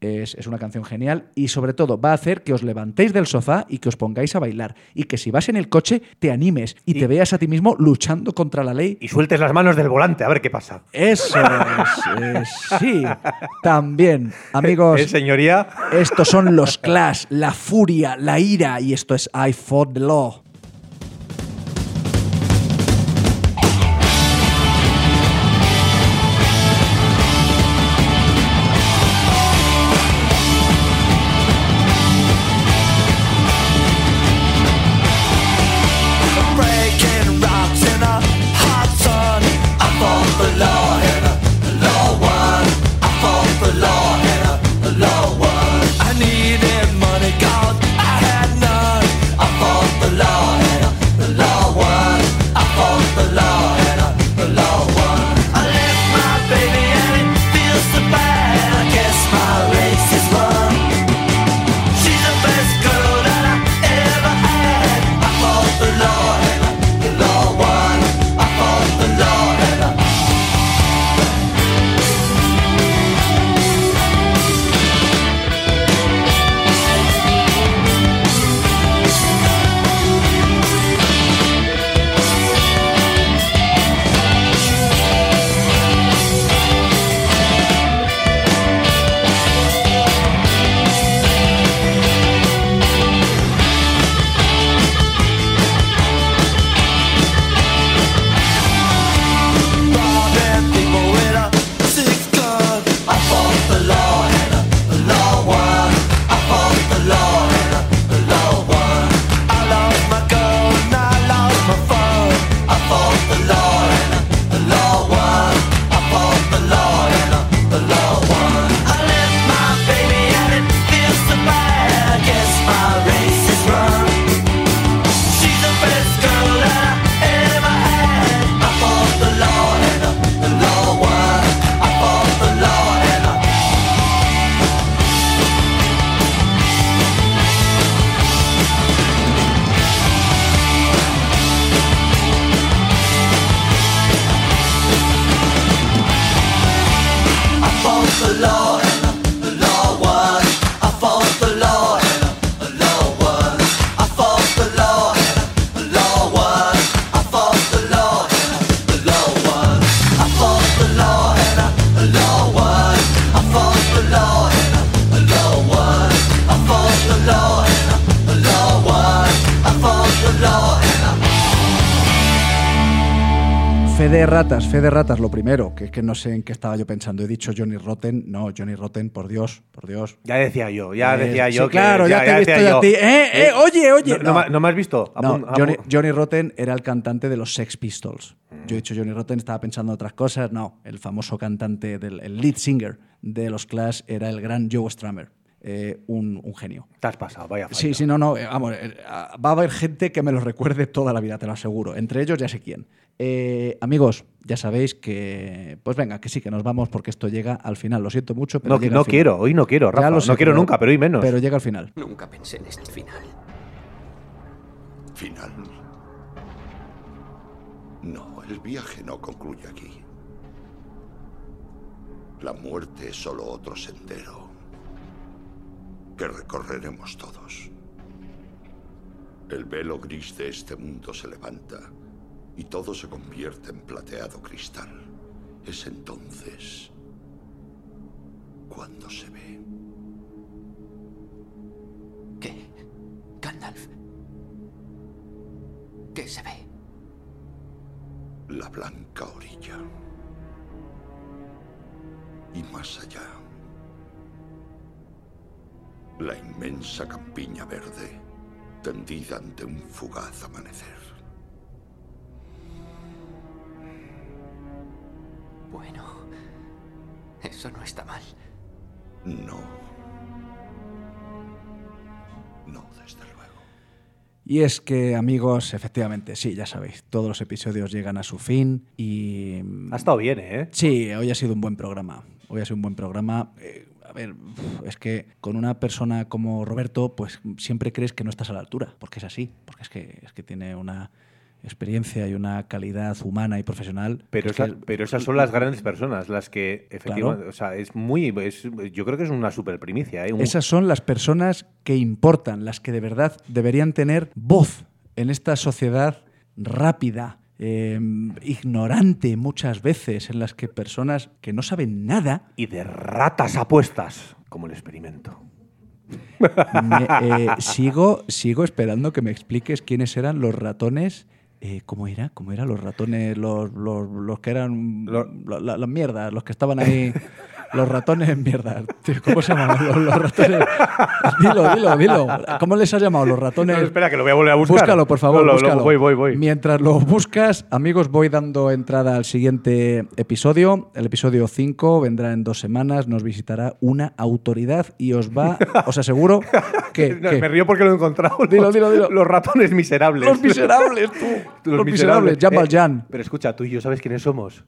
Es, es una canción genial y sobre todo va a hacer que os levantéis del sofá y que os pongáis a bailar. Y que si vas en el coche te animes y, te veas a ti mismo luchando contra la ley. Y sueltes las manos del volante, a ver qué pasa. Eso es, es- sí. También, amigos. ¿Eh, señoría? Estos son los Clash, la furia, la ira y esto es I Fought the Law. Fe de ratas, fe de ratas, lo primero, que es que no sé en qué estaba yo pensando. He dicho Johnny Rotten. No, Johnny Rotten, por Dios, por Dios. Ya decía yo, ya Eh, decía sí, yo. que- claro, ya te he visto yo a ti. Eh, eh, oye, oye. ¿No, no me- no me has visto? No, Johnny, Johnny Rotten era el cantante de los Sex Pistols. Yo he dicho Johnny Rotten, estaba pensando en otras cosas. No, el famoso cantante, del, el lead singer de los Clash era el gran Joe Strummer. eh, un, un genio. Te has pasado, vaya Sí, sí, no, no, eh, vamos, eh, va a haber gente que me lo recuerde toda la vida, te lo aseguro. Entre ellos ya sé quién. Eh, amigos, ya sabéis que, pues venga, que sí, que nos vamos porque esto llega al final. Lo siento mucho, pero No, llega no al final. quiero, hoy no quiero, Rafa. lo sé, no quiero pero- nunca, pero hoy menos. Pero llega al final. Nunca pensé en este final. Final. No, el viaje no concluye aquí. La muerte es solo otro sendero que recorreremos todos. El velo gris de este mundo se levanta y todo se convierte en plateado cristal. Es entonces cuando se ve. ¿Qué? Gandalf. ¿Qué se ve? la blanca orilla. Y más allá, la inmensa campiña verde tendida ante un fugaz amanecer. Bueno, eso no está mal. No. No, desde luego. Y es que, amigos, efectivamente, sí, ya sabéis, todos los episodios llegan a su fin y... Ha estado bien, ¿eh? Sí, hoy ha sido un buen programa. Hoy ha sido un buen programa. Eh, a ver, es que con una persona como Roberto, pues siempre crees que no estás a la altura, porque es así, porque es que, es que tiene una experiencia y una calidad humana y profesional. Pero, que- pero esas son las grandes personas, las que efectivamente, Claro. o sea, es muy, es- yo creo que es una super primicia, ¿eh? Un- Esas son las personas que importan, las que de verdad deberían tener voz en esta sociedad rápida, eh, ignorante muchas veces, en las que personas que no saben nada y de ratas apuestas, como el experimento. Me- eh, sigo, sigo esperando que me expliques quiénes eran los ratones. Eh, ¿Cómo era? ¿Cómo eran los ratones? Los, los, los que eran. la- la- las mierdas, los que estaban ahí. Los ratones en mierda. Tío, ¿Cómo se llaman los, los ratones? Dilo, dilo, dilo. ¿Cómo les has llamado? Los ratones. No, espera, que lo voy a volver a buscar. Búscalo, por favor. No, lo- lo- búscalo. voy, voy, voy. Mientras lo buscas, amigos, voy dando entrada al siguiente episodio. El episodio 5 vendrá en dos semanas. Nos visitará una autoridad y os va, os aseguro que. No, que- Me río porque lo he encontrado. Dilo, Los- dilo, dilo. Los ratones miserables. Los miserables, tú. Los miserables, Jean Eh, Valjean. Pero escucha, tú y yo, ¿sabes quiénes somos?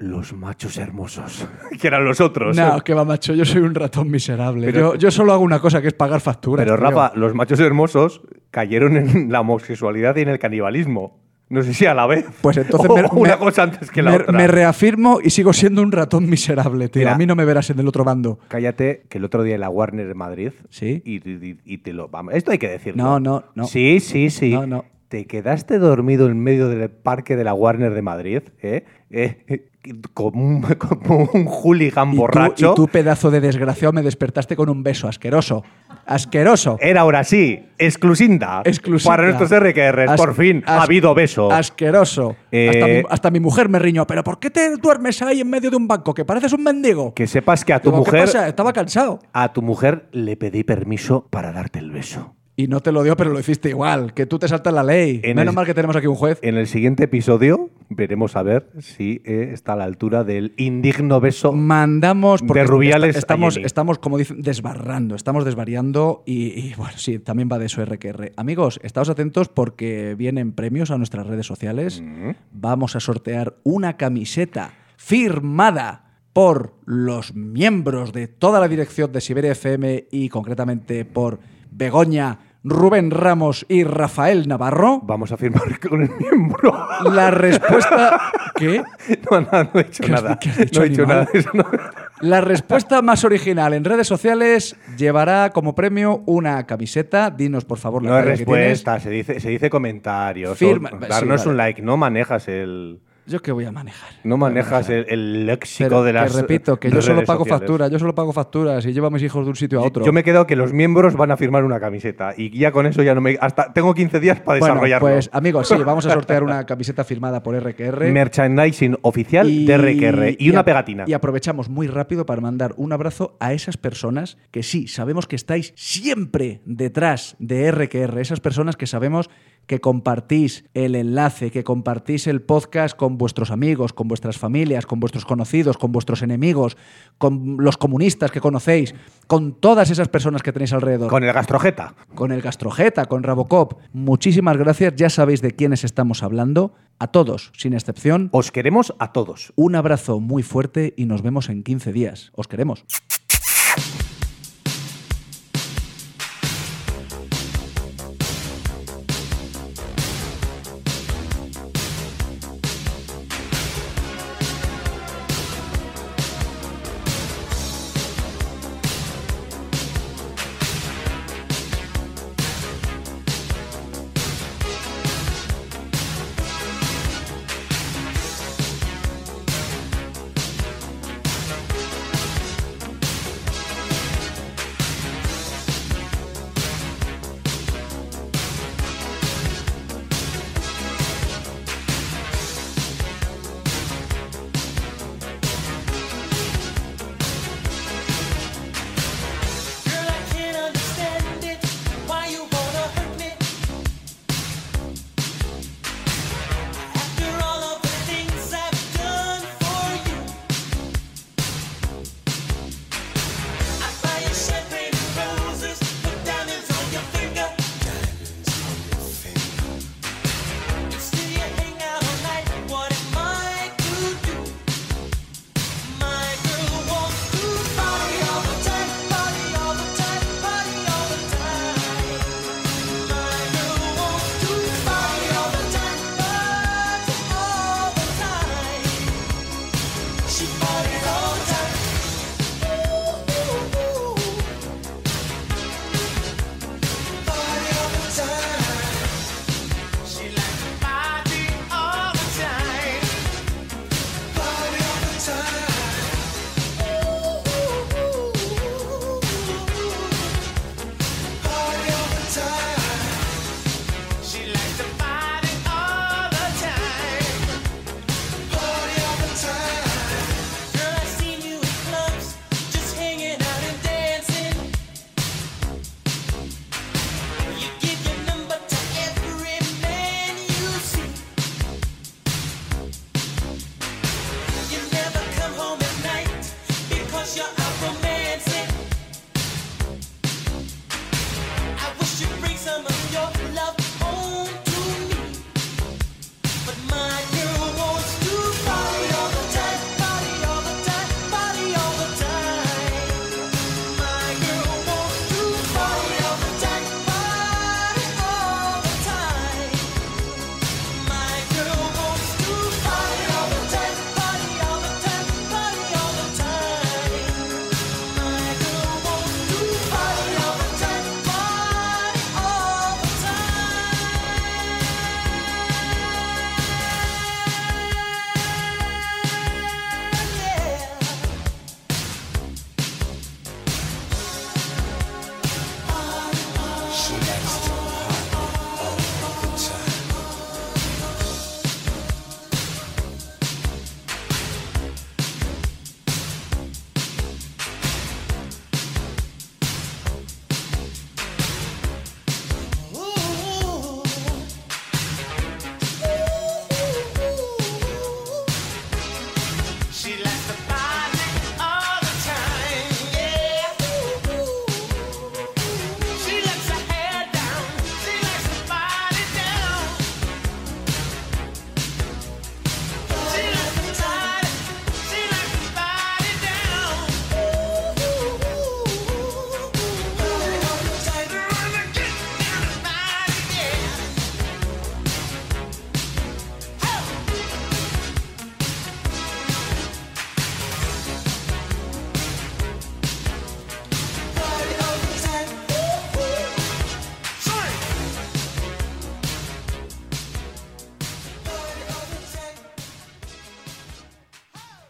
Los machos hermosos. que eran los otros. No, que va, macho, yo soy un ratón miserable. Pero- yo, yo solo hago una cosa que es pagar facturas. Pero tío. Rafa, los machos hermosos cayeron en la homosexualidad y en el canibalismo. No sé si a la vez. Pues entonces o me, una me- cosa antes que la me- otra. me reafirmo y sigo siendo un ratón miserable, tío. Mira. a mí no me verás en el otro bando. Cállate, que el otro día en la Warner de Madrid. Sí. Y, y- y te lo. Vamos, esto hay que decirlo. No, no, no. Sí, sí, sí. No, no. Te quedaste dormido en medio del parque de la Warner de Madrid, ¿eh? Eh, eh, como, un, como un hooligan Y tú- borracho. y tú, pedazo de desgraciado, me despertaste con un beso asqueroso. Asqueroso. Era ahora sí, exclusinda. Exclusiva. Para nuestros RQR, As- por fin ha habido beso. Asqueroso. Eh, hasta, mi, hasta mi mujer me riñó. ¿Pero por qué te duermes ahí en medio de un banco? Que pareces un mendigo. Que sepas que a tu Digo, ¿qué mujer. pasa? Estaba cansado. A tu mujer le pedí permiso para darte el beso. Y no te lo dio, pero lo hiciste igual. Que tú te saltas la ley. En Menos el- mal que tenemos aquí un juez. En el siguiente episodio veremos a ver si eh, está a la altura del indigno beso Mandamos porque de Rubiales. esta- estamos, estamos, como dicen, desbarrando, estamos desvariando y, y, bueno, sí, también va de eso RQR. Amigos, estáos atentos porque vienen premios a nuestras redes sociales. Vamos a sortear una camiseta firmada por los miembros de toda la dirección de Siberia FM y concretamente por Begoña, Rubén Ramos y Rafael Navarro. Vamos a firmar con el miembro. La respuesta... ¿Qué? No, no, no he hecho ¿Qué has- nada. dicho, no he hecho animal? nada. La respuesta más original en redes sociales llevará como premio una camiseta. Dinos, por favor, la No es talla que respuesta, se dice, se dice comentarios. Firma- o sí, darnos vale. un like. No manejas el. Yo qué voy a manejar. No manejas el, el léxico Pero de las. repito, que yo solo pago facturas, yo solo pago facturas y llevo a mis hijos de un sitio a otro. Yo me he quedado que los miembros van a firmar una camiseta y ya con eso ya no me. Hasta tengo 15 días para bueno, desarrollarlo. pues amigos, sí, vamos a sortear una camiseta firmada por RQR. Merchandising oficial de RQR y, una a- pegatina. Y aprovechamos muy rápido para mandar un abrazo a esas personas que sí, sabemos que estáis siempre detrás de RQR, esas personas que sabemos que compartís el enlace, que compartís el podcast con vuestros amigos, con vuestras familias, con vuestros conocidos, con vuestros enemigos, con los comunistas que conocéis, con todas esas personas que tenéis alrededor. Con el gastrojeta. Con el gastrojeta, con Rabocop. Muchísimas gracias, ya sabéis de quiénes estamos hablando. A todos, sin excepción. Os queremos a todos. Un abrazo muy fuerte y nos vemos en 15 días. Os queremos.